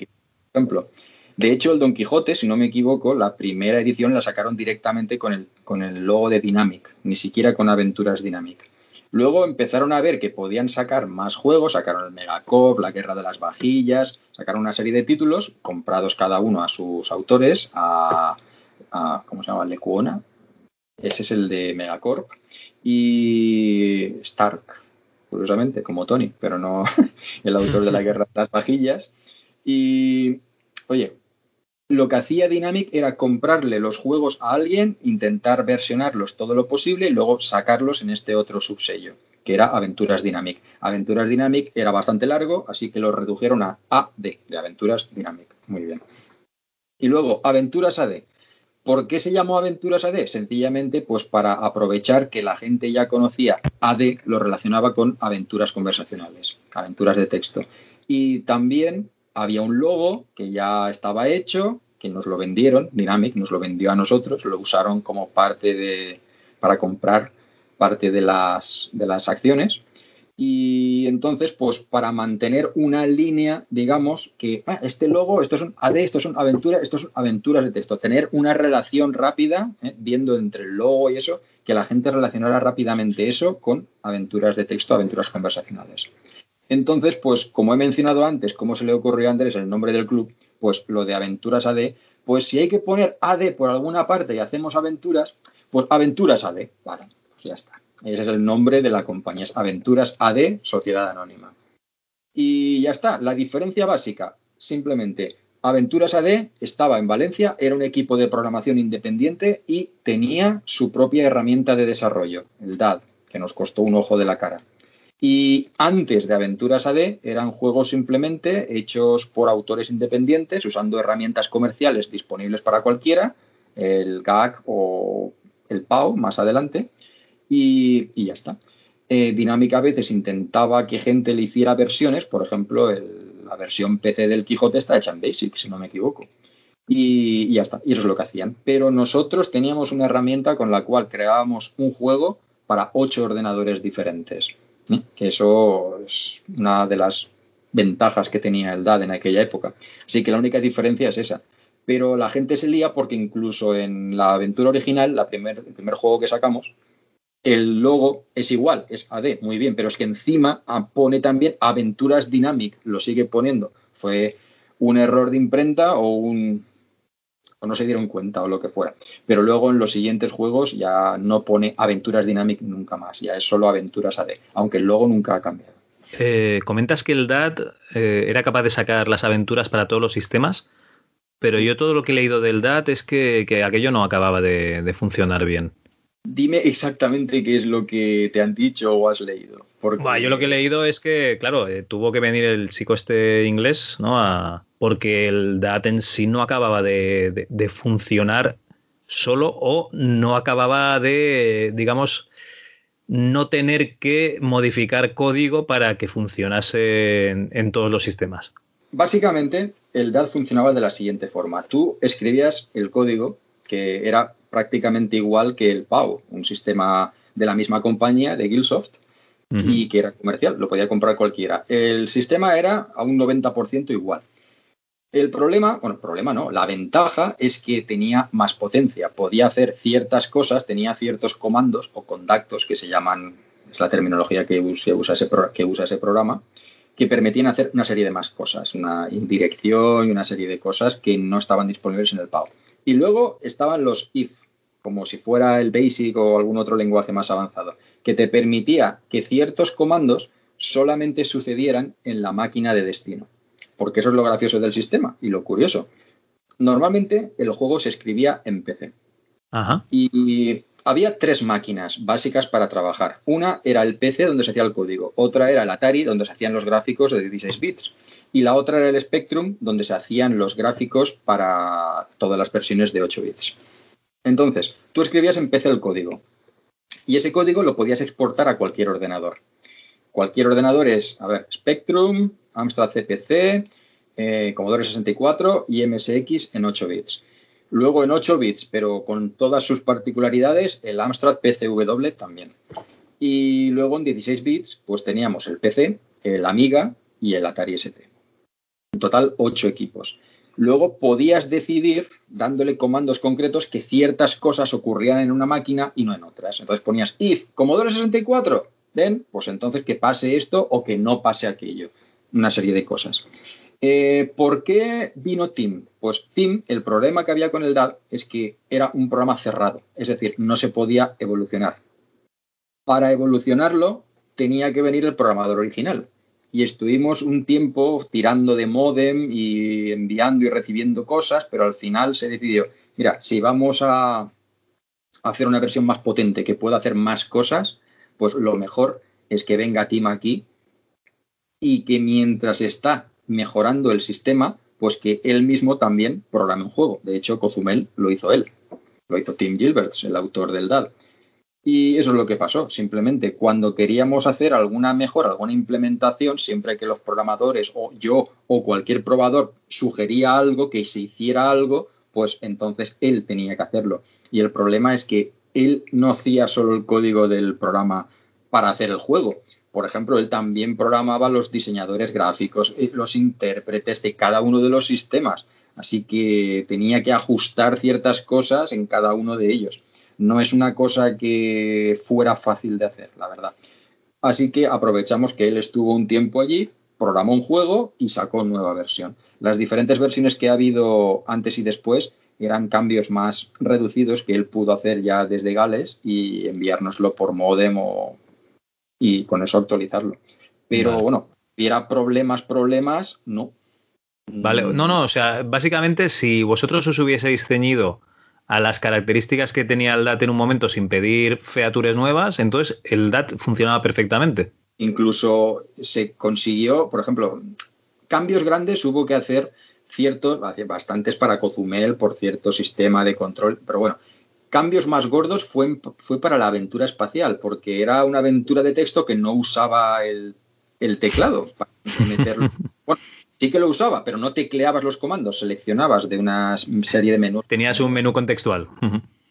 ejemplo. De hecho, el Don Quijote, si no me equivoco, la primera edición la sacaron directamente con el, con el logo de Dynamic, ni siquiera con aventuras Dynamic. Luego empezaron a ver que podían sacar más juegos, sacaron el Megacop, la Guerra de las Vajillas, sacaron una serie de títulos comprados cada uno a sus autores, a, ¿cómo se llama? Lecuona, ese es el de Megacorp, y Stark, curiosamente, como Tony, pero no el autor de la Guerra de las Vajillas. Y, oye, lo que hacía Dynamic era comprarle los juegos a alguien, intentar versionarlos todo lo posible y luego sacarlos en este otro subsello, que era Aventuras Dynamic. Aventuras Dynamic era bastante largo, así que lo redujeron a AD, de Aventuras Dynamic. Muy bien. Y luego, Aventuras AD. ¿Por qué se llamó Aventuras AD? Sencillamente, pues para aprovechar que la gente ya conocía AD, lo relacionaba con aventuras conversacionales, aventuras de texto. Y también había un logo que ya estaba hecho, que nos lo vendieron, Dynamic nos lo vendió a nosotros, lo usaron como parte de, para comprar parte de las, de las acciones. Y entonces, pues para mantener una línea, digamos que ah, este logo, esto es un AD, esto son aventuras, esto son aventuras de texto, tener una relación rápida, eh, viendo entre el logo y eso, que la gente relacionara rápidamente eso con aventuras de texto, aventuras conversacionales. Entonces, pues como he mencionado antes, cómo se le ocurrió a Andrés el nombre del club, pues lo de Aventuras AD, pues si hay que poner AD por alguna parte y hacemos aventuras, pues Aventuras AD, vale, pues ya está. Ese es el nombre de la compañía, es Aventuras AD, Sociedad Anónima. Y ya está, la diferencia básica, simplemente Aventuras AD estaba en Valencia, era un equipo de programación independiente y tenía su propia herramienta de desarrollo, el DAD, que nos costó un ojo de la cara. Y antes de Aventuras AD eran juegos simplemente hechos por autores independientes usando herramientas comerciales disponibles para cualquiera, el GAG o el PAO más adelante, y, ya está. Eh, Dinámica a veces intentaba que gente le hiciera versiones, por ejemplo, la versión PC del Quijote está hecha en Basic, si no me equivoco. Y, ya está, y eso es lo que hacían. Pero nosotros teníamos una herramienta con la cual creábamos un juego para ocho ordenadores diferentes. Que eso es una de las ventajas que tenía el DAD en aquella época. Así que la única diferencia es esa. Pero la gente se lía porque incluso en la aventura original, la primer, el primer juego que sacamos, el logo es igual, es AD, muy bien, pero es que encima pone también Aventuras Dynamic, lo sigue poniendo. Fue un error de imprenta o un, no se dieron cuenta o lo que fuera. Pero luego en los siguientes juegos ya no pone Aventuras Dynamic nunca más, ya es solo Aventuras AD, aunque el logo nunca ha cambiado. Eh, comentas que el DAT eh, era capaz de sacar las aventuras para todos los sistemas, pero yo todo lo que he leído del DAT es que, aquello no acababa de, funcionar bien. Dime exactamente qué es lo que te han dicho o has leído. yo lo que he leído es que, claro, eh, tuvo que venir el chico este inglés, ¿no? A, porque el DAT en sí no acababa de, funcionar solo o no acababa de, digamos, no tener que modificar código para que funcionase en, en todos los sistemas. Básicamente, el DAD funcionaba de la siguiente forma. Tú escribías el código que era prácticamente igual que el PAU, un sistema de la misma compañía, de Gilsoft, y que era comercial, lo podía comprar cualquiera. El sistema era a un 90% igual. El problema, bueno, el problema no, la ventaja es que tenía más potencia, podía hacer ciertas cosas, tenía ciertos comandos o contactos que se llaman, es la terminología que usa, ese, que usa ese programa, que permitían hacer una serie de más cosas, una indirección y una serie de cosas que no estaban disponibles en el PAU. Y luego estaban los if, como si fuera el BASIC o algún otro lenguaje más avanzado, que te permitía que ciertos comandos solamente sucedieran en la máquina de destino. Porque eso es lo gracioso del sistema y lo curioso. Normalmente el juego se escribía en PC. Y había tres máquinas básicas para trabajar. Una era el PC donde se hacía el código, otra era el Atari donde se hacían los gráficos de 16 bits y la otra era el Spectrum donde se hacían los gráficos para todas las versiones de 8 bits. Entonces, tú escribías en PC el código y ese código lo podías exportar a cualquier ordenador. Cualquier ordenador es, a ver, Spectrum, Amstrad CPC, eh, Commodore 64 y MSX en 8 bits. Luego en 8 bits, pero con todas sus particularidades, el Amstrad PCW también. Y luego en 16 bits, pues teníamos el PC, el Amiga y el Atari ST. En total, 8 equipos. Luego podías decidir, dándole comandos concretos, que ciertas cosas ocurrían en una máquina y no en otras. Entonces ponías if Commodore 64, ven, pues entonces que pase esto o que no pase aquello. Una serie de cosas. Eh, ¿Por qué vino Team? Pues Team, el problema que había con el DAD es que era un programa cerrado, es decir, no se podía evolucionar. Para evolucionarlo tenía que venir el programador original. Y estuvimos un tiempo tirando de modem y enviando y recibiendo cosas, pero al final se decidió, mira, si vamos a hacer una versión más potente que pueda hacer más cosas, pues lo mejor es que venga Team aquí y que mientras está mejorando el sistema, pues que él mismo también programe un juego. De hecho, Cozumel lo hizo él. Lo hizo Tim Gilberts, el autor del DAD. Y eso es lo que pasó. Simplemente cuando queríamos hacer alguna mejora, alguna implementación, siempre que los programadores o yo o cualquier probador sugería algo, que se hiciera algo, pues entonces él tenía que hacerlo. Y el problema es que él no hacía solo el código del programa para hacer el juego, por ejemplo, él también programaba los diseñadores gráficos, los intérpretes de cada uno de los sistemas. Así que tenía que ajustar ciertas cosas en cada uno de ellos. No es una cosa que fuera fácil de hacer, la verdad. Así que aprovechamos que él estuvo un tiempo allí, programó un juego y sacó nueva versión. Las diferentes versiones que ha habido antes y después eran cambios más reducidos que él pudo hacer ya desde Gales y enviárnoslo por modem o y con eso actualizarlo. Pero bueno, hubiera problemas, problemas, no. Vale, no, no, o sea, básicamente si vosotros os hubieseis ceñido a las características que tenía el DAT en un momento sin pedir features nuevas, entonces el DAT funcionaba perfectamente. Incluso se consiguió, por ejemplo, cambios grandes hubo que hacer ciertos, bastantes para Cozumel por cierto sistema de control, pero bueno, cambios más gordos fue, fue para la aventura espacial, porque era una aventura de texto que no usaba el, teclado para meterlo. Bueno, sí que lo usaba, pero no tecleabas los comandos, seleccionabas de una serie de menús. Tenías un menú contextual.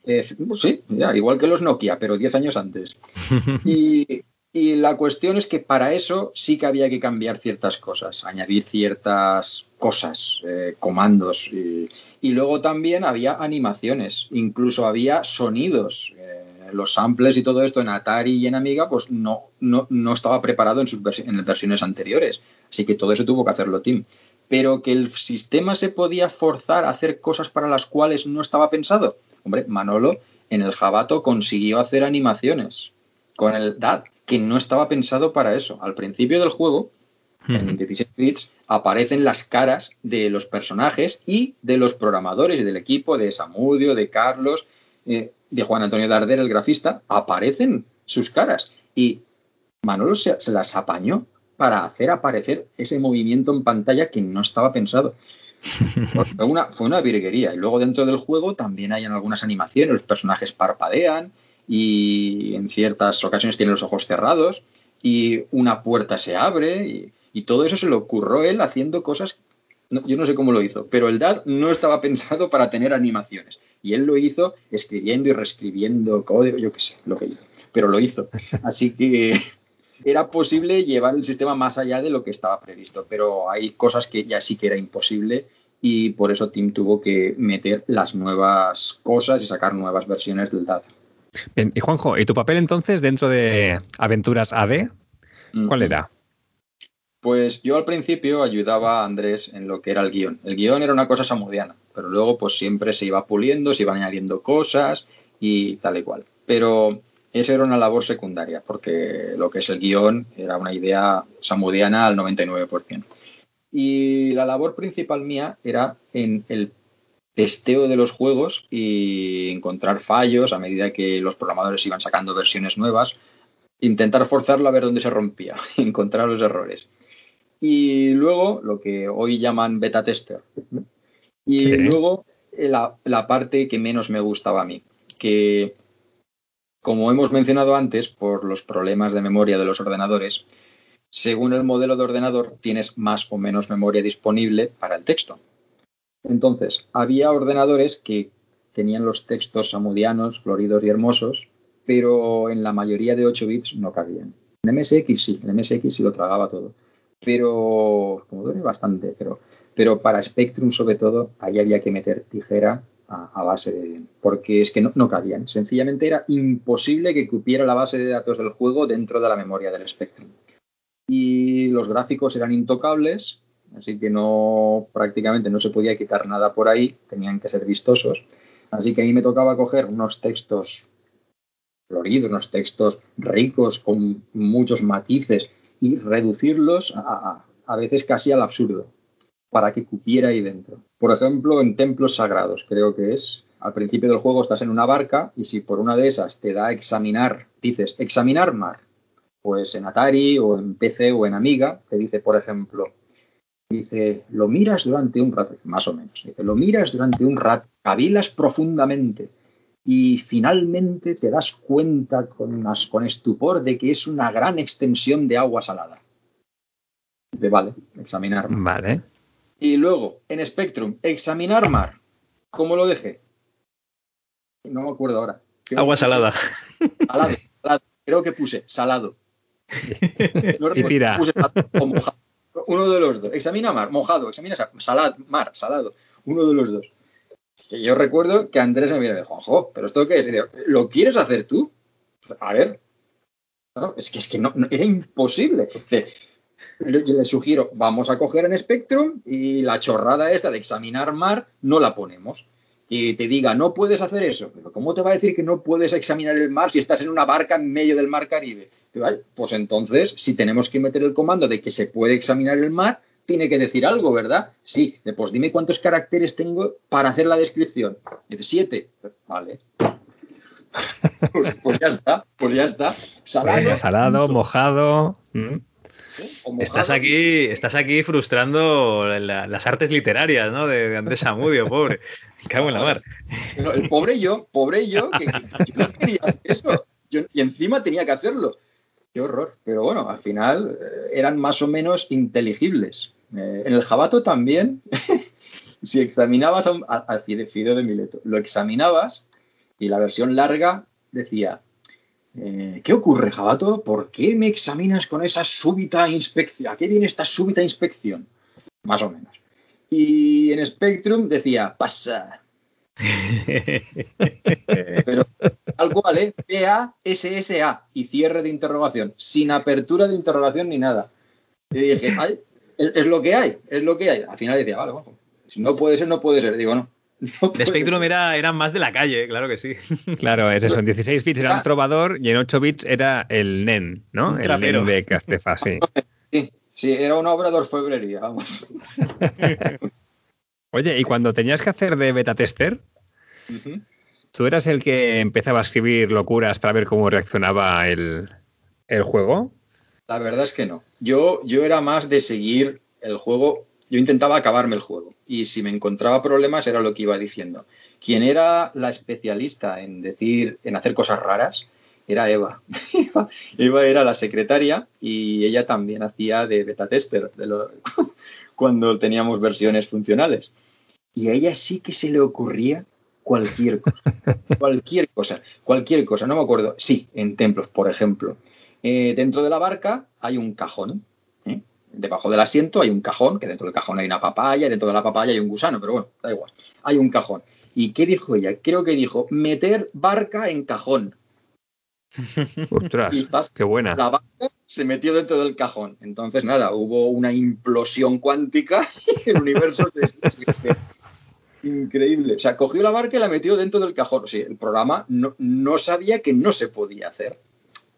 Eh, pues sí, igual que los Nokia, pero 10 años antes. Y, la cuestión es que para eso sí que había que cambiar ciertas cosas, añadir ciertas cosas, eh, comandos. Y, y luego también había animaciones, incluso había sonidos. Eh, los samples y todo esto en Atari y en Amiga, pues no, no, no estaba preparado en sus en las versiones anteriores. Así que todo eso tuvo que hacerlo Tim. Pero que el sistema se podía forzar a hacer cosas para las cuales no estaba pensado. Hombre, Manolo en el Jabato consiguió hacer animaciones con el DAD, que no estaba pensado para eso. Al principio del juego, en 16 bits, aparecen las caras de los personajes y de los programadores y del equipo, de Samudio, de Carlos, eh, de Juan Antonio Darder, el grafista, aparecen sus caras. Y Manolo se, las apañó para hacer aparecer ese movimiento en pantalla que no estaba pensado. Fue una, fue una virguería. Y luego dentro del juego también hay algunas animaciones, los personajes parpadean y en ciertas ocasiones tiene los ojos cerrados y una puerta se abre y, y todo eso se le ocurrió él haciendo cosas no, yo no sé cómo lo hizo, pero el DAD no estaba pensado para tener animaciones. Y él lo hizo escribiendo y reescribiendo código, yo qué sé, lo que hizo. Pero lo hizo. Así que era posible llevar el sistema más allá de lo que estaba previsto, pero hay cosas que ya sí que era imposible y por eso Tim tuvo que meter las nuevas cosas y sacar nuevas versiones del DAD. Bien, y Juanjo, ¿y tu papel entonces dentro de Aventuras AD? ¿Cuál Mm. era? Pues yo al principio ayudaba a Andrés en lo que era el guion. El guion era una cosa samudiana, pero luego pues siempre se iba puliendo, se iban añadiendo cosas y tal y cual. Pero esa era una labor secundaria, porque lo que es el guion era una idea samudiana al 99%. Y la labor principal mía era en el testeo de los juegos y encontrar fallos a medida que los programadores iban sacando versiones nuevas, intentar forzarlo a ver dónde se rompía, encontrar los errores. Y luego lo que hoy llaman beta tester. Y Sí. luego eh, la, la parte que menos me gustaba a mí, que como hemos mencionado antes, por los problemas de memoria de los ordenadores, según el modelo de ordenador tienes más o menos memoria disponible para el texto. Entonces, había ordenadores que tenían los textos samudianos, floridos y hermosos, pero en la mayoría de 8 bits no cabían. En MSX sí, en MSX sí lo tragaba todo. Pero, como duele bastante, pero, pero para Spectrum sobre todo, ahí había que meter tijera a, base de... Porque es que no, no cabían. Sencillamente era imposible que cupiera la base de datos del juego dentro de la memoria del Spectrum. Y los gráficos eran intocables, así que no prácticamente no se podía quitar nada por ahí, tenían que ser vistosos. Así que ahí me tocaba coger unos textos floridos, unos textos ricos con muchos matices y reducirlos a, a, veces casi al absurdo para que cupiera ahí dentro. Por ejemplo, en templos sagrados, creo que es. Al principio del juego estás en una barca y si por una de esas te da a examinar, dices, examinar mar, pues en Atari o en PC o en Amiga, te dice, por ejemplo, dice, lo miras durante un rato, más o menos, dice, lo miras durante un rato, cavilas profundamente y finalmente te das cuenta con, con estupor de que es una gran extensión de agua salada. Dice, vale, examinar mar. Vale. Y luego, en Spectrum, examinar mar. ¿Cómo lo dejé? No me acuerdo ahora. Creo Agua salada. Salado, salado. Creo que puse salado. No Y tira. puse salado o mojado. Uno de los dos. Examina mar, mojado. Examina sa- salad, mar, salado. Uno de los dos. Que yo recuerdo que Andrés me mira y me dijo, "Ojo, ¿pero esto qué es? ¿Lo quieres hacer tú? A ver. No, es que, es que no, era imposible. Yo le sugiero, vamos a coger en Spectrum y la chorrada esta de examinar mar no la ponemos. Y te diga, no puedes hacer eso. Pero ¿cómo te va a decir que no puedes examinar el mar si estás en una barca en medio del mar Caribe? Digo, "Ay, pues entonces, si tenemos que meter el comando de que se puede examinar el mar, tiene que decir algo, ¿verdad? Sí, pues dime cuántos caracteres tengo para hacer la descripción. Dice, siete. Vale. pues, pues ya está, pues ya está. Salado, Venga, salado, punto. mojado. ¿Mm? Mojado. Estás aquí, estás aquí frustrando la- las artes literarias, ¿no? De, de Andrés Amudio, pobre. Me cago en la mar. El pobre yo, pobre yo, que, que yo no quería hacer eso. Yo- y encima tenía que hacerlo. Qué horror. Pero bueno, al final eh, eran más o menos inteligibles. Eh, en el jabato también, si examinabas a un- a- al Fide, Fideo de Mileto, lo examinabas y la versión larga decía, eh, ¿qué ocurre, jabato? ¿Por qué me examinas con esa súbita inspección? ¿A qué viene esta súbita inspección? Más o menos. Y en Spectrum decía, pasa. Pero tal cual, ¿eh? P-A-S-S-A y cierre de interrogación, sin apertura de interrogación ni nada. Y dije, "Ay, es, es lo que hay, es lo que hay. Al final decía, vale, bueno, si no puede ser, no puede ser. Digo, no. no De Spectrum ser. era, eran más de la calle, claro que sí. Claro, es eso. En 16 bits era un trovador y en 8 bits era el NEN, ¿no? El. NEN de Castefa, sí. Sí, sí, era una obra de orfebrería, vamos. Oye, y cuando tenías que hacer de beta tester. ¿tú eras el que empezaba a escribir locuras para ver cómo reaccionaba el, el juego? La verdad es que no. Yo, yo era más de seguir el juego. Yo intentaba acabarme el juego. Y si me encontraba problemas era lo que iba diciendo. quien era la especialista en decir, en hacer cosas raras, era Eva. Eva era la secretaria y ella también hacía de beta tester de lo, cuando teníamos versiones funcionales. Y a ella sí que se le ocurría cualquier cosa. cualquier cosa. Cualquier cosa. No me acuerdo. Sí, en templos, por ejemplo. Eh, dentro de la barca hay un cajón. ¿eh? Debajo del asiento hay un cajón, que dentro del cajón hay una papaya, y dentro de la papaya hay un gusano, pero bueno, da igual. Hay un cajón. ¿Y qué dijo ella? Creo que dijo meter barca en cajón. Ostras, qué buena. La barca se metió dentro del cajón. Entonces, nada, hubo una implosión cuántica y el universo se, Increíble. O sea, cogió la barca y la metió dentro del cajón. Sí, el programa no, no, sabía que no se podía hacer.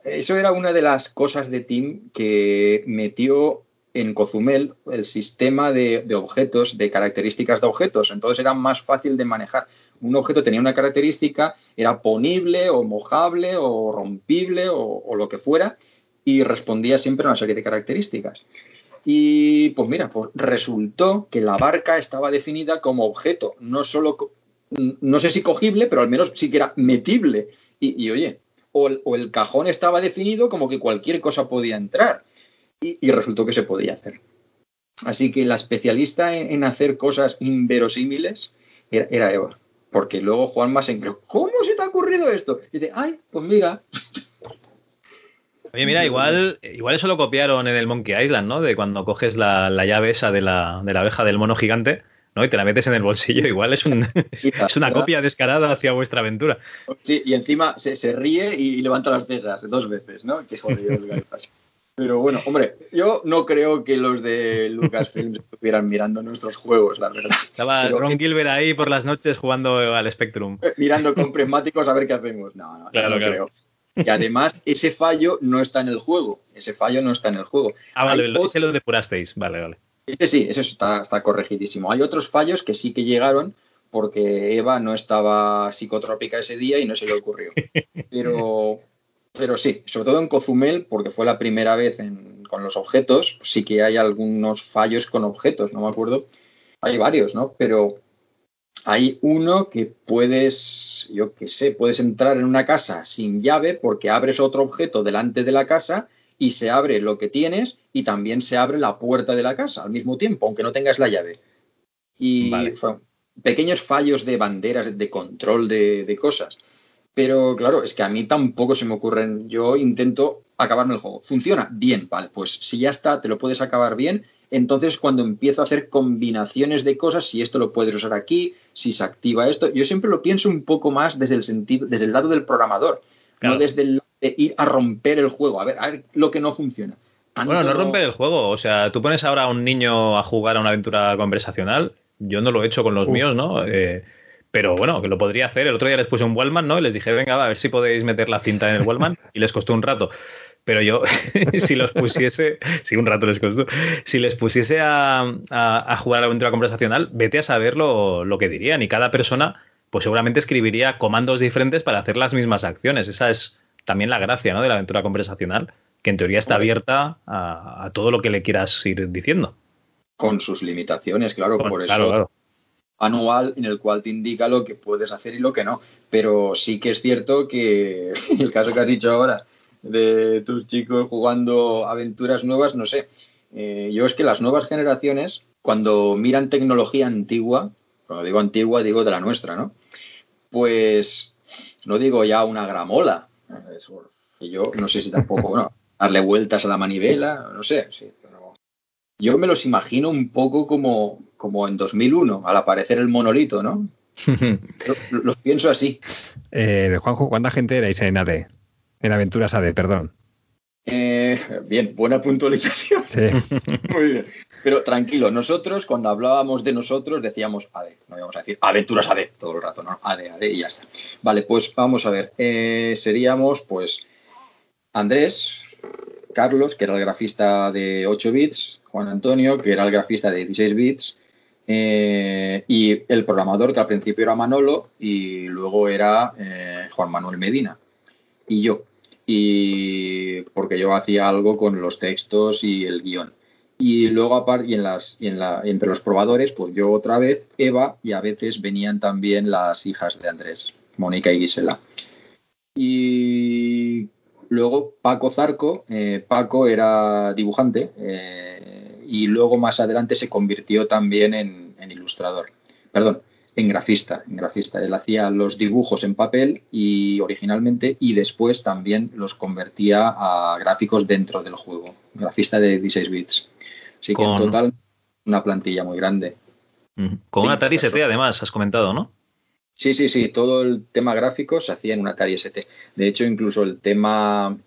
Eso era una de las cosas de Tim que metió en Cozumel el sistema de, objetos, de características de objetos. Entonces era más fácil de manejar. Un objeto tenía una característica, era ponible o mojable o rompible o, lo que fuera, y respondía siempre a una serie de características. Y pues mira, pues resultó que la barca estaba definida como objeto, no solo, no sé si cogible, pero al menos sí que era metible. Y, oye, o el cajón estaba definido como que cualquier cosa podía entrar y, resultó que se podía hacer. Así que la especialista en, hacer cosas inverosímiles era, Eva. Porque luego Juan se creyó, ¿cómo se te ha ocurrido esto? Y dice, ay, pues mira. Oye, mira, igual, igual eso lo copiaron en el Monkey Island, ¿no? De cuando coges la, llave esa de la, de la abeja del mono gigante. ¿No? Y te la metes en el bolsillo, igual es, un, es una copia descarada hacia vuestra aventura. Sí, y encima se, ríe y, levanta las cejas dos veces, ¿no? Qué jodido el pero bueno, hombre, yo no creo que los de Lucasfilm estuvieran mirando nuestros juegos, la verdad. Estaba Ron Gilbert ahí por las noches jugando al Spectrum. Eh, mirando con prismáticos a ver qué hacemos. No, no, no creo. Y además, ese fallo no está en el juego. Ese fallo no está en el juego. Ah, vale, ese lo depurasteis. Vale, vale. Ese sí, eso está, está corregidísimo. Hay otros fallos que sí que llegaron porque Eva no estaba psicotrópica ese día y no se le ocurrió. Pero pero sí, sobre todo en Cozumel, porque fue la primera vez con los objetos, sí que hay algunos fallos con objetos, no me acuerdo. Hay varios, ¿no? Pero hay uno que puedes, yo qué sé, puedes entrar en una casa sin llave porque abres otro objeto delante de la casa y se abre lo que tienes y también se abre la puerta de la casa al mismo tiempo, aunque no tengas la llave. Y pequeños fallos de banderas, de control de, de cosas. Pero claro, es que a mí tampoco se me ocurren. Yo intento acabarme el juego. Funciona bien, vale. Pues si ya está, te lo puedes acabar bien. Entonces, cuando empiezo a hacer combinaciones de cosas, si esto lo puedes usar aquí, si se activa esto, yo siempre lo pienso un poco más desde el sentido, desde el lado del programador, no desde el lado de ir a romper el juego, a ver, a ver lo que no funciona. Bueno, no romper el juego. O sea, tú pones ahora a un niño a jugar a una aventura conversacional. Yo no lo he hecho con los míos, ¿no? Eh, pero bueno, que lo podría hacer. El otro día les puse un Wallman, ¿no? Y les dije, venga, a ver si podéis meter la cinta en el Wallman. Y les costó un rato. Pero yo, si los pusiese, sí, un rato les costó. Si les pusiese a, jugar a la aventura conversacional, vete a saber lo, que dirían. Y cada persona, pues seguramente escribiría comandos diferentes para hacer las mismas acciones. Esa es también la gracia, ¿no? De la aventura conversacional, que en teoría está abierta a, todo lo que le quieras ir diciendo. Con sus limitaciones, claro, por eso anual en el cual te indica lo que puedes hacer y lo que no. Pero sí que es cierto que el caso que has dicho ahora de tus chicos jugando aventuras nuevas, no sé. Eh, yo es que las nuevas generaciones, cuando miran tecnología antigua, cuando digo antigua, digo de la nuestra, ¿no? Pues no digo ya una gramola. que yo no sé si tampoco, bueno, darle vueltas a la manivela, no sé. yo me los imagino un poco como, como en 2001, al aparecer el monolito, ¿no? Los pienso así. Eh, Juanjo, ¿cuánta gente erais en AD? En Aventuras AD, perdón. Eh, bien, buena puntualización. Sí. Muy bien. Pero tranquilo, nosotros cuando hablábamos de nosotros decíamos AD, no íbamos a decir Aventuras AD todo el rato, ¿no? AD, AD y ya está. Vale, pues vamos a ver. Eh, seríamos pues Andrés, Carlos, que era el grafista de 8 bits, Juan Antonio, que era el grafista de 16 bits, eh, y el programador, que al principio era Manolo y luego era eh, Juan Manuel Medina. Y yo. Y porque yo hacía algo con los textos y el guion. Y luego, aparte, en las, y en la, entre los probadores, pues yo otra vez, Eva, y a veces venían también las hijas de Andrés, Mónica y Gisela. Y luego Paco Zarco, eh, Paco era dibujante eh, y luego más adelante se convirtió también en, en ilustrador. Perdón, en grafista, en grafista. Él hacía los dibujos en papel y originalmente y después también los convertía a gráficos dentro del juego. Grafista de 16 bits. Así que en Con- total una plantilla muy grande. Con Sí, un Atari. ST además, has comentado, ¿no? Sí, sí, sí, todo el tema gráfico se hacía en un Atari ST. De hecho, incluso el tema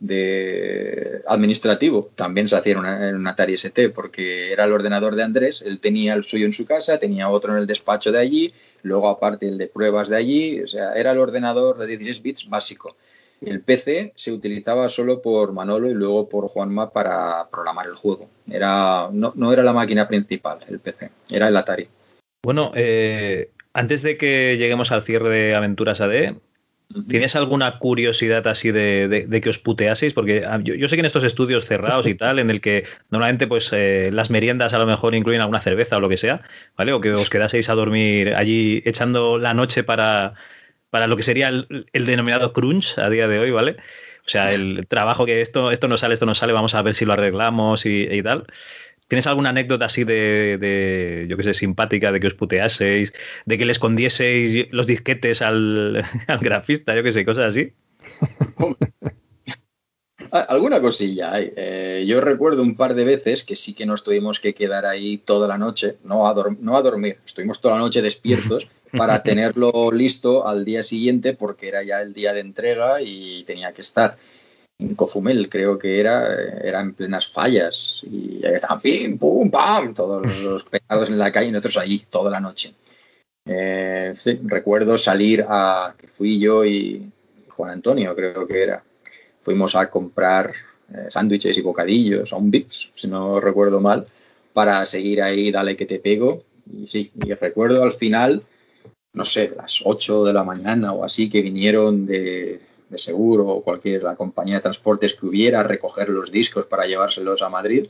de administrativo también se hacía en, una- un Atari ST porque era el ordenador de Andrés, él tenía el suyo en su casa, tenía otro en el despacho de allí, luego aparte el de pruebas de allí, o sea, era el ordenador de 16 bits básico. El PC se utilizaba solo por Manolo y luego por Juanma para programar el juego. Era, no, no era la máquina principal, el PC, era el Atari. Bueno, eh, antes de que lleguemos al cierre de Aventuras AD, ¿tienes alguna curiosidad así de, de- de que os puteaseis? Porque ah, yo, yo sé que en estos estudios cerrados y tal, en el que normalmente pues eh, las meriendas a lo mejor incluyen alguna cerveza o lo que sea, ¿vale? O que os quedaseis a dormir allí echando la noche para, para lo que sería el, el denominado crunch a día de hoy, ¿vale? O sea, el trabajo que esto, esto no sale, esto no sale, vamos a ver si lo arreglamos y, y tal. ¿Tienes alguna anécdota así de, de, yo qué sé, simpática, de que os puteaseis, de que le escondieseis los disquetes al, al grafista, yo qué sé, cosas así? Ah, Alguna cosilla hay. Eh, yo recuerdo un par de veces que sí que nos tuvimos que quedar ahí toda la noche, no a, dor- no a dormir, estuvimos toda la noche despiertos para tenerlo listo al día siguiente porque era ya el día de entrega y tenía que estar. En Cozumel creo que era, era en plenas fallas y ahí estaban pim, pum, pam, todos los pegados en la calle y nosotros allí toda la noche. Eh, sí, recuerdo salir a, que fui yo y Juan Antonio creo que era, fuimos a comprar eh, sándwiches y bocadillos a un Vips, si no recuerdo mal, para seguir ahí, dale que te pego. Y sí, y recuerdo al final, no sé, las 8 de la mañana o así, que vinieron de, de seguro o cualquier la compañía de transportes que hubiera a recoger los discos para llevárselos a Madrid.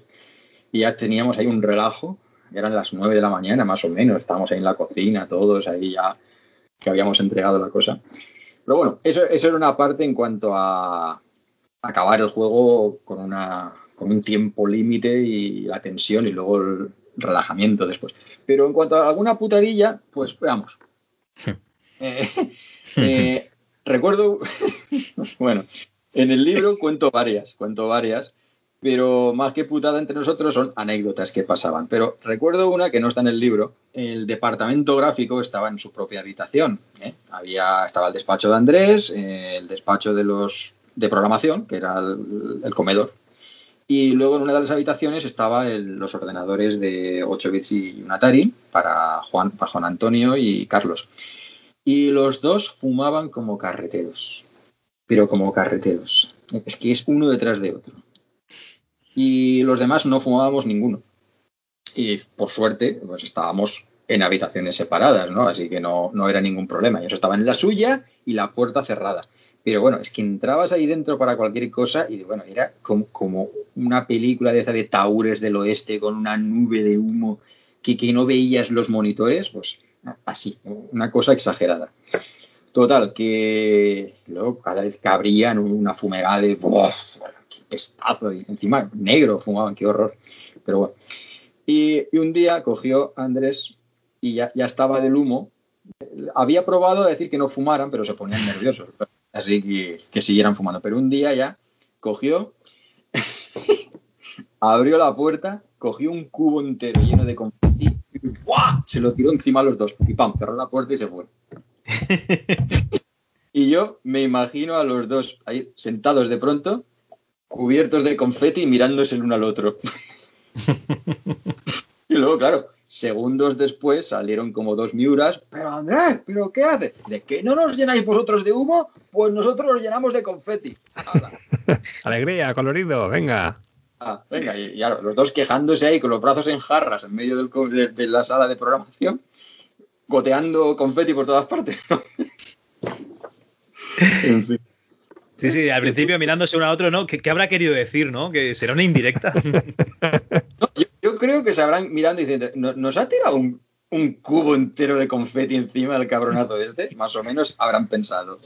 Y ya teníamos ahí un relajo, eran las 9 de la mañana más o menos, estábamos ahí en la cocina, todos ahí ya que habíamos entregado la cosa. Pero bueno, eso, eso era una parte en cuanto a acabar el juego con, una, con un tiempo límite y la tensión y luego el relajamiento después. Pero en cuanto a alguna putadilla, pues veamos. Eh, eh, recuerdo, bueno, en el libro cuento varias, cuento varias, pero más que putada entre nosotros son anécdotas que pasaban. Pero recuerdo una que no está en el libro. El departamento gráfico estaba en su propia habitación. ¿eh? Había, estaba el despacho de Andrés, el despacho de los de programación, que era el, comedor. Y luego en una de las habitaciones estaban los ordenadores de 8 bits y un Atari para Juan, para Juan Antonio y Carlos. Y los dos fumaban como carreteros. Pero como carreteros. Es que es uno detrás de otro. Y los demás no fumábamos ninguno. Y por suerte, pues estábamos en habitaciones separadas, ¿no? Así que no, no era ningún problema. Ellos estaban en la suya y la puerta cerrada. Pero bueno, es que entrabas ahí dentro para cualquier cosa y bueno, era como, como una película de esa de Taures del Oeste con una nube de humo que, que no veías los monitores, pues así, una cosa exagerada. Total, que luego cada vez que abrían una fumegada de ¡Uf! qué pestazo, y encima negro fumaban, qué horror. Pero bueno. Y, un día cogió Andrés y ya, ya estaba del humo. Había probado a decir que no fumaran, pero se ponían nerviosos. Así que, que siguieran fumando. Pero un día ya cogió, abrió la puerta, cogió un cubo entero lleno de confeti ¡buah! se lo tiró encima a los dos. Y pam, cerró la puerta y se fue. y yo me imagino a los dos ahí sentados de pronto, cubiertos de confeti y mirándose el uno al otro. y luego, claro, segundos después salieron como dos miuras. Pero Andrés, ¿pero qué hace? ¿De que no nos llenáis vosotros de humo? Pues nosotros los llenamos de confeti. Alegría, colorido, venga. Ah, venga, y, y claro, los dos quejándose ahí con los brazos en jarras en medio del, de, de, la sala de programación, goteando confeti por todas partes. en fin. Sí, sí, al principio mirándose uno a otro, ¿no? ¿Qué, qué habrá querido decir, no? Que será una indirecta. No, yo, yo creo que se habrán mirando y diciendo, "¿No- ¿nos ha tirado un, un cubo entero de confeti encima del cabronazo este? Más o menos habrán pensado.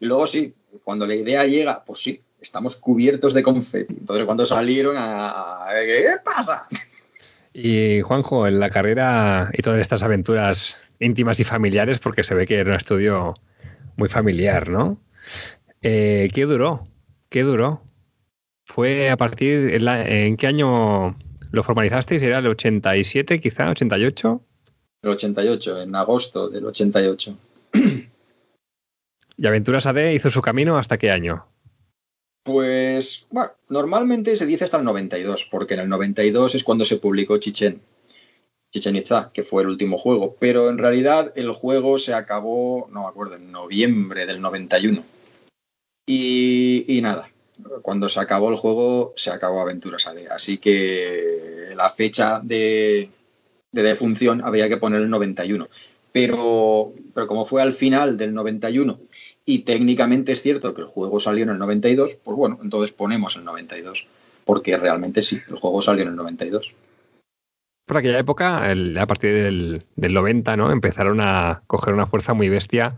Y luego sí, cuando la idea llega, pues sí, estamos cubiertos de confeti. Entonces cuando salieron a... ¿Qué pasa? Y Juanjo, en la carrera y todas estas aventuras íntimas y familiares, porque se ve que era un estudio muy familiar, ¿no? Eh, ¿Qué duró? ¿Qué duró? ¿Fue a partir, en, la- en qué año lo formalizasteis? ¿Era el 87 quizá, 88? El 88, en agosto del 88. ¿Y Aventuras AD hizo su camino hasta qué año? Pues, bueno, normalmente se dice hasta el 92, porque en el 92 es cuando se publicó Chichen, Chichen Itza, que fue el último juego. Pero en realidad el juego se acabó, no me acuerdo, en noviembre del 91. Y, y nada, cuando se acabó el juego, se acabó Aventuras AD. Así que la fecha de, de defunción habría que poner el 91. Pero, pero como fue al final del 91 y técnicamente es cierto que el juego salió en el 92, pues bueno, entonces ponemos el 92, porque realmente sí, el juego salió en el 92. Por aquella época, el- a partir del, del 90, ¿no? Empezaron a coger una fuerza muy bestia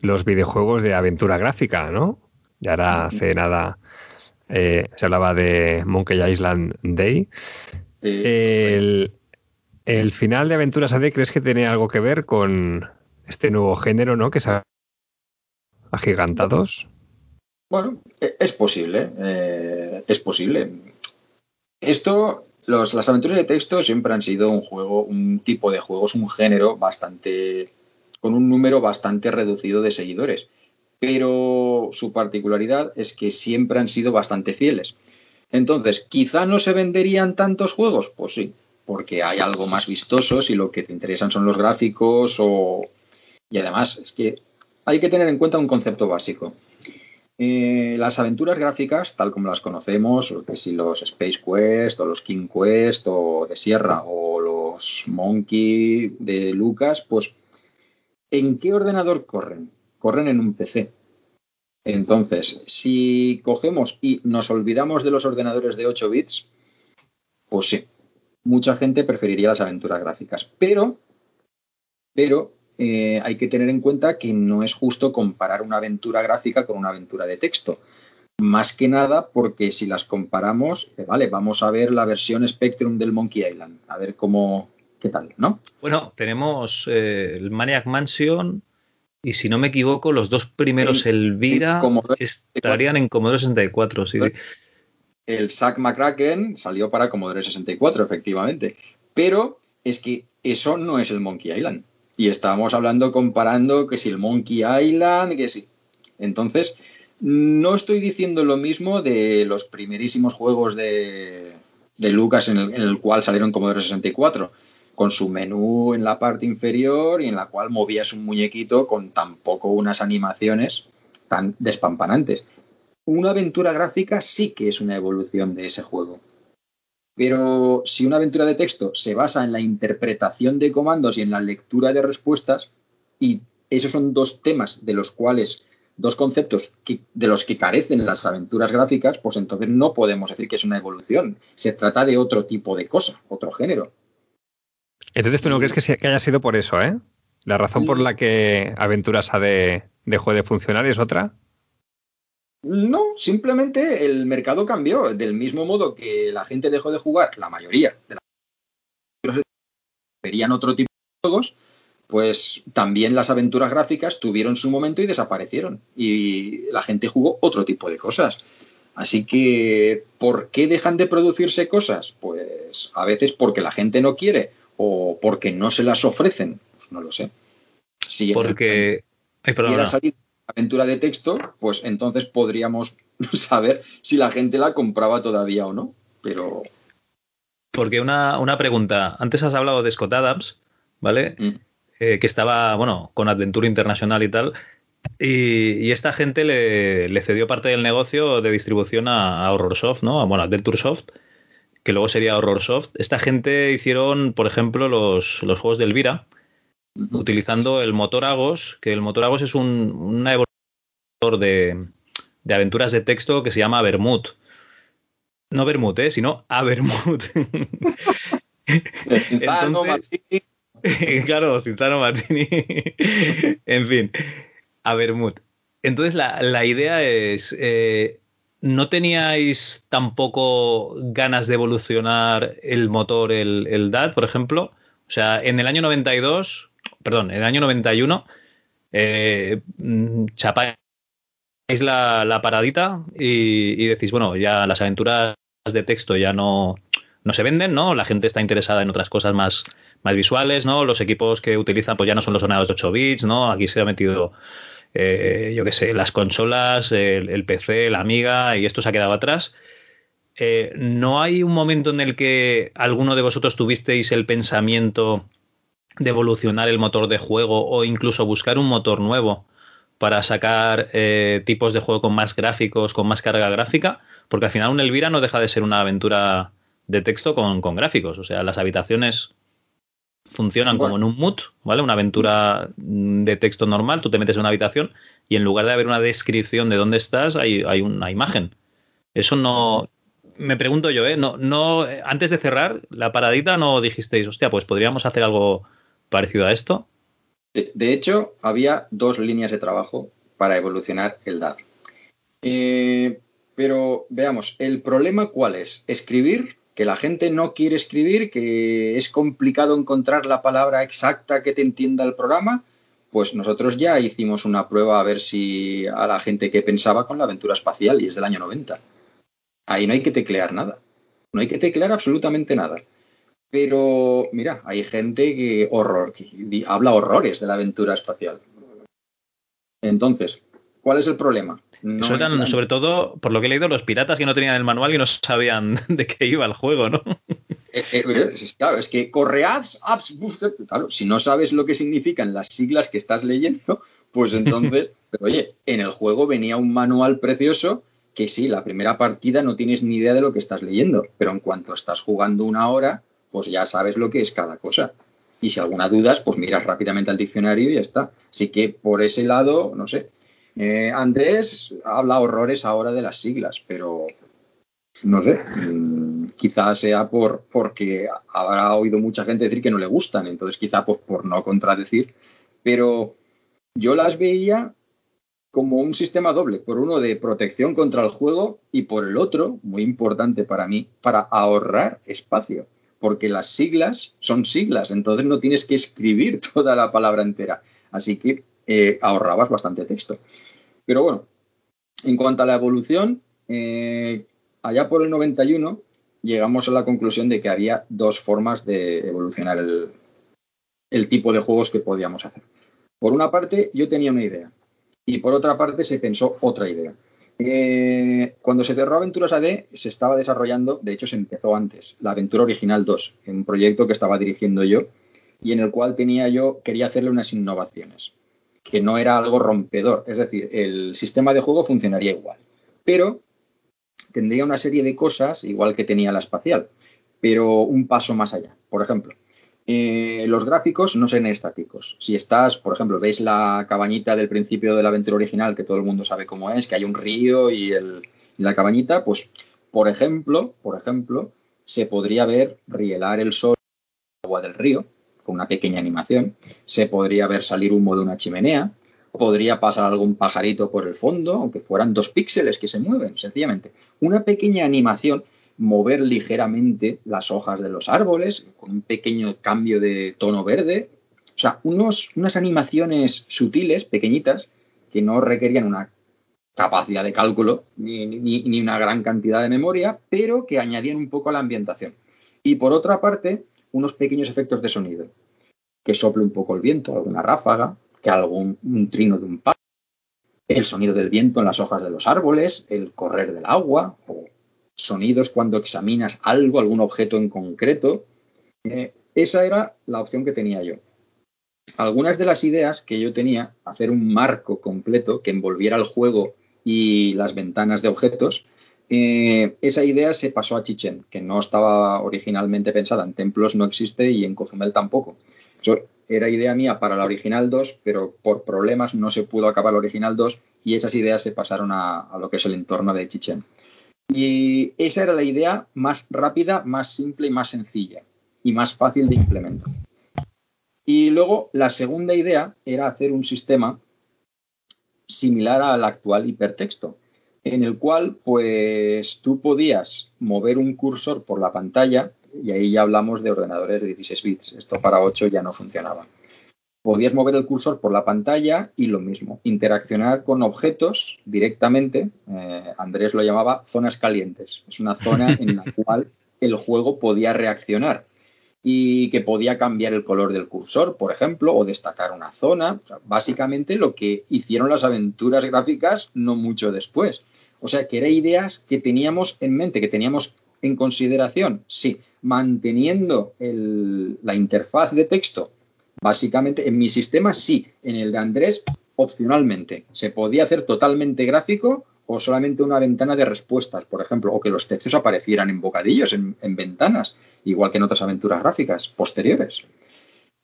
los videojuegos de aventura gráfica, ¿no? Y ahora hace nada eh, se hablaba de Monkey Island Day. El, el final de Aventuras AD, ¿crees que tiene algo que ver con este nuevo género, ¿no? Que se ha agigantados. Bueno, e- es posible, eh, es posible. Esto, las aventuras de texto siempre han sido un juego, un tipo de juegos, un género bastante, con un número bastante reducido de seguidores. Pero su particularidad es que siempre han sido bastante fieles. Entonces, quizá no se venderían tantos juegos, pues sí, porque hay algo más vistoso si lo que te interesan son los gráficos o... Y además, es que hay que tener en cuenta un concepto básico. Eh, las aventuras gráficas, tal como las conocemos, que si los Space Quest o los King Quest o de Sierra o los Monkey de Lucas, pues ¿en qué ordenador corren? Corren en un PC. Entonces, si cogemos y nos olvidamos de los ordenadores de 8 bits, pues sí, mucha gente preferiría las aventuras gráficas. Pero, pero eh, hay que tener en cuenta que no es justo comparar una aventura gráfica con una aventura de texto. Más que nada porque si las comparamos, eh, vale, vamos a ver la versión Spectrum del Monkey Island, a ver cómo, qué tal, ¿no? Bueno, tenemos eh, el Maniac Mansion y si no me equivoco, los dos primeros En- Elvira en estarían en Commodore 64, sí. El Zack McCracken salió para Commodore 64, efectivamente. Pero es que eso no es el Monkey Island. Y estábamos hablando, comparando que si el Monkey Island, que si. Entonces, no estoy diciendo lo mismo de los primerísimos juegos de, de Lucas en el, en el cual salieron Commodore 64, con su menú en la parte inferior y en la cual movías un muñequito con tampoco unas animaciones tan despampanantes una aventura gráfica sí que es una evolución de ese juego. Pero si una aventura de texto se basa en la interpretación de comandos y en la lectura de respuestas, y esos son dos temas de los cuales, dos conceptos que- de los que carecen las aventuras gráficas, pues entonces no podemos decir que es una evolución. Se trata de otro tipo de cosa, otro género. Entonces tú no crees que, sea- que haya sido por eso, ¿eh? La razón por la que Aventuras AD dejó de funcionar es otra. No, simplemente el mercado cambió. Del mismo modo que la gente dejó de jugar, la mayoría de las verían otro tipo de juegos, pues también las aventuras gráficas tuvieron su momento y desaparecieron. Y la gente jugó otro tipo de cosas. Así que, ¿por qué dejan de producirse cosas? Pues a veces porque la gente no quiere o porque no se las ofrecen. Pues no lo sé. Si Porque. Ay, perdona. salido aventura de texto, pues entonces podríamos saber si la gente la compraba todavía o no. Pero Porque una, una pregunta. Antes has hablado de Scott Adams, ¿vale? mm, Eh, que estaba, bueno, con Adventure Internacional y tal. Y, y esta gente le, le cedió parte del negocio de distribución a, a Horrorsoft, ¿no? A, bueno, Adventure Soft, que luego sería Horrorsoft. Esta gente hicieron, por ejemplo, los, los juegos de Elvira, utilizando el motor Agos, que el motor Agos es un, una evolución de, de aventuras de texto que se llama Bermud. No Bermud, ¿eh? sino Abermud. Entonces, claro, Cinzano Martini. en fin, Abermud. Entonces la, idea es, eh, ¿no teníais tampoco ganas de evolucionar el motor, el, el DAT, por ejemplo? O sea, en el año 92, perdón, en el año 91, eh, mm, chapáis la, paradita y, decís, bueno, ya las aventuras de texto ya no, no se venden, ¿no? La gente está interesada en otras cosas más, más visuales, ¿no? Los equipos que utilizan pues ya no son los ordenadores de 8 bits, ¿no? Aquí se ha metido eh, yo qué sé, las consolas, el, PC, la Amiga, y esto se ha quedado atrás. Eh, ¿No hay un momento en el que alguno de vosotros tuvisteis el pensamiento de evolucionar el motor de juego o incluso buscar un motor nuevo para sacar eh, tipos de juego con más gráficos, con más carga gráfica? Porque al final un Elvira no deja de ser una aventura de texto con, con gráficos. O sea, las habitaciones funcionan como en un mood, ¿vale? Una aventura de texto normal, tú te metes en una habitación y en lugar de haber una descripción de dónde estás, hay, hay una imagen. Eso no. Me pregunto yo, ¿eh? No, no, antes de cerrar la paradita, no dijisteis, hostia, pues podríamos hacer algo parecido a esto. De, hecho, había dos líneas de trabajo para evolucionar el DAD. Eh, pero veamos, ¿el problema cuál es? Escribir que la gente no quiere escribir, que es complicado encontrar la palabra exacta que te entienda el programa, pues nosotros ya hicimos una prueba a ver si a la gente que pensaba con la aventura espacial y es del año 90. Ahí no hay que teclear nada. No hay que teclear absolutamente nada. Pero mira, hay gente que horror, que habla horrores de la aventura espacial. Entonces, ¿cuál es el problema? Eso eran, sobre todo, por lo que he leído, los piratas que no tenían el manual y no sabían de qué iba el juego, ¿no? Eh, eh, claro, es que correads, apps, claro, si no sabes lo que significan las siglas que estás leyendo, pues entonces, pero oye, en el juego venía un manual precioso que sí, la primera partida no tienes ni idea de lo que estás leyendo, pero en cuanto estás jugando una hora, pues ya sabes lo que es cada cosa. Y si alguna dudas, pues miras rápidamente al diccionario y ya está. Así que por ese lado, no sé, eh, Andrés habla horrores ahora de las siglas, pero no sé, mm, quizás sea por porque habrá oído mucha gente decir que no le gustan, entonces quizá pues, por no contradecir, pero yo las veía como un sistema doble, por uno de protección contra el juego y por el otro, muy importante para mí, para ahorrar espacio, porque las siglas son siglas, entonces no tienes que escribir toda la palabra entera, así que eh, ahorrabas bastante texto. Pero bueno, en cuanto a la evolución, eh, allá por el 91 llegamos a la conclusión de que había dos formas de evolucionar el, tipo de juegos que podíamos hacer. Por una parte, yo tenía una idea y por otra parte se pensó otra idea. Eh, cuando se cerró Aventuras AD, se estaba desarrollando, de hecho se empezó antes, la Aventura Original 2, un proyecto que estaba dirigiendo yo y en el cual tenía yo, quería hacerle unas innovaciones que no era algo rompedor. Es decir, el sistema de juego funcionaría igual, pero tendría una serie de cosas igual que tenía la espacial, pero un paso más allá. Por ejemplo, eh, los gráficos no sean estáticos. Si estás, por ejemplo, veis la cabañita del principio de la aventura original, que todo el mundo sabe cómo es, que hay un río y, la cabañita, pues, por ejemplo, por ejemplo, se podría ver rielar el sol en el agua del río, con una pequeña animación. Se podría ver salir humo de una chimenea. Podría pasar algún pajarito por el fondo, aunque fueran dos píxeles que se mueven, sencillamente. Una pequeña animación, mover ligeramente las hojas de los árboles, con un pequeño cambio de tono verde. O sea, unos, unas animaciones sutiles, pequeñitas, que no requerían una capacidad de cálculo ni, ni, una gran cantidad de memoria, pero que añadían un poco a la ambientación. Y por otra parte, unos pequeños efectos de sonido. Que sople un poco el viento, alguna ráfaga, que algún un trino de un pájaro, el sonido del viento en las hojas de los árboles, el correr del agua, sonidos cuando examinas algo, algún objeto en concreto. Eh, esa era la opción que tenía yo. Algunas de las ideas que yo tenía, hacer un marco completo que envolviera el juego y las ventanas de objetos, eh, esa idea se pasó a Chichen, que no estaba originalmente pensada. En Templos no existe y en Cozumel tampoco. Eso era idea mía para la original 2, pero por problemas no se pudo acabar la original 2 y esas ideas se pasaron a, a lo que es el entorno de Chichen. Y esa era la idea más rápida, más simple y más sencilla y más fácil de implementar. Y luego la segunda idea era hacer un sistema similar al actual hipertexto, en el cual pues tú podías mover un cursor por la pantalla y ahí ya hablamos de ordenadores de 16 bits. Esto para 8 ya no funcionaba. Podías mover el cursor por la pantalla y lo mismo, interaccionar con objetos directamente. Eh, Andrés lo llamaba zonas calientes. Es una zona en la cual el juego podía reaccionar y que podía cambiar el color del cursor, por ejemplo, o destacar una zona. básicamente lo que hicieron las aventuras gráficas no mucho después. O sea, que eran ideas que teníamos en mente, que teníamos en consideración, sí, manteniendo la interfaz de texto. Básicamente, en mi sistema sí, en el de Andrés, opcionalmente. Se podía hacer totalmente gráfico o solamente una ventana de respuestas, por ejemplo, o que los textos aparecieran en bocadillos, en, ventanas, igual que en otras aventuras gráficas posteriores.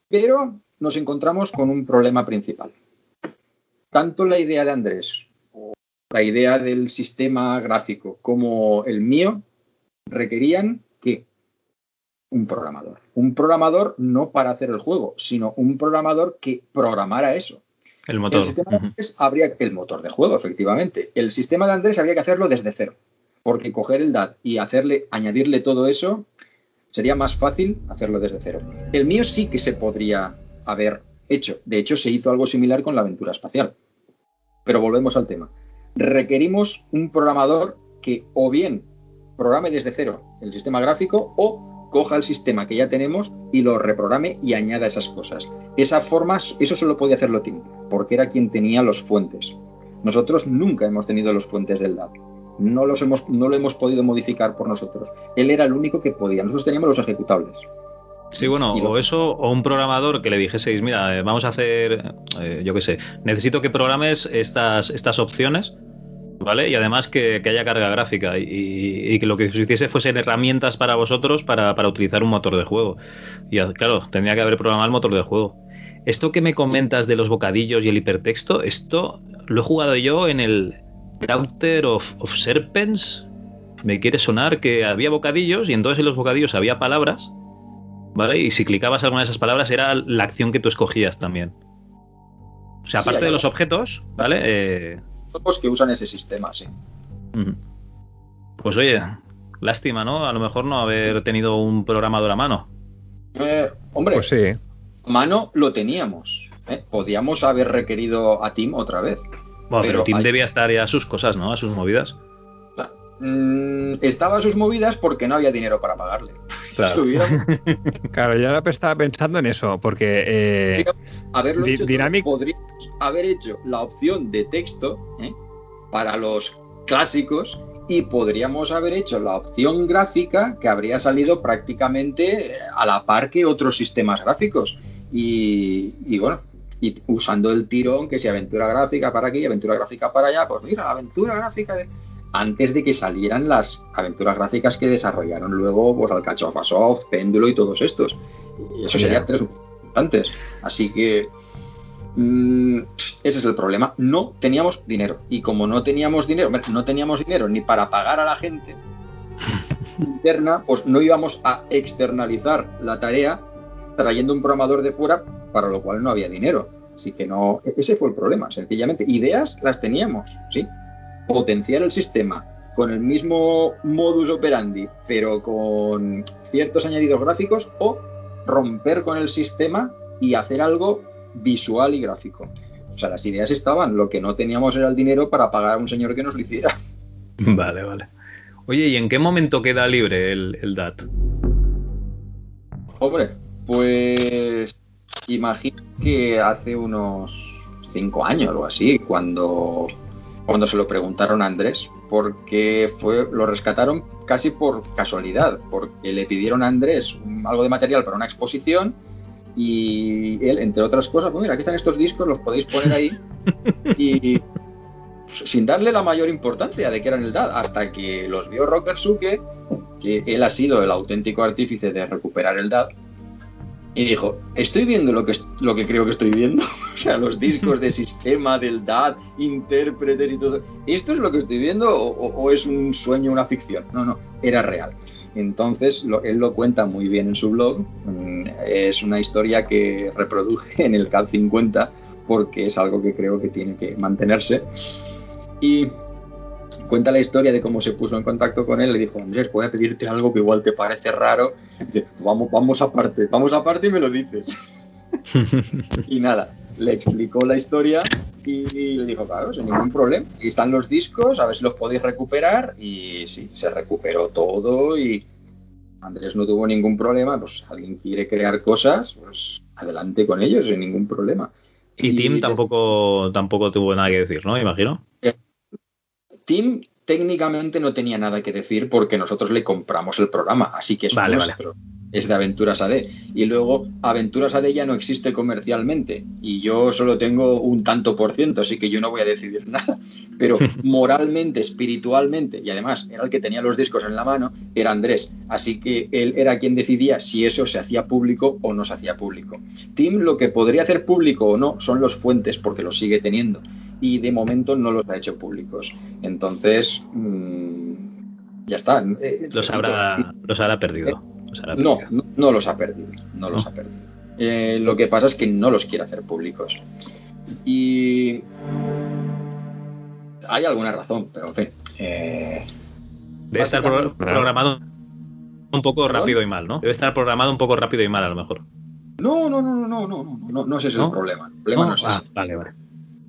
Pero nos encontramos con un problema principal. Tanto la idea de Andrés, o la idea del sistema gráfico, como el mío, requerían que un programador. Un programador no para hacer el juego, sino un programador que programara eso. El motor. El sistema de Andrés habría el motor de juego, efectivamente. El sistema de Andrés habría que hacerlo desde cero, porque coger el DAT y hacerle, añadirle todo eso sería más fácil hacerlo desde cero. El mío sí que se podría haber hecho. De hecho, se hizo algo similar con la aventura espacial. Pero volvemos al tema. Requerimos un programador que o bien programe desde cero el sistema gráfico o coja el sistema que ya tenemos y lo reprograme y añada esas cosas. Esa forma, eso solo podía hacerlo Tim, porque era quien tenía los fuentes. Nosotros nunca hemos tenido los fuentes del DAP. No, los hemos, no lo hemos podido modificar por nosotros. Él era el único que podía. Nosotros teníamos los ejecutables. Sí, bueno, o eso, o un programador que le dijeseis, mira, eh, vamos a hacer, eh, yo qué sé, necesito que programes estas, estas opciones ¿vale? Y además que, haya carga gráfica y, que lo que os hiciese fuesen herramientas para vosotros para, utilizar un motor de juego. Y claro, tendría que haber programado el motor de juego. Esto que me comentas de los bocadillos y el hipertexto, esto lo he jugado yo en el Daughter of, Serpents. Me quiere sonar que había bocadillos y entonces en los bocadillos había palabras, ¿vale? Y si clicabas alguna de esas palabras era la acción que tú escogías también. O sea, aparte de los objetos, ¿vale? Eh, que usan ese sistema, sí. Pues oye, lástima, ¿no? A lo mejor no haber tenido un programador a mano. Eh, hombre, pues sí. mano lo teníamos. ¿eh? Podíamos haber requerido a Tim otra vez. Bueno, pero, Tim debía estar ya a sus cosas, ¿no? A sus movidas. Mm, estaba a sus movidas porque no había dinero para pagarle. Claro, claro yo ahora estaba pensando en eso, porque eh, haberlo hecho podríamos haber hecho la opción de texto ¿eh? para los clásicos y podríamos haber hecho la opción gráfica que habría salido prácticamente a la par que otros sistemas gráficos. Y, y bueno, y usando el tirón que si aventura gráfica para aquí, aventura gráfica para allá, pues mira, aventura gráfica de antes de que salieran las aventuras gráficas que desarrollaron luego pues, Alcachofa Soft, Péndulo y todos estos. Y eso sería tres antes. Así que mm, ese es el problema. No teníamos dinero. Y como no teníamos dinero, no teníamos dinero ni para pagar a la gente interna, pues no íbamos a externalizar la tarea trayendo un programador de fuera, para lo cual no había dinero. Así que no, ese fue el problema, sencillamente. Ideas las teníamos, sí, potenciar el sistema con el mismo modus operandi, pero con ciertos añadidos gráficos, o romper con el sistema y hacer algo visual y gráfico. O sea, las ideas estaban, lo que no teníamos era el dinero para pagar a un señor que nos lo hiciera. Vale, vale. Oye, ¿y en qué momento queda libre el, el DAT? Hombre, pues imagino que hace unos cinco años o así, cuando cuando se lo preguntaron a Andrés, porque fue, lo rescataron casi por casualidad, porque le pidieron a Andrés algo de material para una exposición y él, entre otras cosas, pues mira, aquí están estos discos, los podéis poner ahí y sin darle la mayor importancia de que eran el DAD, hasta que los vio Rocker Suke, que él ha sido el auténtico artífice de recuperar el DAD, y dijo, estoy viendo lo que, lo que creo que estoy viendo. sea, los discos de sistema del DAD, intérpretes y todo. ¿Esto es lo que estoy viendo o, o es un sueño, una ficción? No, no, era real. Entonces, lo, él lo cuenta muy bien en su blog. Mm, Es una historia que reproduje en el CAD 50 porque es algo que creo que tiene que mantenerse. Y cuenta la historia de cómo se puso en contacto con él. Le dijo, Andrés, voy a pedirte algo que igual te parece raro. Dice, vamos, vamos aparte, vamos aparte y me lo dices. y nada, le explicó la historia y le dijo, claro, sin ningún problema. Y están los discos, a ver si los podéis recuperar. Y sí, se recuperó todo y Andrés no tuvo ningún problema. Pues alguien quiere crear cosas, pues adelante con ellos, sin ningún problema. Y Tim tampoco, tampoco tuvo nada que decir, ¿no? Imagino. Tim técnicamente no tenía nada que decir porque nosotros le compramos el programa, así que es Vale, nuestro. Es de Aventuras AD. Y luego Aventuras AD ya no existe comercialmente y yo solo tengo un tanto por ciento, así que yo no voy a decidir nada. Pero moralmente, espiritualmente, y además era el que tenía los discos en la mano, era Andrés. Así que él era quien decidía si eso se hacía público o no se hacía público. Tim lo que podría hacer público o no son los fuentes porque los sigue teniendo y de momento no los ha hecho públicos. Entonces, mmm, ya está. Eh, Los habrá, los habrá perdido. No, no, no los ha perdido. No ha perdido. Eh, lo que pasa es que no los quiere hacer públicos. Y hay alguna razón, pero en fin. eh, Debe estar pro- programado un poco ¿Perdón? rápido y mal, ¿no? Debe estar programado un poco rápido y mal, a lo mejor. No, no, no, no, no, no, no, no, no ese es ¿No? el problema. El problema no, es ah, ese. vale, vale.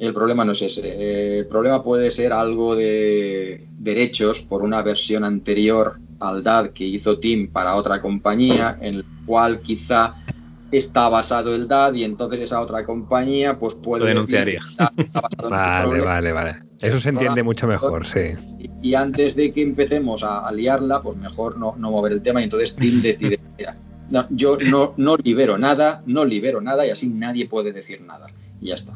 El problema no es ese. Eh, El problema puede ser algo de derechos por una versión anterior al DAD que hizo Tim para otra compañía, en el cual quizá está basado el DAD y entonces esa otra compañía pues puede Lo denunciaría. está- basado Vale, vale, vale. Eso se entiende mucho mejor, sí. Y, y antes de que empecemos a, a liarla, pues mejor no, no mover el tema y entonces Tim decide, mira, no, yo no, no libero nada, no libero nada y así nadie puede decir nada. Y ya está.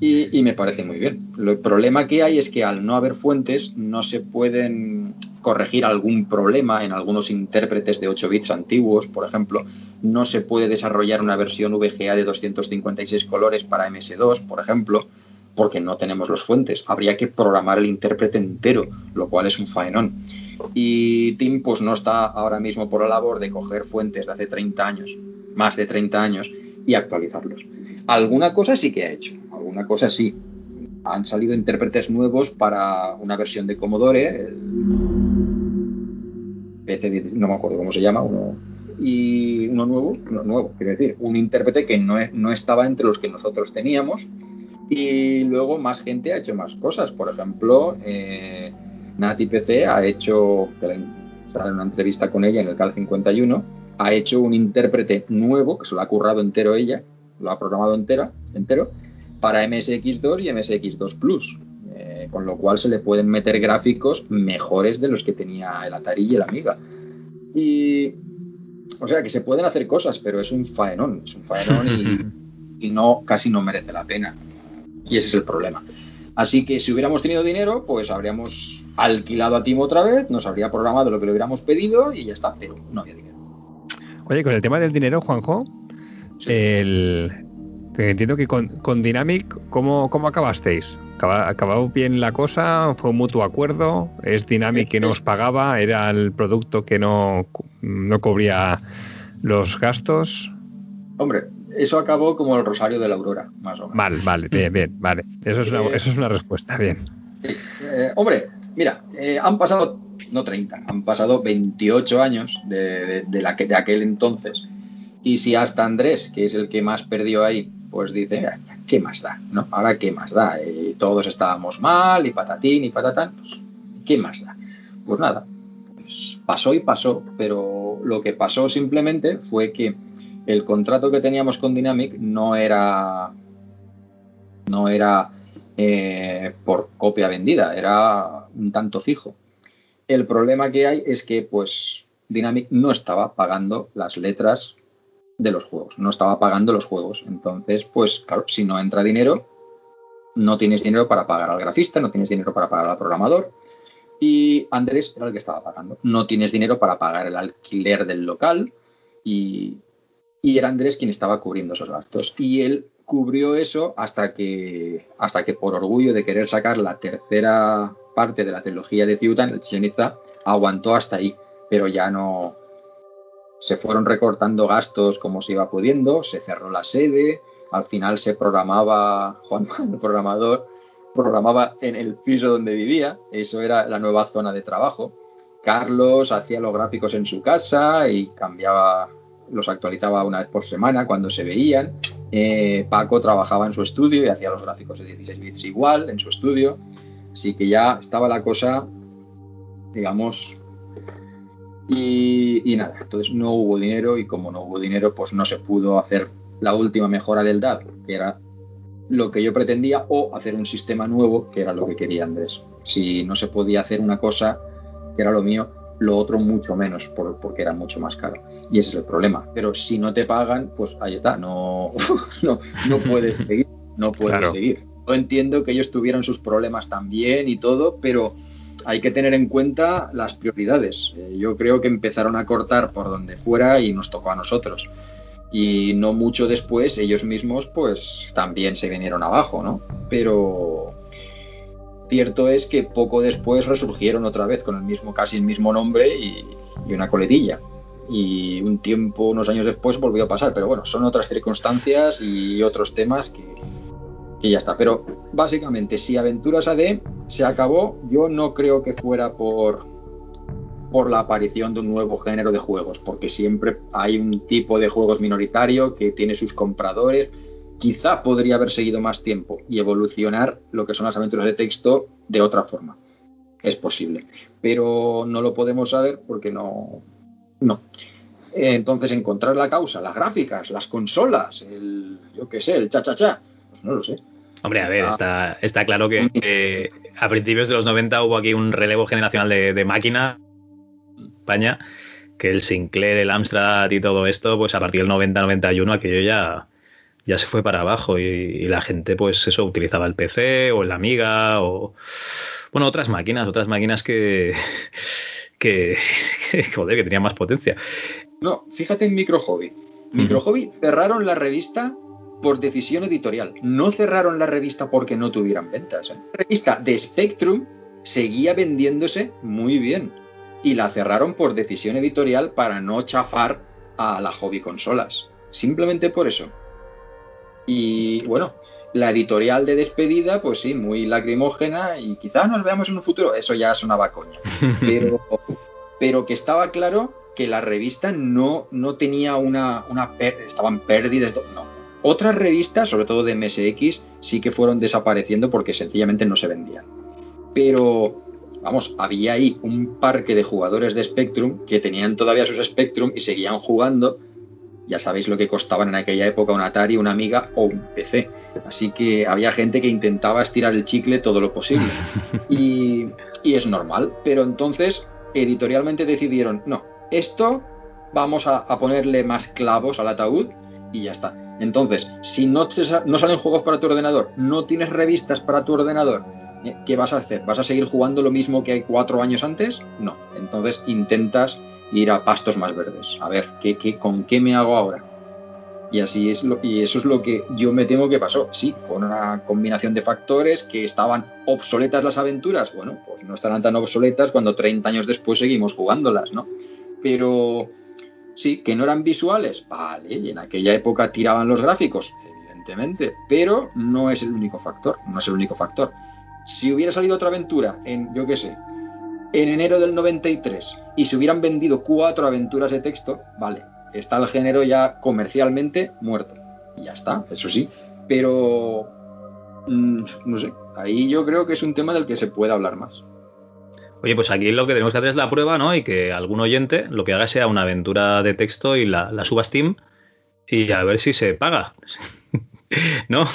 Y, y me parece muy bien. El problema que hay es que al no haber fuentes no se pueden corregir algún problema en algunos intérpretes de 8 bits antiguos, por ejemplo. No se puede desarrollar una versión VGA de 256 colores para MS2, por ejemplo, porque no tenemos los fuentes. Habría que programar el intérprete entero, lo cual es un faenón. Y Tim pues no está ahora mismo por la labor de coger fuentes de hace 30 años, más de 30 años, y actualizarlos. Alguna cosa sí que ha hecho, alguna cosa sí. Han salido intérpretes nuevos para una versión de Commodore, el no me acuerdo cómo se llama, uno, y uno nuevo, uno nuevo, quiero decir, un intérprete que no, no estaba entre los que nosotros teníamos. Y luego más gente ha hecho más cosas. Por ejemplo, eh, Nati PC ha hecho, en una entrevista con ella en el CAL 51, ha hecho un intérprete nuevo, que se lo ha currado entero ella, lo ha programado entera, entero, para MSX2 y MSX2 Plus. eh, con lo cual se le pueden meter gráficos mejores de los que tenía el Atari y el Amiga. Y. O sea que se pueden hacer cosas, pero es un faenón, es un faenón y, y no, casi no merece la pena. Y ese es el problema. Así que si hubiéramos tenido dinero, pues habríamos alquilado a Tim otra vez, nos habría programado lo que le hubiéramos pedido y ya está, pero no había dinero. Oye, con el tema del dinero, Juanjo, el... entiendo que con, con Dynamic, ¿cómo, cómo acabasteis? ¿Acaba- ¿Acabó bien la cosa? ¿Fue un mutuo acuerdo? ¿Es Dynamic que no os pagaba? ¿Era el producto que no, no cubría los gastos? Hombre, eso acabó como el Rosario de la Aurora, más o menos. Vale, vale, bien, bien, vale. Eso es una, Eh, eso es una respuesta, bien. Eh, hombre, mira, eh, han pasado, no 30, han pasado 28 años de, de- de la que, de aquel entonces. Y si hasta Andrés, que es el que más perdió ahí, pues dice, "Ah, ¿qué más da? ¿no? Ahora, ¿qué más da? Eh, todos estábamos mal y patatín y patatán, pues, ¿qué más da? Pues nada, pues pasó y pasó, pero lo que pasó simplemente fue que el contrato que teníamos con Dynamic no era no era eh, por copia vendida, era un tanto fijo. El problema que hay es que pues Dynamic no estaba pagando las letras de los juegos, no estaba pagando los juegos. Entonces, pues claro, si no entra dinero, no tienes dinero para pagar al grafista, no tienes dinero para pagar al programador. Y Andrés era el que estaba pagando. No tienes dinero para pagar el alquiler del local y, y era Andrés quien estaba cubriendo esos gastos. Y él cubrió eso hasta que, hasta que por orgullo de querer sacar la tercera parte de la trilogía de Ciutan, el Chichen aguantó hasta ahí, pero ya no se fueron recortando gastos como se iba pudiendo, se cerró la sede, al final se programaba, Juan, el programador, programaba en el piso donde vivía, eso era la nueva zona de trabajo. Carlos hacía los gráficos en su casa y cambiaba, los actualizaba una vez por semana cuando se veían. Eh, Paco trabajaba en su estudio y hacía los gráficos de 16 bits igual en su estudio. Así que ya estaba la cosa, digamos, y, y, nada, entonces no hubo dinero y como no hubo dinero, pues no se pudo hacer la última mejora del DAD, que era lo que yo pretendía, o hacer un sistema nuevo, que era lo que quería Andrés. Si no se podía hacer una cosa, que era lo mío, lo otro mucho menos, por, porque era mucho más caro. Y ese es el problema. Pero si no te pagan, pues ahí está, no, no, no puedes seguir, no puedes seguir. Yo entiendo que ellos tuvieran sus problemas también y todo, pero hay que tener en cuenta las prioridades. Eh, yo creo que empezaron a cortar por donde fuera y nos tocó a nosotros y no mucho después ellos mismos pues también se vinieron abajo, ¿no? Pero cierto es que poco después resurgieron otra vez con el mismo, casi el mismo nombre y, una coletilla. Y un tiempo, unos años después volvió a pasar, pero bueno, son otras circunstancias y otros temas que, que ya está. Pero básicamente, si Aventuras AD se acabó, yo no creo que fuera por, por la aparición de un nuevo género de juegos, porque siempre hay un tipo de juegos minoritario que tiene sus compradores. Quizá podría haber seguido más tiempo y evolucionar lo que son las aventuras de texto de otra forma. Es posible, pero no lo podemos saber porque no. No. Entonces, encontrar la causa, las gráficas, las consolas, el. Yo qué sé, el cha-cha-cha, pues no lo sé. Hombre, a ver, está, está claro que a principios de los 90 hubo aquí un relevo generacional de, de máquinas España, que el Sinclair, el Amstrad y todo esto, pues a partir del 90-91 aquello ya, ya se fue para abajo y, la gente pues eso utilizaba el PC o el Amiga o bueno otras máquinas, otras máquinas que que, joder, que tenían más potencia. No, fíjate en Micro Hobby. Micro Hobby cerraron la revista por decisión editorial. No cerraron la revista porque no tuvieran ventas. ¿eh? La revista de Spectrum seguía vendiéndose muy bien y la cerraron por decisión editorial para no chafar a la hobby consolas. Simplemente por eso. Y bueno, la editorial de despedida, pues sí, muy lacrimógena y quizás nos veamos en un futuro. Eso ya sonaba coña. Pero, pero que estaba claro que la revista no, no tenía una, una estaban pérdidas. No. Otras revistas, sobre todo de MSX, sí que fueron desapareciendo porque sencillamente no se vendían. Pero vamos, había ahí un parque de jugadores de Spectrum que tenían todavía sus Spectrum y seguían jugando. Ya sabéis lo que costaban en aquella época un Atari, una Amiga o un PC. Así que había gente que intentaba estirar el chicle todo lo posible. Y, es normal. Pero entonces, editorialmente decidieron, no, esto vamos a, ponerle más clavos al ataúd y ya está. Entonces, si no, no salen juegos para tu ordenador, no tienes revistas para tu ordenador, ¿qué vas a hacer? ¿Vas a seguir jugando lo mismo que hay cuatro años antes? No. Entonces intentas ir a pastos más verdes. A ver, ¿qué, qué, con qué me hago ahora? Y así es lo, y eso es lo que yo me temo que pasó. Sí, fue una combinación de factores que estaban obsoletas las aventuras. Bueno, pues no estarán tan obsoletas cuando 30 años después seguimos jugándolas, ¿no? Pero sí, que no eran visuales, vale, y en aquella época tiraban los gráficos, evidentemente, pero no es el único factor, no es el único factor. Si hubiera salido otra aventura en, yo qué sé, en enero del 93 y se hubieran vendido cuatro aventuras de texto, vale, está el género ya comercialmente muerto. Y ya está, eso sí. Pero, mm, no sé, ahí yo creo que es un tema del que se puede hablar más. Oye, pues aquí lo que tenemos que hacer es la prueba, ¿no? Y que algún oyente lo que haga sea una aventura de texto y la, la suba a Steam y a ver si se paga. ¿No?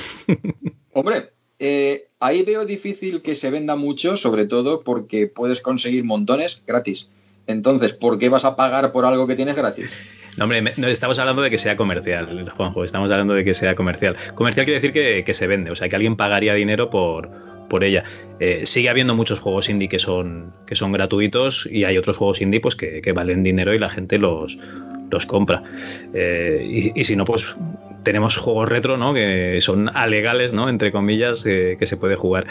Hombre, eh, ahí veo difícil que se venda mucho, sobre todo porque puedes conseguir montones gratis. Entonces, ¿por qué vas a pagar por algo que tienes gratis? No, hombre, no estamos hablando de que sea comercial, Juanjo, estamos hablando de que sea comercial. Comercial quiere decir que, se vende, o sea, que alguien pagaría dinero por, por ella. Eh, sigue habiendo muchos juegos indie que son, que son gratuitos y hay otros juegos indie pues, que, valen dinero y la gente los, los compra. Eh, y, si no, pues tenemos juegos retro, ¿no? Que son alegales, ¿no? Entre comillas, que se puede jugar.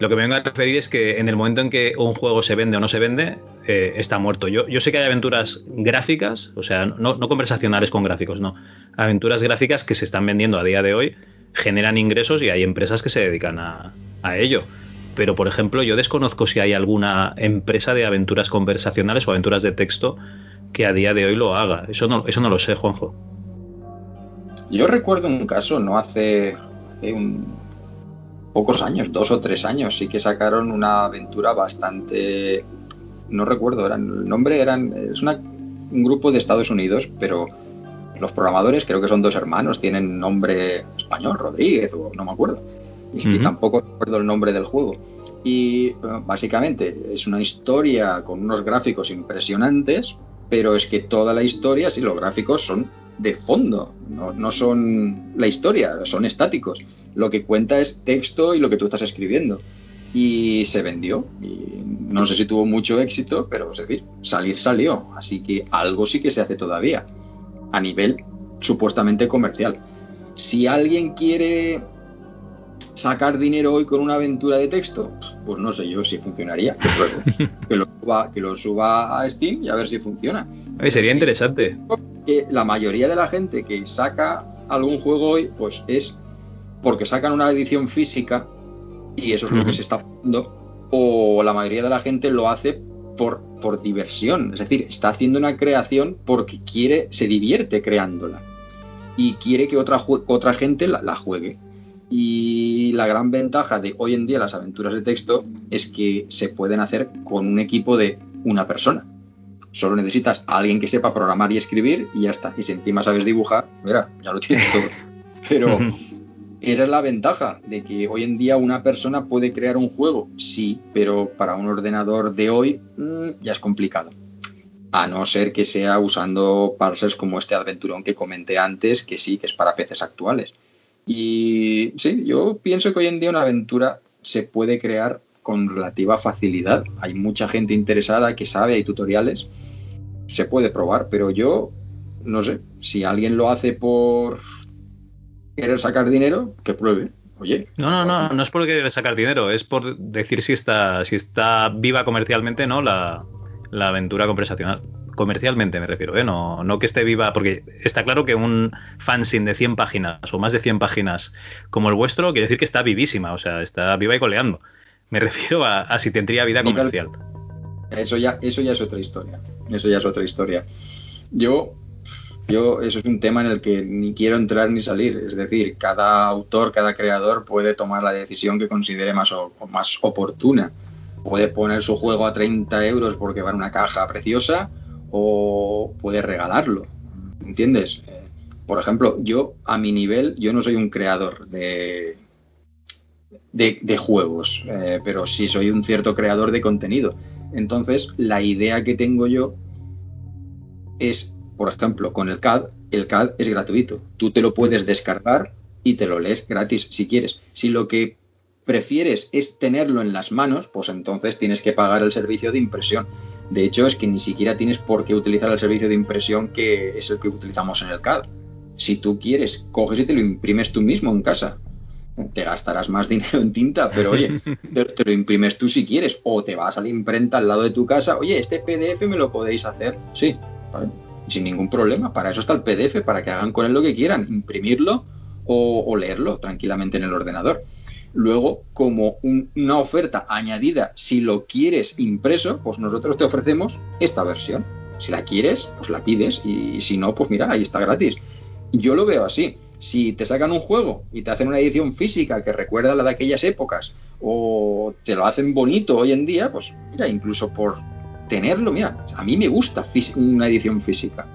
Lo que me vengo a referir es que en el momento en que un juego se vende o no se vende, eh, está muerto. Yo, yo sé que hay aventuras gráficas, o sea, no, no, conversacionales con gráficos, no. Aventuras gráficas que se están vendiendo a día de hoy, generan ingresos y hay empresas que se dedican a, ello. Pero, por ejemplo, yo desconozco si hay alguna empresa de aventuras conversacionales o aventuras de texto que a día de hoy lo haga. Eso no, eso no lo sé, Juanjo. Yo recuerdo un caso, no hace, hace un, pocos años, dos o tres años, sí que sacaron una aventura bastante, no recuerdo, eran, el nombre eran, es un grupo de Estados Unidos, pero los programadores creo que son dos hermanos, tienen nombre español, Rodríguez o no me acuerdo. Y es que tampoco recuerdo el nombre del juego. Y básicamente es una historia con unos gráficos impresionantes, pero es que toda la historia, sí, los gráficos son de fondo, no, no son la historia, son estáticos lo que cuenta es texto y lo que tú estás escribiendo. Y se vendió. Y no sé si tuvo mucho éxito, pero es decir, salir salió. Así que algo sí que se hace todavía. A nivel supuestamente comercial. Si alguien quiere sacar dinero hoy con una aventura de texto, pues no sé yo si funcionaría. Que, lo, suba, que lo suba a Steam y a ver si funciona. sería interesante. Que la mayoría de la gente que saca algún juego hoy, pues es porque sacan una edición física y eso es lo que se está haciendo, o la mayoría de la gente lo hace por, por diversión, es decir, está haciendo una creación porque quiere, se divierte creándola y quiere que otra, otra gente la, la juegue. Y la gran ventaja de hoy en día las aventuras de texto es que se pueden hacer con un equipo de una persona. Solo necesitas a alguien que sepa programar y escribir y ya está. Y si encima sabes dibujar, mira, ya lo tienes todo. Pero, esa es la ventaja de que hoy en día una persona puede crear un juego, sí, pero para un ordenador de hoy mm, ya es complicado. A no ser que sea usando parsers como este aventurón que comenté antes, que sí, que es para peces actuales. Y sí, yo pienso que hoy en día una aventura se puede crear con relativa facilidad. Hay mucha gente interesada que sabe, hay tutoriales, se puede probar, pero yo no sé, si alguien lo hace por querer sacar dinero, que pruebe. Oye. No, no, no, no es por querer sacar dinero, es por decir si está, si está viva comercialmente, ¿no? La, aventura conversacional. Comercialmente me refiero, ¿eh? No, no que esté viva, porque está claro que un fanzine de 100 páginas o más de 100 páginas como el vuestro quiere decir que está vivísima, o sea, está viva y coleando. Me refiero a, a si tendría vida comercial. Eso ya, eso ya es otra historia. Eso ya es otra historia. Yo yo, eso es un tema en el que ni quiero entrar ni salir. Es decir, cada autor, cada creador puede tomar la decisión que considere más, más oportuna. Puede poner su juego a 30 euros porque va en una caja preciosa o puede regalarlo. ¿Entiendes? Eh, por ejemplo, yo a mi nivel, yo no soy un creador de, de, juegos, eh, pero sí soy un cierto creador de contenido. Entonces, la idea que tengo yo es por ejemplo, con el CAD, el CAD es gratuito. Tú te lo puedes descargar y te lo lees gratis si quieres. Si lo que prefieres es tenerlo en las manos, pues entonces tienes que pagar el servicio de impresión. De hecho, es que ni siquiera tienes por qué utilizar el servicio de impresión que es el que utilizamos en el CAD. Si tú quieres, coges y te lo imprimes tú mismo en casa. Te gastarás más dinero en tinta, pero oye, te, lo imprimes tú si quieres. O te vas a la imprenta al lado de tu casa. Oye, este PDF me lo podéis hacer. Sí, vale sin ningún problema. Para eso está el PDF, para que hagan con él lo que quieran, imprimirlo o, leerlo tranquilamente en el ordenador. Luego, como una oferta añadida, si lo quieres impreso, pues nosotros te ofrecemos esta versión. Si la quieres, pues la pides y si no, pues mira, ahí está gratis. Yo lo veo así. Si te sacan un juego y te hacen una edición física que recuerda la de aquellas épocas o te lo hacen bonito hoy en día, pues mira, incluso por tenerlo, mira, a mí me gusta una edición física.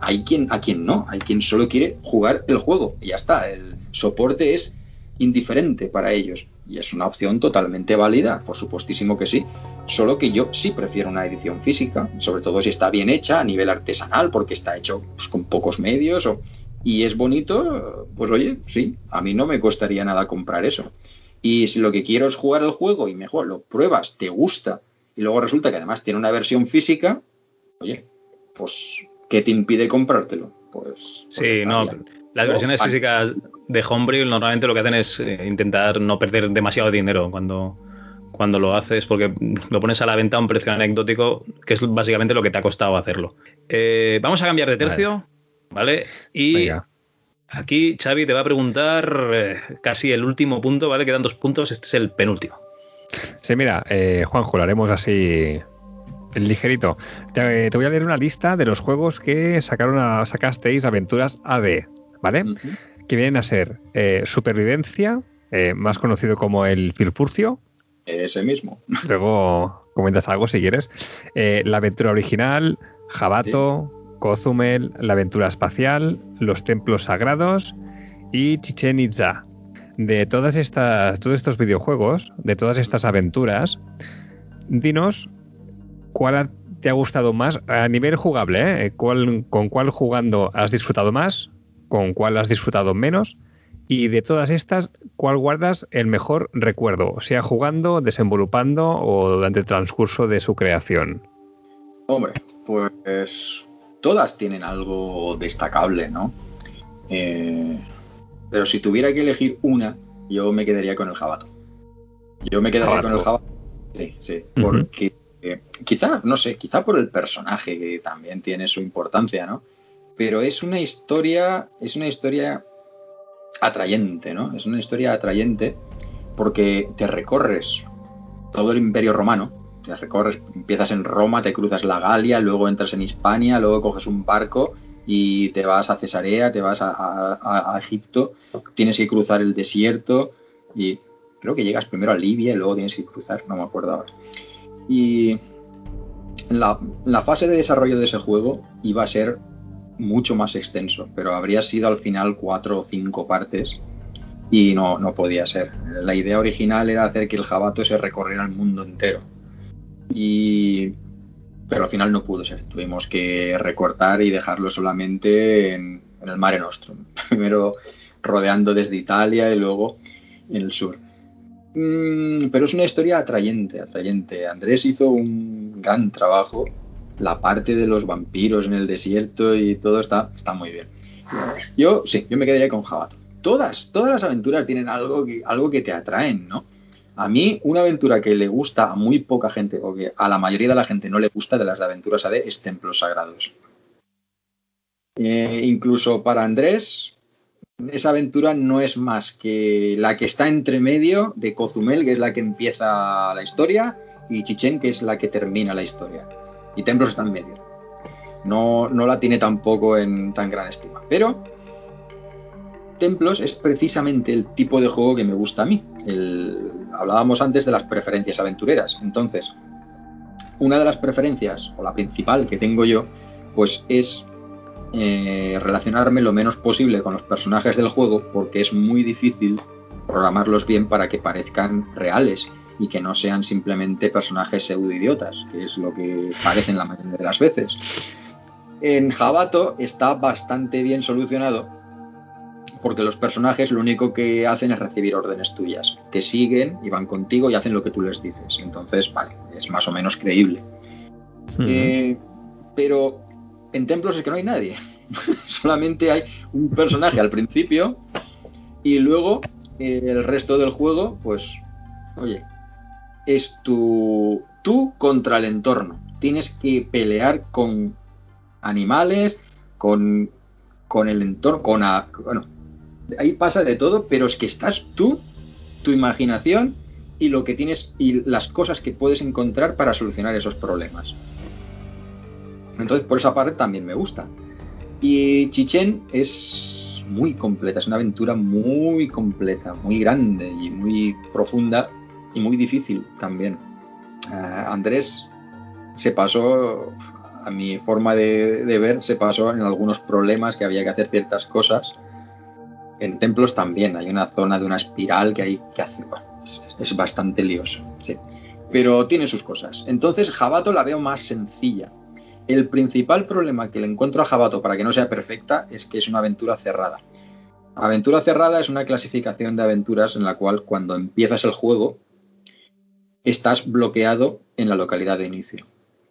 Hay quien, a quien no, hay quien solo quiere jugar el juego y ya está. El soporte es indiferente para ellos y es una opción totalmente válida, por supuestísimo que sí. Solo que yo sí prefiero una edición física, sobre todo si está bien hecha a nivel artesanal, porque está hecho pues, con pocos medios y es bonito, pues oye, sí, a mí no me costaría nada comprar eso. Y si lo que quiero es jugar el juego y mejor lo pruebas, te gusta y luego resulta que además tiene una versión física, oye, pues, ¿qué te impide comprártelo? Pues. Sí, no. Las No, versiones físicas de Homebrew normalmente lo que hacen es eh, intentar no perder demasiado dinero cuando, cuando lo haces, porque lo pones a la venta a un precio anecdótico, que es básicamente lo que te ha costado hacerlo. Eh, vamos a cambiar de tercio, ¿vale? Y Venga. aquí Xavi te va a preguntar eh, casi el último punto, ¿vale? Quedan dos puntos, este es el penúltimo. Sí, mira, eh, Juanjo, lo haremos así ligerito. Te, te voy a leer una lista de los juegos que sacaron a, sacasteis aventuras AD, ¿vale? Que vienen a ser eh, Supervivencia, eh, más conocido como el Firfurcio. Ese mismo. Luego comentas algo si quieres. Eh, la aventura original, Jabato, Cozumel, la aventura espacial, los templos sagrados y Chichen Itza. De todas estas, todos estos videojuegos, de todas estas aventuras, dinos cuál ha- te ha gustado más a nivel jugable, ¿eh? ¿Cuál- ¿Con cuál jugando has disfrutado más? ¿Con cuál has disfrutado menos? Y de todas estas, ¿cuál guardas el mejor recuerdo? Sea jugando, desenvolupando o durante el transcurso de su creación. Hombre, pues todas tienen algo destacable, ¿no? Eh, pero si tuviera que elegir una, yo me quedaría con el jabato. Yo me quedaría Jabato. con el jabato. Sí, sí, porque eh, quizá, no sé, quizá por el personaje que también tiene su importancia, ¿no? Pero es una historia, es una historia atrayente, ¿no? Es una historia atrayente porque te recorres todo el imperio romano, te recorres, empiezas en Roma, te cruzas la Galia, luego entras en Hispania, luego coges un barco y te vas a Cesarea, te vas a, Egipto, tienes que cruzar el desierto y creo que llegas primero a Libia y luego tienes que cruzar, no me acuerdo ahora. Y la fase de desarrollo de ese juego iba a ser mucho más extenso, pero habría sido al final cuatro o cinco partes y no, no podía ser. La idea original era hacer que el jabato se recorriera el mundo entero. Y pero al final no pudo ser. Tuvimos que recortar y dejarlo solamente en, el Mare Nostrum. Primero rodeando desde Italia y luego en el sur. Mm, pero es una historia atrayente, atrayente. Andrés hizo un gran trabajo. La parte de los vampiros en el desierto y todo está, está muy bien. Yo sí, yo me quedaría con Jabato. Todas, todas las aventuras tienen algo que, algo que te atraen, ¿no? A mí, una aventura que le gusta a muy poca gente, o que a la mayoría de la gente no le gusta de las de aventuras AD, es Templos Sagrados. Eh, incluso para Andrés, esa aventura no es más que la que está entre medio de Cozumel, que es la que empieza la historia, y Chichen, que es la que termina la historia. Y Templos está en medio. No, no la tiene tampoco en tan gran estima. Pero Templos es precisamente el tipo de juego que me gusta a mí. Hablábamos antes de las preferencias aventureras. Entonces, una de las preferencias, o la principal que tengo yo, pues es eh, relacionarme lo menos posible con los personajes del juego, porque es muy difícil programarlos bien para que parezcan reales y que no sean simplemente personajes pseudo-idiotas, que es lo que parecen la mayoría de las veces. En Jabato está bastante bien solucionado porque los personajes lo único que hacen es recibir órdenes tuyas. Te siguen y van contigo y hacen lo que tú les dices. Entonces, vale, es más o menos creíble. Eh, pero en templos es que no hay nadie. Solamente hay un personaje al principio y luego eh, el resto del juego, pues, oye, es tu, tú contra el entorno. Tienes que pelear con animales, con, con el entorno, con... a- bueno, ahí pasa de todo, pero es que estás tú, tu imaginación y lo que tienes y las cosas que puedes encontrar para solucionar esos problemas. Entonces, por esa parte también me gusta. Y Chichen es muy completa, es una aventura muy completa, muy grande y muy profunda y muy difícil también. Ah, Andrés se pasó, a mi forma de, ver, se pasó en algunos problemas que había que hacer ciertas cosas. En templos también hay una zona de una espiral que hay que hacer. es, es bastante lioso, sí. Pero tiene sus cosas. Entonces, Jabato la veo más sencilla. El principal problema que le encuentro a Jabato para que no sea perfecta es que es una aventura cerrada. Aventura cerrada es una clasificación de aventuras en la cual cuando empiezas el juego estás bloqueado en la localidad de inicio.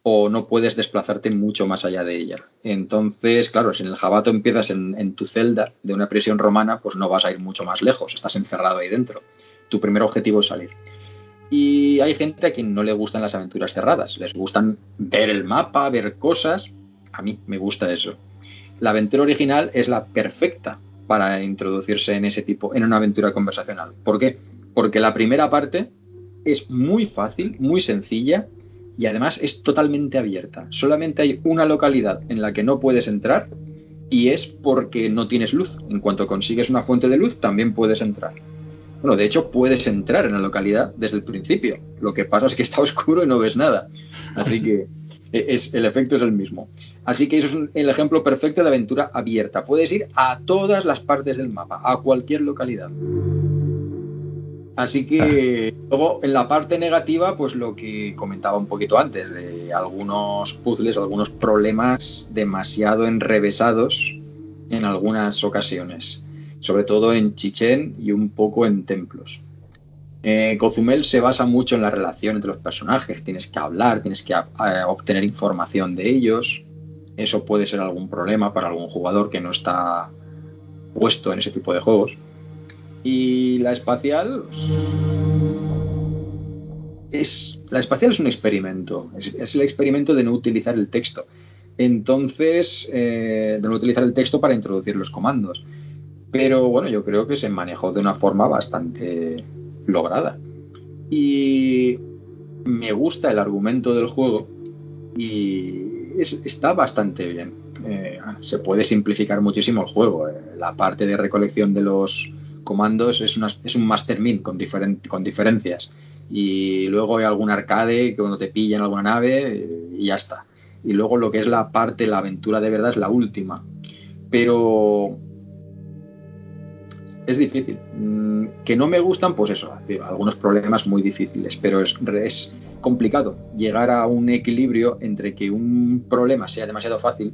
o no puedes desplazarte mucho más allá de ella. Entonces, claro, si en el jabato empiezas en, tu celda de una prisión romana, pues no vas a ir mucho más lejos, estás encerrado ahí dentro. Tu primer objetivo es salir. Y hay gente a quien no le gustan las aventuras cerradas, les gustan ver el mapa, ver cosas. A mí me gusta eso. La aventura original es la perfecta para introducirse en ese tipo, en una aventura conversacional. ¿Por qué? Porque la primera parte es muy fácil, muy sencilla y además es totalmente abierta. Solamente hay una localidad en la que no puedes entrar y es porque no tienes luz. En cuanto consigues una fuente de luz, también puedes entrar. Bueno, de hecho, puedes entrar en la localidad desde el principio. Lo que pasa es que está oscuro y no ves nada. Así que es, el efecto es el mismo. Así que eso es el ejemplo perfecto de aventura abierta. Puedes ir a todas las partes del mapa, a cualquier localidad. Así que luego en la parte negativa, pues lo que comentaba un poquito antes, de algunos puzzles, algunos problemas demasiado enrevesados en algunas ocasiones, sobre todo en Chichen y un poco en templos. Eh, Cozumel se basa mucho en la relación entre los personajes, tienes que hablar, tienes que eh, obtener información de ellos, eso puede ser algún problema para algún jugador que no está puesto en ese tipo de juegos. Y la espacial es la espacial es un experimento, es, el experimento de no utilizar el texto. Entonces, eh, de no utilizar el texto para introducir los comandos. Pero bueno, yo creo que se manejó de una forma bastante lograda. Y me gusta el argumento del juego y está bastante bien. Eh, se puede simplificar muchísimo el juego. Eh, la parte de recolección de los comandos es, es un master min con, con diferencias. Y luego hay algún arcade que cuando te pilla en alguna nave eh, y ya está. Y luego lo que es la parte, la aventura de verdad es la última. Pero es difícil. Mm, que no me gustan, pues eso, algunos problemas muy difíciles, pero es, es, complicado llegar a un equilibrio entre que un problema sea demasiado fácil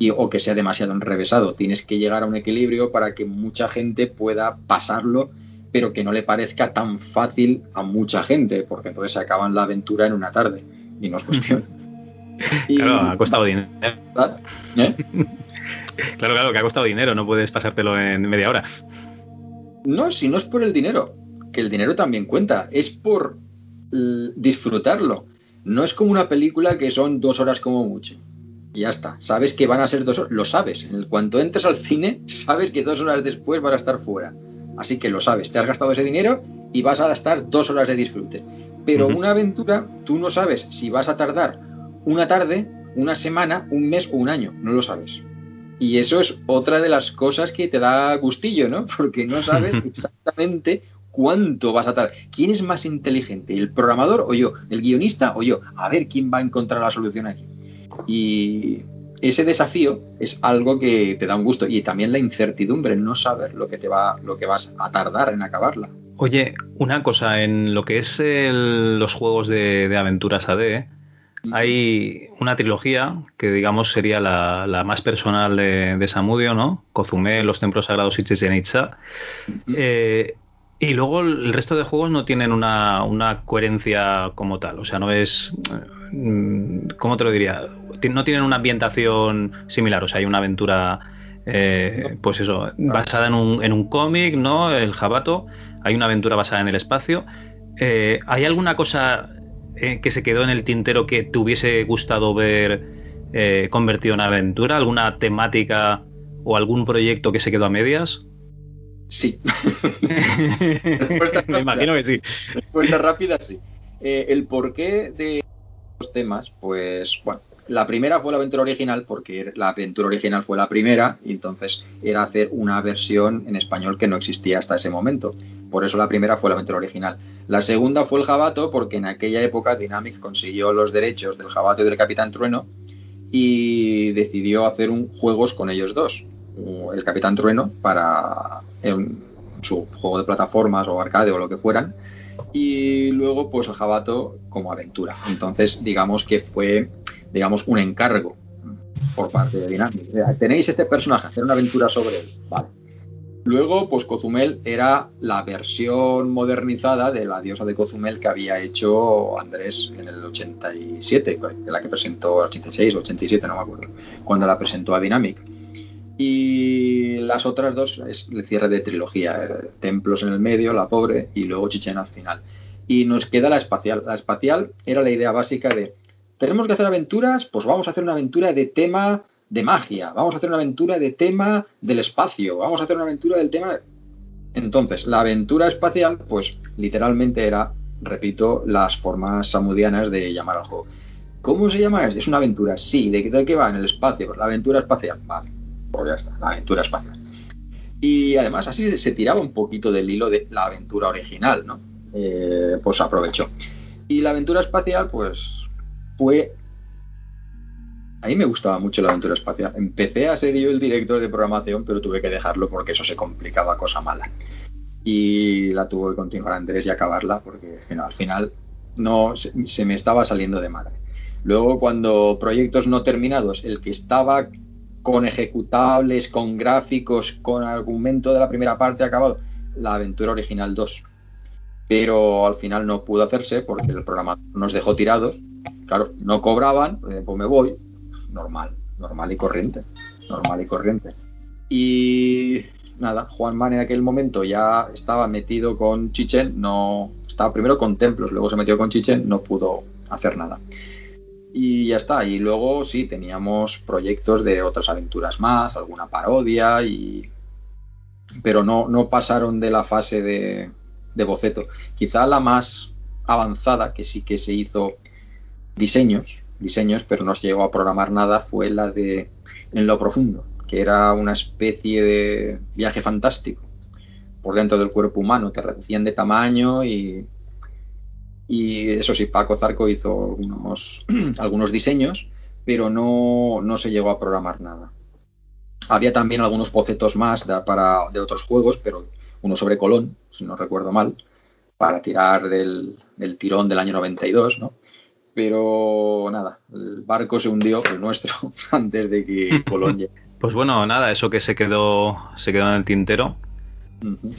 y, o que sea demasiado enrevesado. Tienes que llegar a un equilibrio para que mucha gente pueda pasarlo, pero que no le parezca tan fácil a mucha gente, porque entonces se acaban la aventura en una tarde y no es cuestión. claro, ha costado dinero. ¿Eh? Claro, claro, que ha costado dinero, no puedes pasártelo en media hora. No, si no es por el dinero, que el dinero también cuenta, es por disfrutarlo. No es como una película que son dos horas como mucho. Y ya está. Sabes que van a ser dos horas. Lo sabes. En cuanto entres al cine, sabes que dos horas después vas a estar fuera. Así que lo sabes. Te has gastado ese dinero y vas a estar dos horas de disfrute. Pero una aventura, tú no sabes si vas a tardar una tarde, una semana, un mes o un año. No lo sabes. Y eso es otra de las cosas que te da gustillo, ¿no? Porque no sabes exactamente cuánto vas a tardar. ¿Quién es más inteligente? ¿El programador o yo? ¿El guionista o yo? A ver quién va a encontrar la solución aquí. Y ese desafío es algo que te da un gusto y también la incertidumbre, no saber lo que te va, lo que vas a tardar en acabarla. Oye, una cosa, en lo que es los juegos de, aventuras AD, hay una trilogía que digamos sería la, más personal de, de, Samudio, ¿no? Cozumel, Los Templos Sagrados y Chichen Itza. Eh, y luego el resto de juegos no tienen una, una coherencia como tal. O sea, no es Mm, ¿cómo te lo diría? No tienen una ambientación similar, o sea, hay una aventura, eh, pues eso, basada en un, en un cómic, ¿no? El Jabato, hay una aventura basada en el espacio. Eh, ¿Hay alguna cosa eh, que se quedó en el tintero que te hubiese gustado ver convertido en aventura? ¿Alguna temática o algún proyecto que se quedó a medias? Sí. Me imagino que sí. Respuesta rápida, sí. el porqué de temas, pues bueno, la primera fue la aventura original porque la aventura original fue la primera y entonces era hacer una versión en español que no existía hasta ese momento. Por eso la primera fue la aventura original. La segunda fue el Jabato porque en aquella época Dynamic consiguió los derechos del Jabato y del Capitán Trueno y decidió hacer un, juegos con ellos dos. El Capitán Trueno para su juego de plataformas o arcade o lo que fueran y luego pues el Jabato como aventura. Entonces digamos que fue digamos un encargo por parte de Dynamic. Tenéis este personaje, hacer una aventura sobre él. Vale. Luego, pues Cozumel era la versión modernizada de la diosa de Cozumel que había hecho Andrés en el 87, de la que presentó 86 o 87, no me acuerdo, cuando la presentó a Dynamic. Y las otras dos es el cierre de trilogía, eh, Templos en el medio, la pobre, y luego Chichen al final. Y nos queda la espacial. La espacial era la idea básica de, tenemos que hacer aventuras, pues vamos a hacer una aventura de tema de magia, vamos a hacer una aventura de tema del espacio, vamos a hacer una aventura del tema... Entonces, la aventura espacial, pues literalmente era, repito, las formas samudianas de llamar al juego. ¿Cómo se llama? Es una aventura, sí. ¿De, qué va? En el espacio. Pues la aventura espacial. Vale, pues ya está, la aventura espacial. Y además así se tiraba un poquito del hilo de la aventura original, ¿no? Eh, pues aprovechó. Y la aventura espacial, pues fue a mí me gustaba mucho la aventura espacial. Empecé a ser yo el director de programación, pero tuve que dejarlo porque eso se complicaba cosa mala. Y la tuve que continuar Andrés y acabarla porque al final no se, me estaba saliendo de madre. Luego, cuando proyectos no terminados, el que estaba con ejecutables, con gráficos, con argumento de la primera parte acabado, la aventura original 2. Pero al final no pudo hacerse porque el programa nos dejó tirados. Claro, no cobraban, eh, pues me voy, normal, normal y corriente, normal y corriente. Y nada, Juan Man en aquel momento ya estaba metido con Chichen, no estaba primero con Templos, luego se metió con Chichen, no pudo hacer nada. Y ya está, y luego sí, teníamos proyectos de otras aventuras más, alguna parodia, y... pero no, no pasaron de la fase de, de boceto. Quizá la más avanzada, que sí que se hizo diseños, diseños, pero no se llegó a programar nada, fue la de En lo profundo, que era una especie de viaje fantástico por dentro del cuerpo humano, te reducían de tamaño y, y eso sí, Paco Zarco hizo algunos, algunos diseños, pero no, no, se llegó a programar nada. Había también algunos bocetos más para, de otros juegos, pero uno sobre Colón, si no recuerdo mal, para tirar del, del tirón del año 92, ¿no? pero nada, el barco se hundió, el nuestro, antes de que Colón Pues bueno, nada, eso que se quedó, se quedó en el tintero.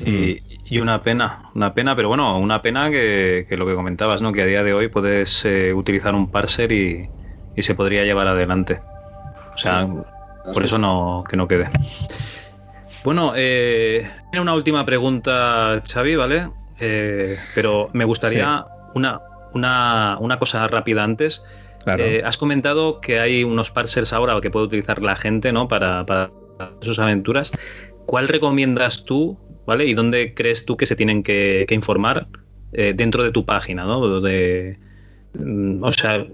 y, una pena, una pena, pero bueno, una pena que, lo que comentabas, ¿no? Que a día de hoy puedes eh, utilizar un parser y, se podría llevar adelante. O sea, por eso no, que no quede. Bueno, eh, una última pregunta, Xavi, ¿vale? Eh, pero me gustaría una, una, una cosa rápida antes. Eh, has comentado que hay unos parsers ahora que puede utilizar la gente ¿no? para, sus aventuras. ¿Cuál recomiendas tú, ¿vale? ¿Y dónde crees tú que se tienen que, informar eh, dentro de tu página, ¿no? De, mm, o sea,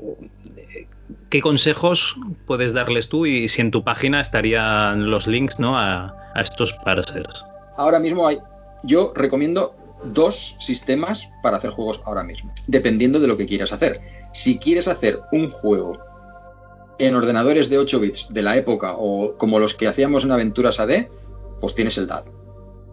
¿qué consejos puedes darles tú y si en tu página estarían los links ¿no? a, a estos parsers? Ahora mismo hay, yo recomiendo dos sistemas para hacer juegos ahora mismo, dependiendo de lo que quieras hacer. Si quieres hacer un juego en ordenadores de 8 bits de la época o como los que hacíamos en Aventuras AD, pues tienes el DAD.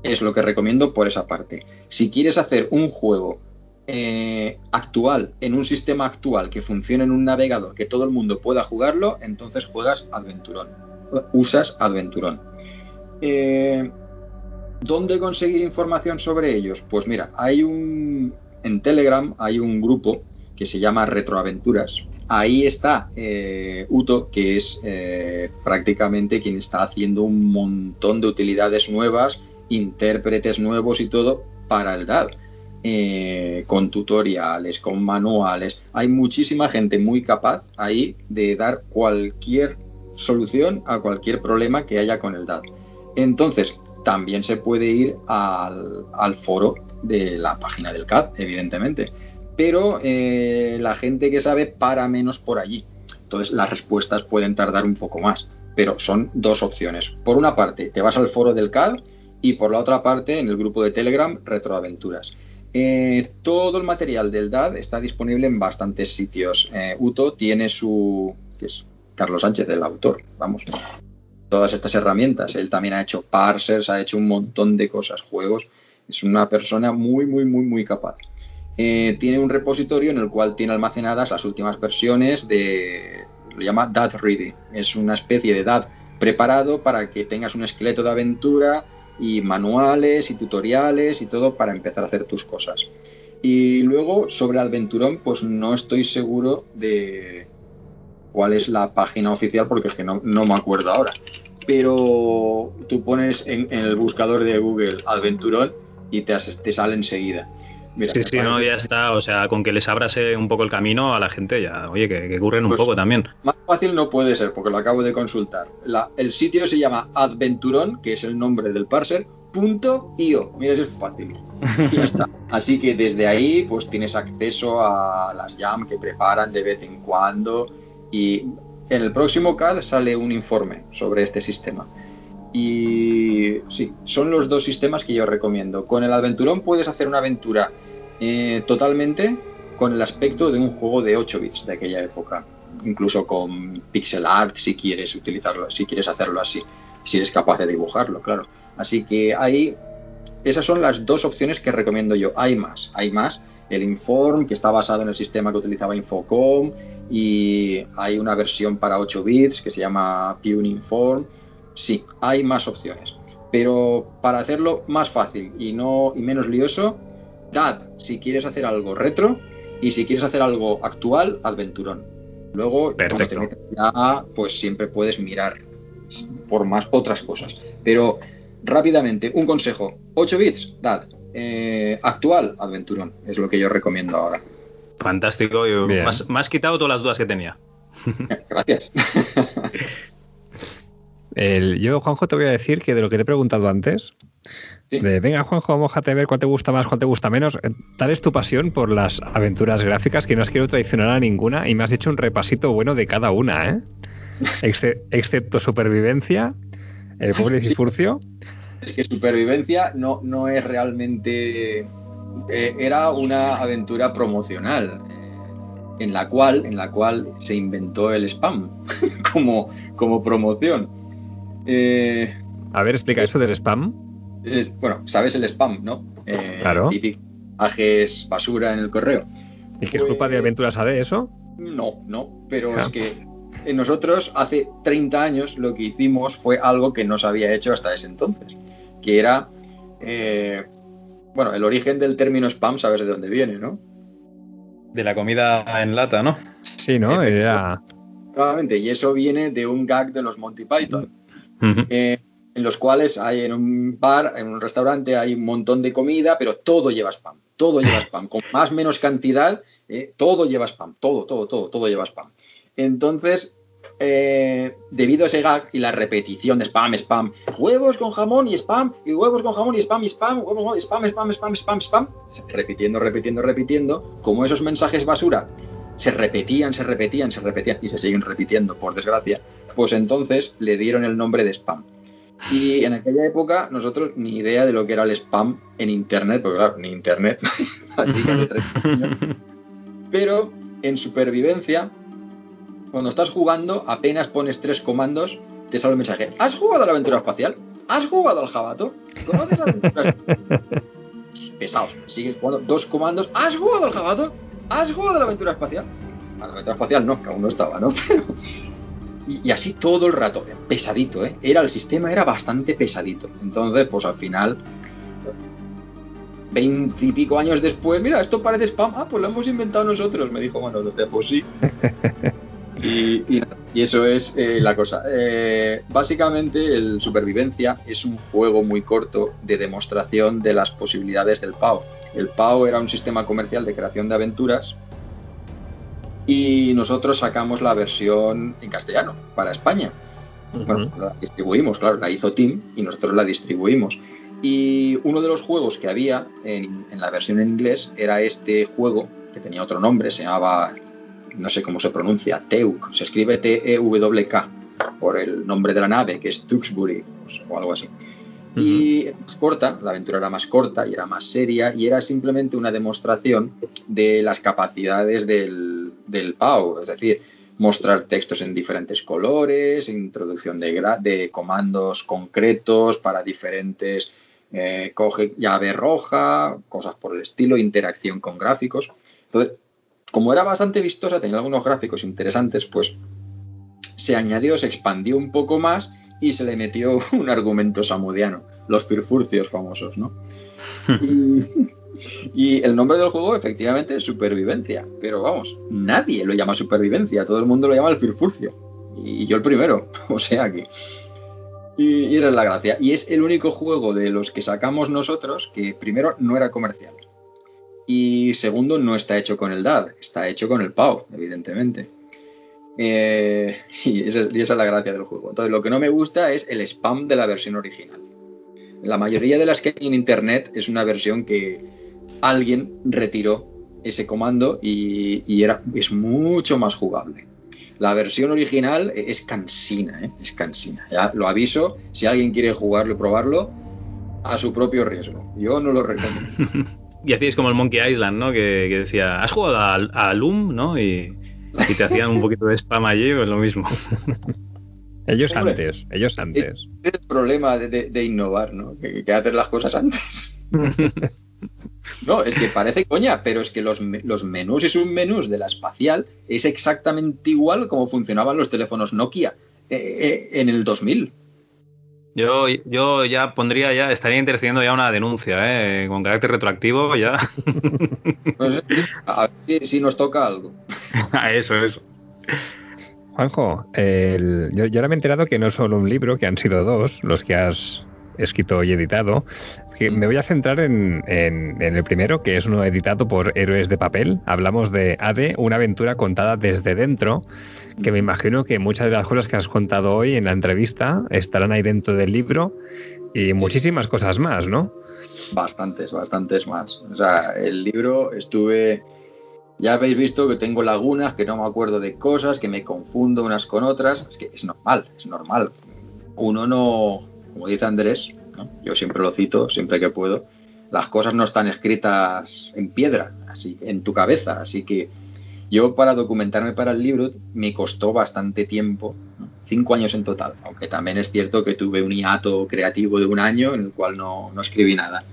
Es lo que recomiendo por esa parte. Si quieres hacer un juego eh, actual, en un sistema actual que funcione en un navegador, que todo el mundo pueda jugarlo, entonces juegas Adventurón. Usas Adventurón. Eh, ¿Dónde conseguir información sobre ellos? Pues mira, hay un. En Telegram hay un grupo que se llama Retroaventuras. Ahí está eh, Uto, que es eh, prácticamente quien está haciendo un montón de utilidades nuevas, intérpretes nuevos y todo para el DAD. Con tutoriales, con manuales. Hay muchísima gente muy capaz ahí de dar cualquier solución a cualquier problema que haya con el DAD. Entonces, también se puede ir al, foro de la página del CAD, evidentemente. Pero eh, la gente que sabe para menos por allí. Entonces las respuestas pueden tardar un poco más. Pero son dos opciones. Por una parte, te vas al foro del CAD y por la otra parte, en el grupo de Telegram, Retroaventuras. Eh, todo el material del DAD está disponible en bastantes sitios. Eh, Uto tiene su... que es Carlos Sánchez, el autor, vamos, todas estas herramientas. Él también ha hecho parsers, ha hecho un montón de cosas, juegos. Es una persona muy, muy, muy, muy capaz. Eh, tiene un repositorio en el cual tiene almacenadas las últimas versiones de, lo llama DAD Ready. Es una especie de DAD preparado para que tengas un esqueleto de aventura y manuales y tutoriales y todo para empezar a hacer tus cosas. Y luego sobre Adventurón, pues no estoy seguro de cuál es la página oficial porque es que no, no me acuerdo ahora. Pero tú pones en, en el buscador de Google Adventurón y te, sale enseguida. Mira, Sí, sí, no, ya está. O sea, con que les abrase un poco el camino a la gente, ya, oye, que, que curren un Pues- poco también. Más fácil no puede ser, porque lo acabo de consultar. La- el sitio se llama Adventuron, que es el nombre del parser, punto .io. Mira, eso es fácil. Ya está. Así que desde ahí, pues tienes acceso a las jam que preparan de vez en cuando. Y en el próximo CAD sale un informe sobre este sistema. Y sí, son los dos sistemas que yo recomiendo. Con el Adventurón puedes hacer una aventura eh, totalmente con el aspecto de un juego de 8 bits de aquella época. Incluso con pixel art si quieres utilizarlo, si quieres hacerlo así, si eres capaz de dibujarlo, claro. Así que ahí, esas son las dos opciones que recomiendo yo. Hay más, hay más. El Inform, que está basado en el sistema que utilizaba Infocom, y hay una versión para 8 bits que se llama Pune Inform. Sí, hay más opciones. Pero para hacerlo más fácil y no y menos lioso, Dad, si quieres hacer algo retro y si quieres hacer algo actual, Adventurón. Luego, cuando te metes ya, pues siempre puedes mirar por más otras cosas. Pero rápidamente, un consejo: 8 bits, Dad. Eh, actual, Adventurón. Es lo que yo recomiendo ahora. Fantástico. yo- me has- me has quitado todas las dudas que tenía. Gracias. El- yo, Juanjo, te voy a decir que de lo que te he preguntado antes, Sí. de venga, Juanjo, mójate a ver cuál te gusta más, cuál te gusta menos, eh, tal es tu pasión por las aventuras gráficas que no os quiero traicionar a ninguna y me has hecho un repasito bueno de cada una, ¿eh? Exce- excepto supervivencia, el pobre Sí. Es que supervivencia no, no es realmente. eh, era una aventura promocional. eh, en la cual, en la cual se inventó el spam como, como promoción. Eh, A ver, explica eso del spam. es- bueno, sabes el spam, ¿no? Eh, Claro. Mensajes basura en el correo. ¿Y que es culpa de Pues- Aventuras AD eso? No, no, pero Ah. es que eh, nosotros hace 30 años lo que hicimos fue algo que no se había hecho hasta ese entonces, que era, eh, bueno, el origen del término spam, sabes de dónde viene, ¿no? De la comida en lata, ¿no? Sí, ¿no? Era... Claramente, y eso viene de un gag de los Monty Python, eh, en los cuales hay en un bar, en un restaurante, hay un montón de comida, pero todo lleva spam, todo lleva spam, con más o menos cantidad, eh, todo lleva spam, todo, todo, todo, todo lleva spam. Entonces, eh, debido a ese gag y la repetición de spam, spam, huevos con jamón y spam, y huevos con jamón y spam y spam, huevos, spam, spam, spam, spam, spam, repitiendo, repitiendo, repitiendo, como esos mensajes basura se repetían, se repetían, se repetían y se siguen repitiendo, por desgracia, pues entonces le dieron el nombre de spam. Y en aquella época nosotros ni idea de lo que era el spam en internet, porque claro, ni internet, así que hace 30 años. Pero en supervivencia, cuando estás jugando, apenas pones tres comandos, te sale un mensaje. ¿Has jugado a la aventura espacial? ¿Has jugado al jabato? ¿Conoces aventuras? Pesados. Sigues jugando dos comandos. ¿Has jugado al jabato? ¿Has jugado a la aventura espacial? A la aventura espacial no, que aún no estaba, ¿no? Pero- y, y así todo el rato, pesadito, ¿eh? Era el sistema era bastante pesadito. Entonces, pues al final, veintipico años después, mira, esto parece spam. Ah, pues lo hemos inventado nosotros, me dijo Manuel. Pues sí. Y, y- y eso es eh, la cosa. Eh, básicamente, el Supervivencia es un juego muy corto de demostración de las posibilidades del PAO. El PAO era un sistema comercial de creación de aventuras y nosotros sacamos la versión en castellano para España. Bueno, la distribuimos, claro, la hizo Team y nosotros la distribuimos. Y uno de los juegos que había en, en la versión en inglés era este juego que tenía otro nombre, se llamaba, no sé cómo se pronuncia, Teuk, se escribe T-E-W-K por el nombre de la nave, que es Tewksbury pues, o algo así. Y era más corta, la aventura era más corta y era más seria y era simplemente una demostración de las capacidades del, del PAO, es decir, mostrar textos en diferentes colores, introducción de comandos concretos para diferentes, eh, coge llave roja, cosas por el estilo, interacción con gráficos. Entonces, como era bastante vistosa, tenía algunos gráficos interesantes, pues se añadió, se expandió un poco más y se le metió un argumento samudiano. los firfurcios famosos, ¿no? y, y el nombre del juego efectivamente es Supervivencia, pero vamos, nadie lo llama Supervivencia, todo el mundo lo llama el Firfurcio. Y yo el primero, o sea que... Y, y esa es la gracia. Y es el único juego de los que sacamos nosotros que primero no era comercial. Y segundo, no está hecho con el DAD, está hecho con el PAO, evidentemente. Eh, y, esa, es la gracia del juego. Entonces, lo que no me gusta es el spam de la versión original. La mayoría de las que hay en internet es una versión que alguien retiró ese comando y, era, es mucho más jugable. La versión original es cansina, ¿eh? es cansina. Ya lo aviso, si alguien quiere jugarlo y probarlo, a su propio riesgo. Yo no lo recomiendo. Y hacíais como el Monkey Island, ¿no? Que, que decía, ¿has jugado a, a Loom, no? Y, y, te hacían un poquito de spam allí, pues lo mismo. ellos Hombre, antes, ellos antes. Es, el problema de, de, de, innovar, ¿no? Que, que hacer las cosas antes. No, es que parece coña, pero es que los, los, menús y submenús de la espacial es exactamente igual como funcionaban los teléfonos Nokia eh, eh, en el 2000. Yo, yo ya pondría ya, estaría intercediendo ya una denuncia, ¿eh? con carácter retroactivo ya. A ver si nos toca algo. eso, eso. Juanjo, el, yo, yo ahora me he enterado que no es solo un libro, que han sido dos los que has escrito y editado. Que me voy a centrar en, en, en, el primero, que es uno editado por Héroes de Papel. Hablamos de AD, una aventura contada desde dentro, que me imagino que muchas de las cosas que has contado hoy en la entrevista estarán ahí dentro del libro y muchísimas cosas más, ¿no? Bastantes, bastantes más. O sea, el libro estuve... Ya habéis visto que tengo lagunas, que no me acuerdo de cosas, que me confundo unas con otras. Es que es normal, es normal. Uno no, como dice Andrés, ¿no? yo siempre lo cito, siempre que puedo, las cosas no están escritas en piedra, así en tu cabeza, así que yo para documentarme para el libro me costó bastante tiempo, cinco años en total, aunque también es cierto que tuve un hiato creativo de un año en el cual no, no escribí nada,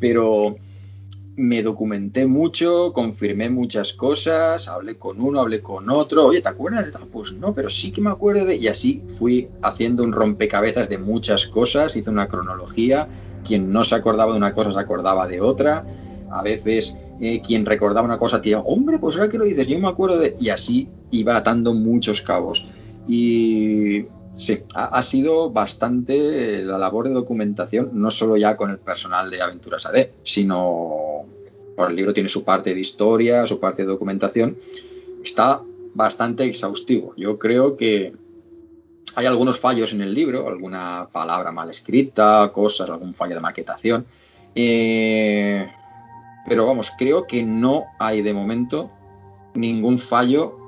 pero me documenté mucho, confirmé muchas cosas, hablé con uno, hablé con otro, oye, ¿te acuerdas de tal? Pues no, pero sí que me acuerdo de... Y así fui haciendo un rompecabezas de muchas cosas, hice una cronología, quien no se acordaba de una cosa se acordaba de otra, a veces eh, quien recordaba una cosa tía, hombre, pues ahora que lo dices, yo me acuerdo de... Y así iba atando muchos cabos. Y sí, ha, sido bastante la labor de documentación, no solo ya con el personal de Aventuras AD, sino bueno, el libro tiene su parte de historia, su parte de documentación, está bastante exhaustivo. Yo creo que hay algunos fallos en el libro, alguna palabra mal escrita, cosas, algún fallo de maquetación. Eh, pero vamos, creo que no hay de momento ningún fallo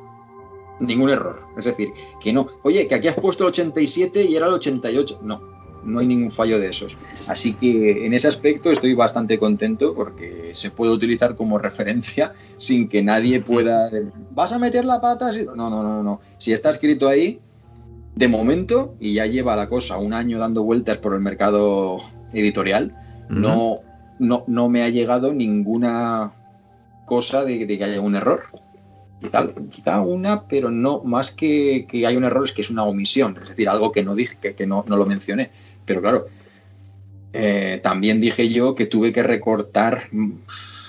ningún error. Es decir, que no, oye, que aquí has puesto el 87 y era el 88. No, no hay ningún fallo de esos. Así que en ese aspecto estoy bastante contento porque se puede utilizar como referencia sin que nadie pueda. ¿Vas a meter la pata? No, no, no, no. Si está escrito ahí, de momento, y ya lleva la cosa un año dando vueltas por el mercado editorial, uh -huh. no, no, no me ha llegado ninguna cosa de, de que haya un error quizá, quizá, una, pero no más que, que, hay un error, es que es una omisión, es decir, algo que no dije, que, que no, no, lo mencioné. Pero claro, eh, también dije yo que tuve que recortar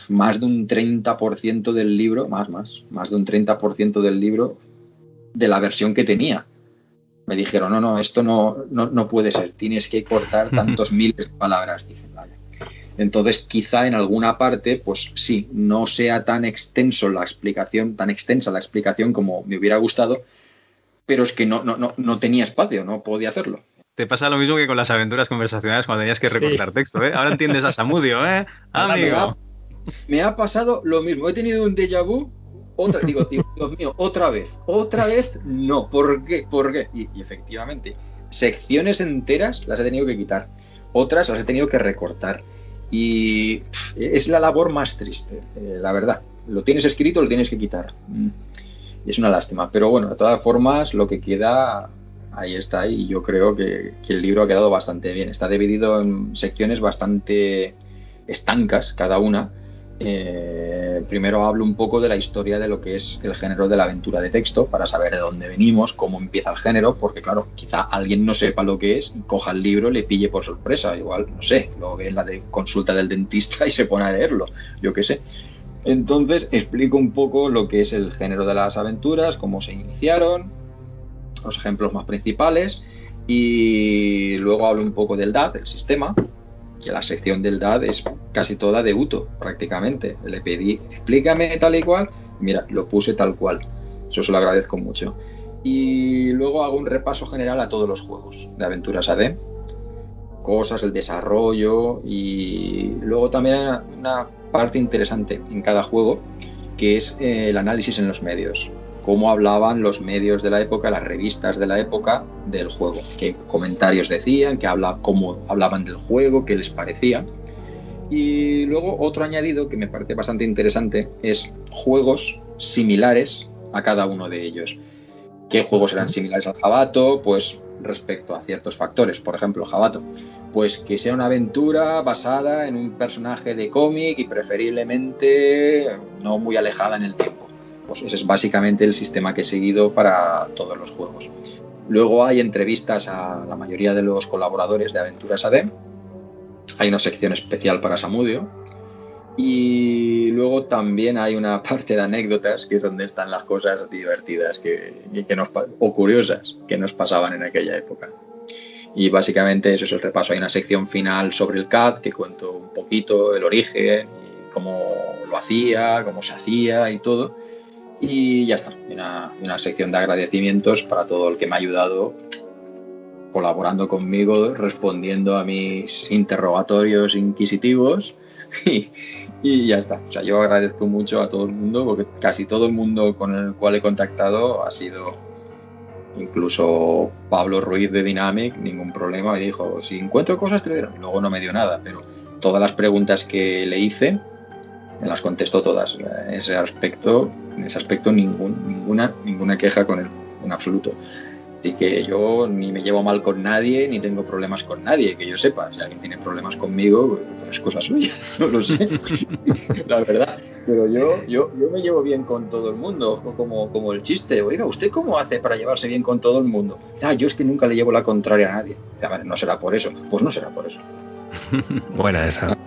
más de un 30% del libro, más, más, más de un 30% del libro de la versión que tenía. Me dijeron, no, no, esto no, no, no puede ser, tienes que cortar tantos miles de palabras. Dije. Entonces, quizá en alguna parte, pues sí, no sea tan extenso la explicación, tan extensa la explicación como me hubiera gustado, pero es que no, no, no, no tenía espacio, no podía hacerlo. Te pasa lo mismo que con las aventuras conversacionales cuando tenías que recortar sí. texto, ¿eh? Ahora entiendes a Samudio, ¿eh? Amigo. Me ha, me ha, pasado lo mismo. He tenido un déjà vu, otra, digo, Dios mío, otra vez, otra vez, no. ¿Por qué? ¿Por qué? Y, y efectivamente, secciones enteras las he tenido que quitar, otras las he tenido que recortar y es la labor más triste, eh, la verdad. Lo tienes escrito, lo tienes que quitar. Mm. Y es una lástima. Pero bueno, de todas formas, lo que queda, ahí está. Y yo creo que, que, el libro ha quedado bastante bien. Está dividido en secciones bastante estancas, cada una. Eh, primero hablo un poco de la historia de lo que es el género de la aventura de texto, para saber de dónde venimos, cómo empieza el género, porque claro, quizá alguien no sepa lo que es, coja el libro, le pille por sorpresa, igual, no sé, lo ve en la consulta del dentista y se pone a leerlo, yo qué sé. Entonces explico un poco lo que es el género de las aventuras, cómo se iniciaron, los ejemplos más principales, y luego hablo un poco del DAD, el sistema, que la sección del DAD es casi toda de Uto, prácticamente. Le pedí, explícame tal y cual, mira, lo puse tal cual. Eso se lo agradezco mucho. Y luego hago un repaso general a todos los juegos de aventuras AD, cosas, el desarrollo y luego también una parte interesante en cada juego que es eh, el análisis en los medios cómo hablaban los medios de la época, las revistas de la época del juego, qué comentarios decían, qué cómo hablaban del juego, qué les parecía. Y luego otro añadido que me parece bastante interesante es juegos similares a cada uno de ellos. ¿Qué juegos eran similares al Jabato? Pues respecto a ciertos factores. Por ejemplo, Jabato. Pues que sea una aventura basada en un personaje de cómic y preferiblemente no muy alejada en el tiempo. Pues ese es básicamente el sistema que he seguido para todos los juegos. Luego hay entrevistas a la mayoría de los colaboradores de Aventuras AD. Hay una sección especial para Samudio. Y luego también hay una parte de anécdotas, que es donde están las cosas divertidas que, o curiosas que nos pasaban en aquella época. Y básicamente eso es el repaso. Hay una sección final sobre el CAD que cuento un poquito el origen, y cómo lo hacía, cómo se hacía y todo y ya está, una, una sección de agradecimientos para todo el que me ha ayudado colaborando conmigo, respondiendo a mis interrogatorios inquisitivos y, y, ya está. O sea, yo agradezco mucho a todo el mundo porque casi todo el mundo con el cual he contactado ha sido incluso Pablo Ruiz de Dynamic, ningún problema, me dijo, si encuentro cosas te diré. Luego no me dio nada, pero todas las preguntas que le hice las contesto todas. En ese aspecto, en ese aspecto ninguna, ninguna queja con él, en absoluto. Así que yo ni me llevo mal con nadie, ni tengo problemas con nadie, que yo sepa. Si alguien tiene problemas conmigo, pues es cosa suya, no lo sé, la verdad. Pero yo, yo, yo me llevo bien con todo el mundo, como, como el chiste. Oiga, ¿usted cómo hace para llevarse bien con todo el mundo? Ah, yo es que nunca le llevo la contraria a nadie. no será por eso. Pues no será por eso. Buena esa.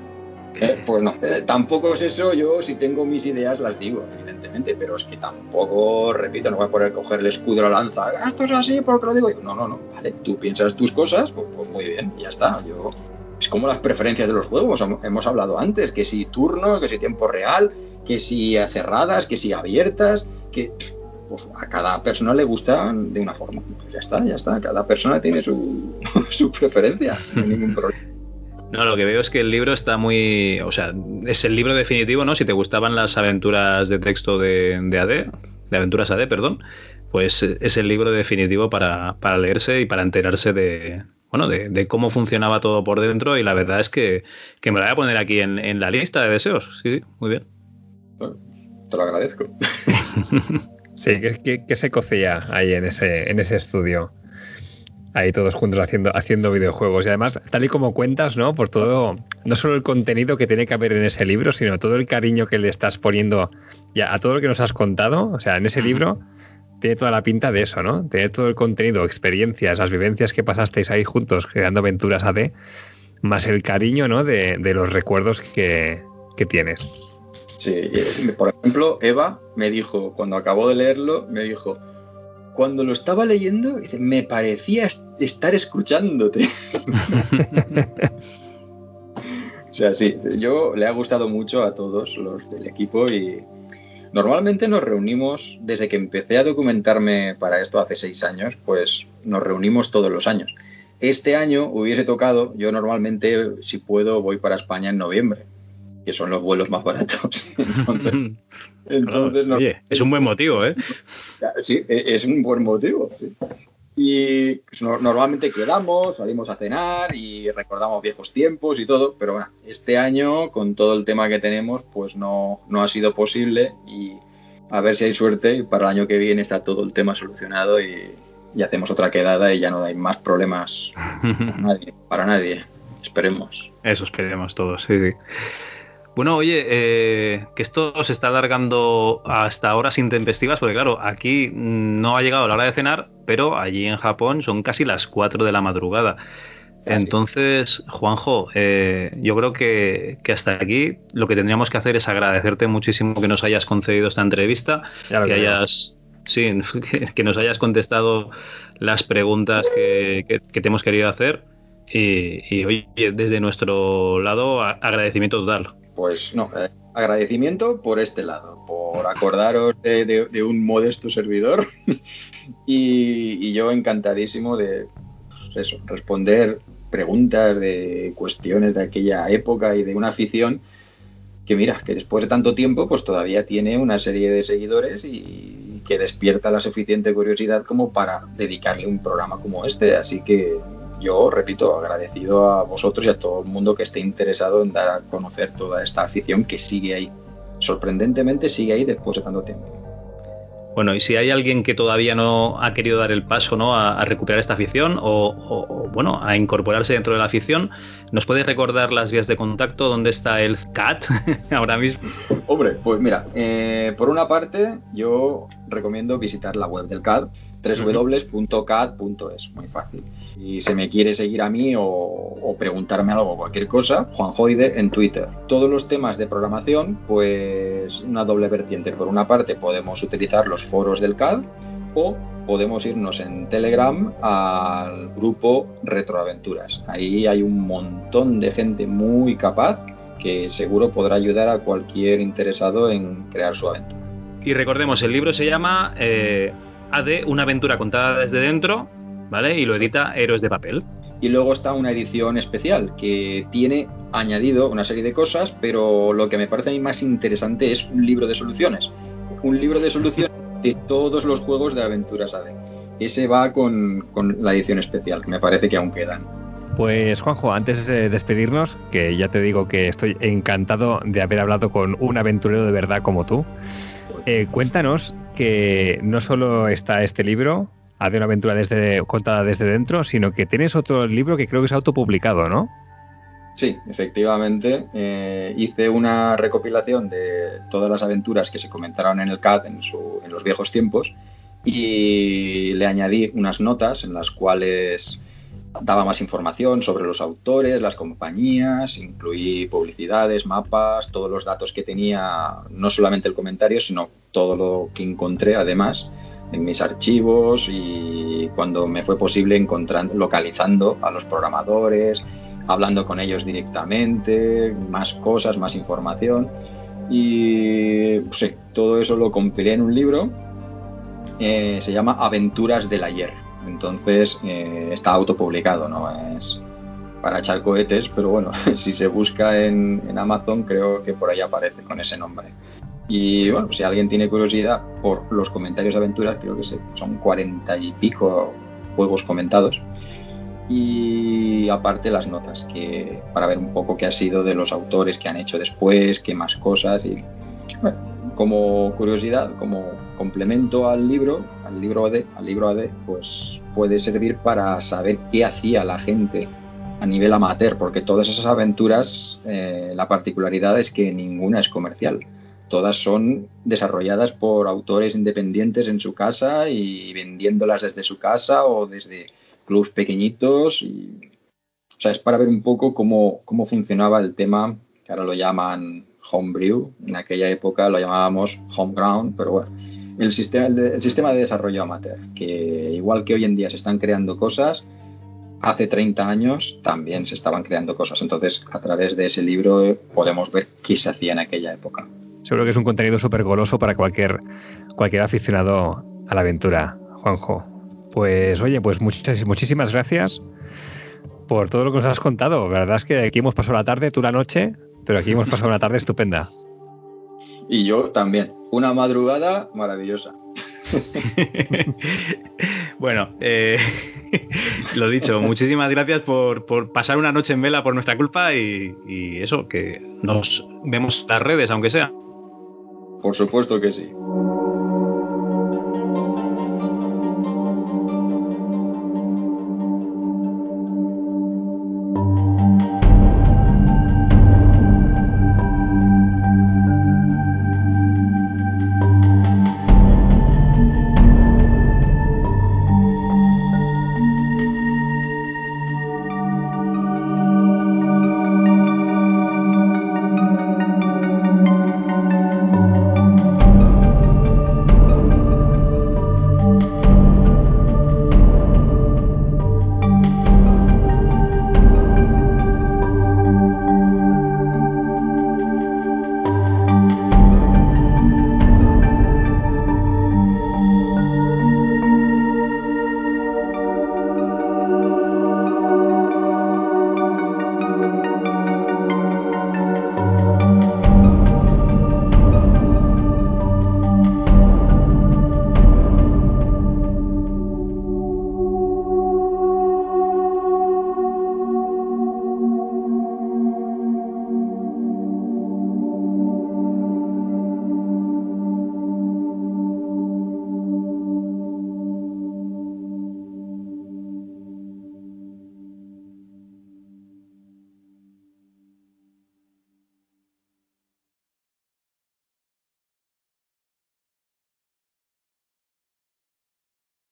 Eh, pues no, eh, tampoco es eso, yo si tengo mis ideas las digo, evidentemente, pero es que tampoco, repito, no voy a poder coger el escudo de la lanza, ah, esto es así porque lo digo yo. No, no, no, vale, tú piensas tus cosas, pues, pues muy bien, ya está, yo... Es como las preferencias de los juegos, hemos hablado antes, que si turno, que si tiempo real, que si cerradas, que si abiertas, que pues a cada persona le gusta de una forma. Pues ya está, ya está, cada persona tiene su, su preferencia, no hay ningún problema. No, lo que veo es que el libro está muy. O sea, es el libro definitivo, ¿no? Si te gustaban las aventuras de texto de, AD, de aventuras AD, perdón, pues es el libro definitivo para, leerse y para enterarse de. Bueno, de, cómo funcionaba todo por dentro, y la verdad es que, me lo voy a poner aquí en, la lista de deseos. Sí, sí, muy bien. te lo agradezco. sí, ¿qué, se cocía ahí en ese, en ese estudio? Ahí todos juntos haciendo, haciendo videojuegos. Y además, tal y como cuentas, ¿no? Por todo, no solo el contenido que tiene que haber en ese libro, sino todo el cariño que le estás poniendo ya a todo lo que nos has contado. O sea, en ese libro tiene toda la pinta de eso, ¿no? Tener todo el contenido, experiencias, las vivencias que pasasteis ahí juntos creando aventuras AD, más el cariño, ¿no? De, los recuerdos que, que tienes. Sí, por ejemplo, Eva me dijo, cuando acabó de leerlo, me dijo, cuando lo estaba leyendo, me parecía estar escuchándote. o sea, sí, yo le ha gustado mucho a todos los del equipo y normalmente nos reunimos, desde que empecé a documentarme para esto hace seis años, pues nos reunimos todos los años. Este año hubiese tocado, yo normalmente, si puedo, voy para España en noviembre, que son los vuelos más baratos. Entonces, oye, es un buen motivo, ¿eh? Sí, e, es un buen motivo. Y pues, normalmente quedamos, salimos a cenar y recordamos viejos tiempos y todo, pero bueno, este año con todo el tema que tenemos, pues no, no ha sido posible y a ver si hay suerte y para el año que viene está todo el tema solucionado y, y hacemos otra quedada y ya no hay más problemas para nadie, para nadie. Esperemos. Eso esperemos todos, sí, sí. Bueno, oye, eh, que esto se está alargando hasta horas intempestivas, porque claro, aquí no ha llegado la hora de cenar, pero allí en Japón son casi las 4 de la madrugada. Entonces, Juanjo, eh, yo creo que, hasta aquí lo que tendríamos que hacer es agradecerte muchísimo que nos hayas concedido esta entrevista, que hayas, sí, que, nos hayas contestado las preguntas que, te hemos querido hacer. Y, oye, desde nuestro lado, agradecimiento total. Pues no, eh, agradecimiento por este lado, por acordaros de, un modesto servidor y, yo encantadísimo de pues eso, responder preguntas de cuestiones de aquella época y de una afición que mira, que después de tanto tiempo pues todavía tiene una serie de seguidores y que despierta la suficiente curiosidad como para dedicarle un programa como este. Así que yo, repito, agradecido a vosotros y a todo el mundo que esté interesado en dar a conocer toda esta afición que sigue ahí. Sorprendentemente sigue ahí después de tanto tiempo. Bueno, y si hay alguien que todavía no ha querido dar el paso ¿no? a, recuperar esta afición o, bueno, a incorporarse dentro de la afición, ¿nos puedes recordar las vías de contacto? ¿Dónde está el CAT ahora mismo? Hombre, pues mira, eh, por una parte yo recomiendo visitar la web del CAD, www.cad.es, muy fácil. Y si me quiere seguir a mí o, preguntarme algo o cualquier cosa, Juan Joide en Twitter. Todos los temas de programación, pues una doble vertiente. Por una parte podemos utilizar los foros del CAD o podemos irnos en Telegram al grupo Retroaventuras. Ahí hay un montón de gente muy capaz que seguro podrá ayudar a cualquier interesado en crear su aventura. Y recordemos, el libro se llama eh, AD, una aventura contada desde dentro, ¿vale? Y lo edita Héroes de Papel. Y luego está una edición especial que tiene añadido una serie de cosas, pero lo que me parece a mí más interesante es un libro de soluciones. Un libro de soluciones de todos los juegos de aventuras AD. Ese va con, la edición especial, que me parece que aún quedan. Pues Juanjo, antes de despedirnos, que ya te digo que estoy encantado de haber hablado con un aventurero de verdad como tú, eh, cuéntanos que no solo está este libro, de una aventura desde, contada desde dentro, sino que tienes otro libro que creo que es autopublicado, ¿no? Sí, efectivamente. Eh, hice una recopilación de todas las aventuras que se comentaron en el CAD en, en los viejos tiempos y le añadí unas notas en las cuales daba más información sobre los autores, las compañías, incluí publicidades, mapas, todos los datos que tenía, no solamente el comentario, sino todo lo que encontré además en mis archivos y cuando me fue posible encontrando, localizando a los programadores, hablando con ellos directamente, más cosas, más información. Y sí, todo eso lo compilé en un libro, eh, se llama Aventuras del Ayer entonces eh, está autopublicado, no es para echar cohetes, pero bueno, si se busca en, Amazon creo que por ahí aparece con ese nombre. Y bueno, si alguien tiene curiosidad por los comentarios de aventuras, creo que son cuarenta y pico juegos comentados. Y aparte las notas, que para ver un poco qué ha sido de los autores que han hecho después, qué más cosas. Y bueno, como curiosidad, como complemento al libro, al libro AD, al libro AD, pues puede servir para saber qué hacía la gente a nivel amateur, porque todas esas aventuras, eh, la particularidad es que ninguna es comercial. Todas son desarrolladas por autores independientes en su casa y vendiéndolas desde su casa o desde clubs pequeñitos. Y, o sea, es para ver un poco cómo, cómo funcionaba el tema, que ahora lo llaman homebrew, en aquella época lo llamábamos homeground, pero bueno, el sistema, el sistema de desarrollo amateur, que igual que hoy en día se están creando cosas, hace 30 años también se estaban creando cosas. Entonces, a través de ese libro podemos ver qué se hacía en aquella época. Seguro que es un contenido súper goloso para cualquier, cualquier aficionado a la aventura, Juanjo. Pues oye, pues muchas, muchísimas gracias por todo lo que nos has contado. La verdad es que aquí hemos pasado la tarde, tú la noche, pero aquí hemos pasado una tarde estupenda. Y yo también. Una madrugada maravillosa. bueno, eh, lo dicho, muchísimas gracias por, pasar una noche en vela por nuestra culpa y, y eso, que nos vemos las redes, aunque sea. Por supuesto que sí.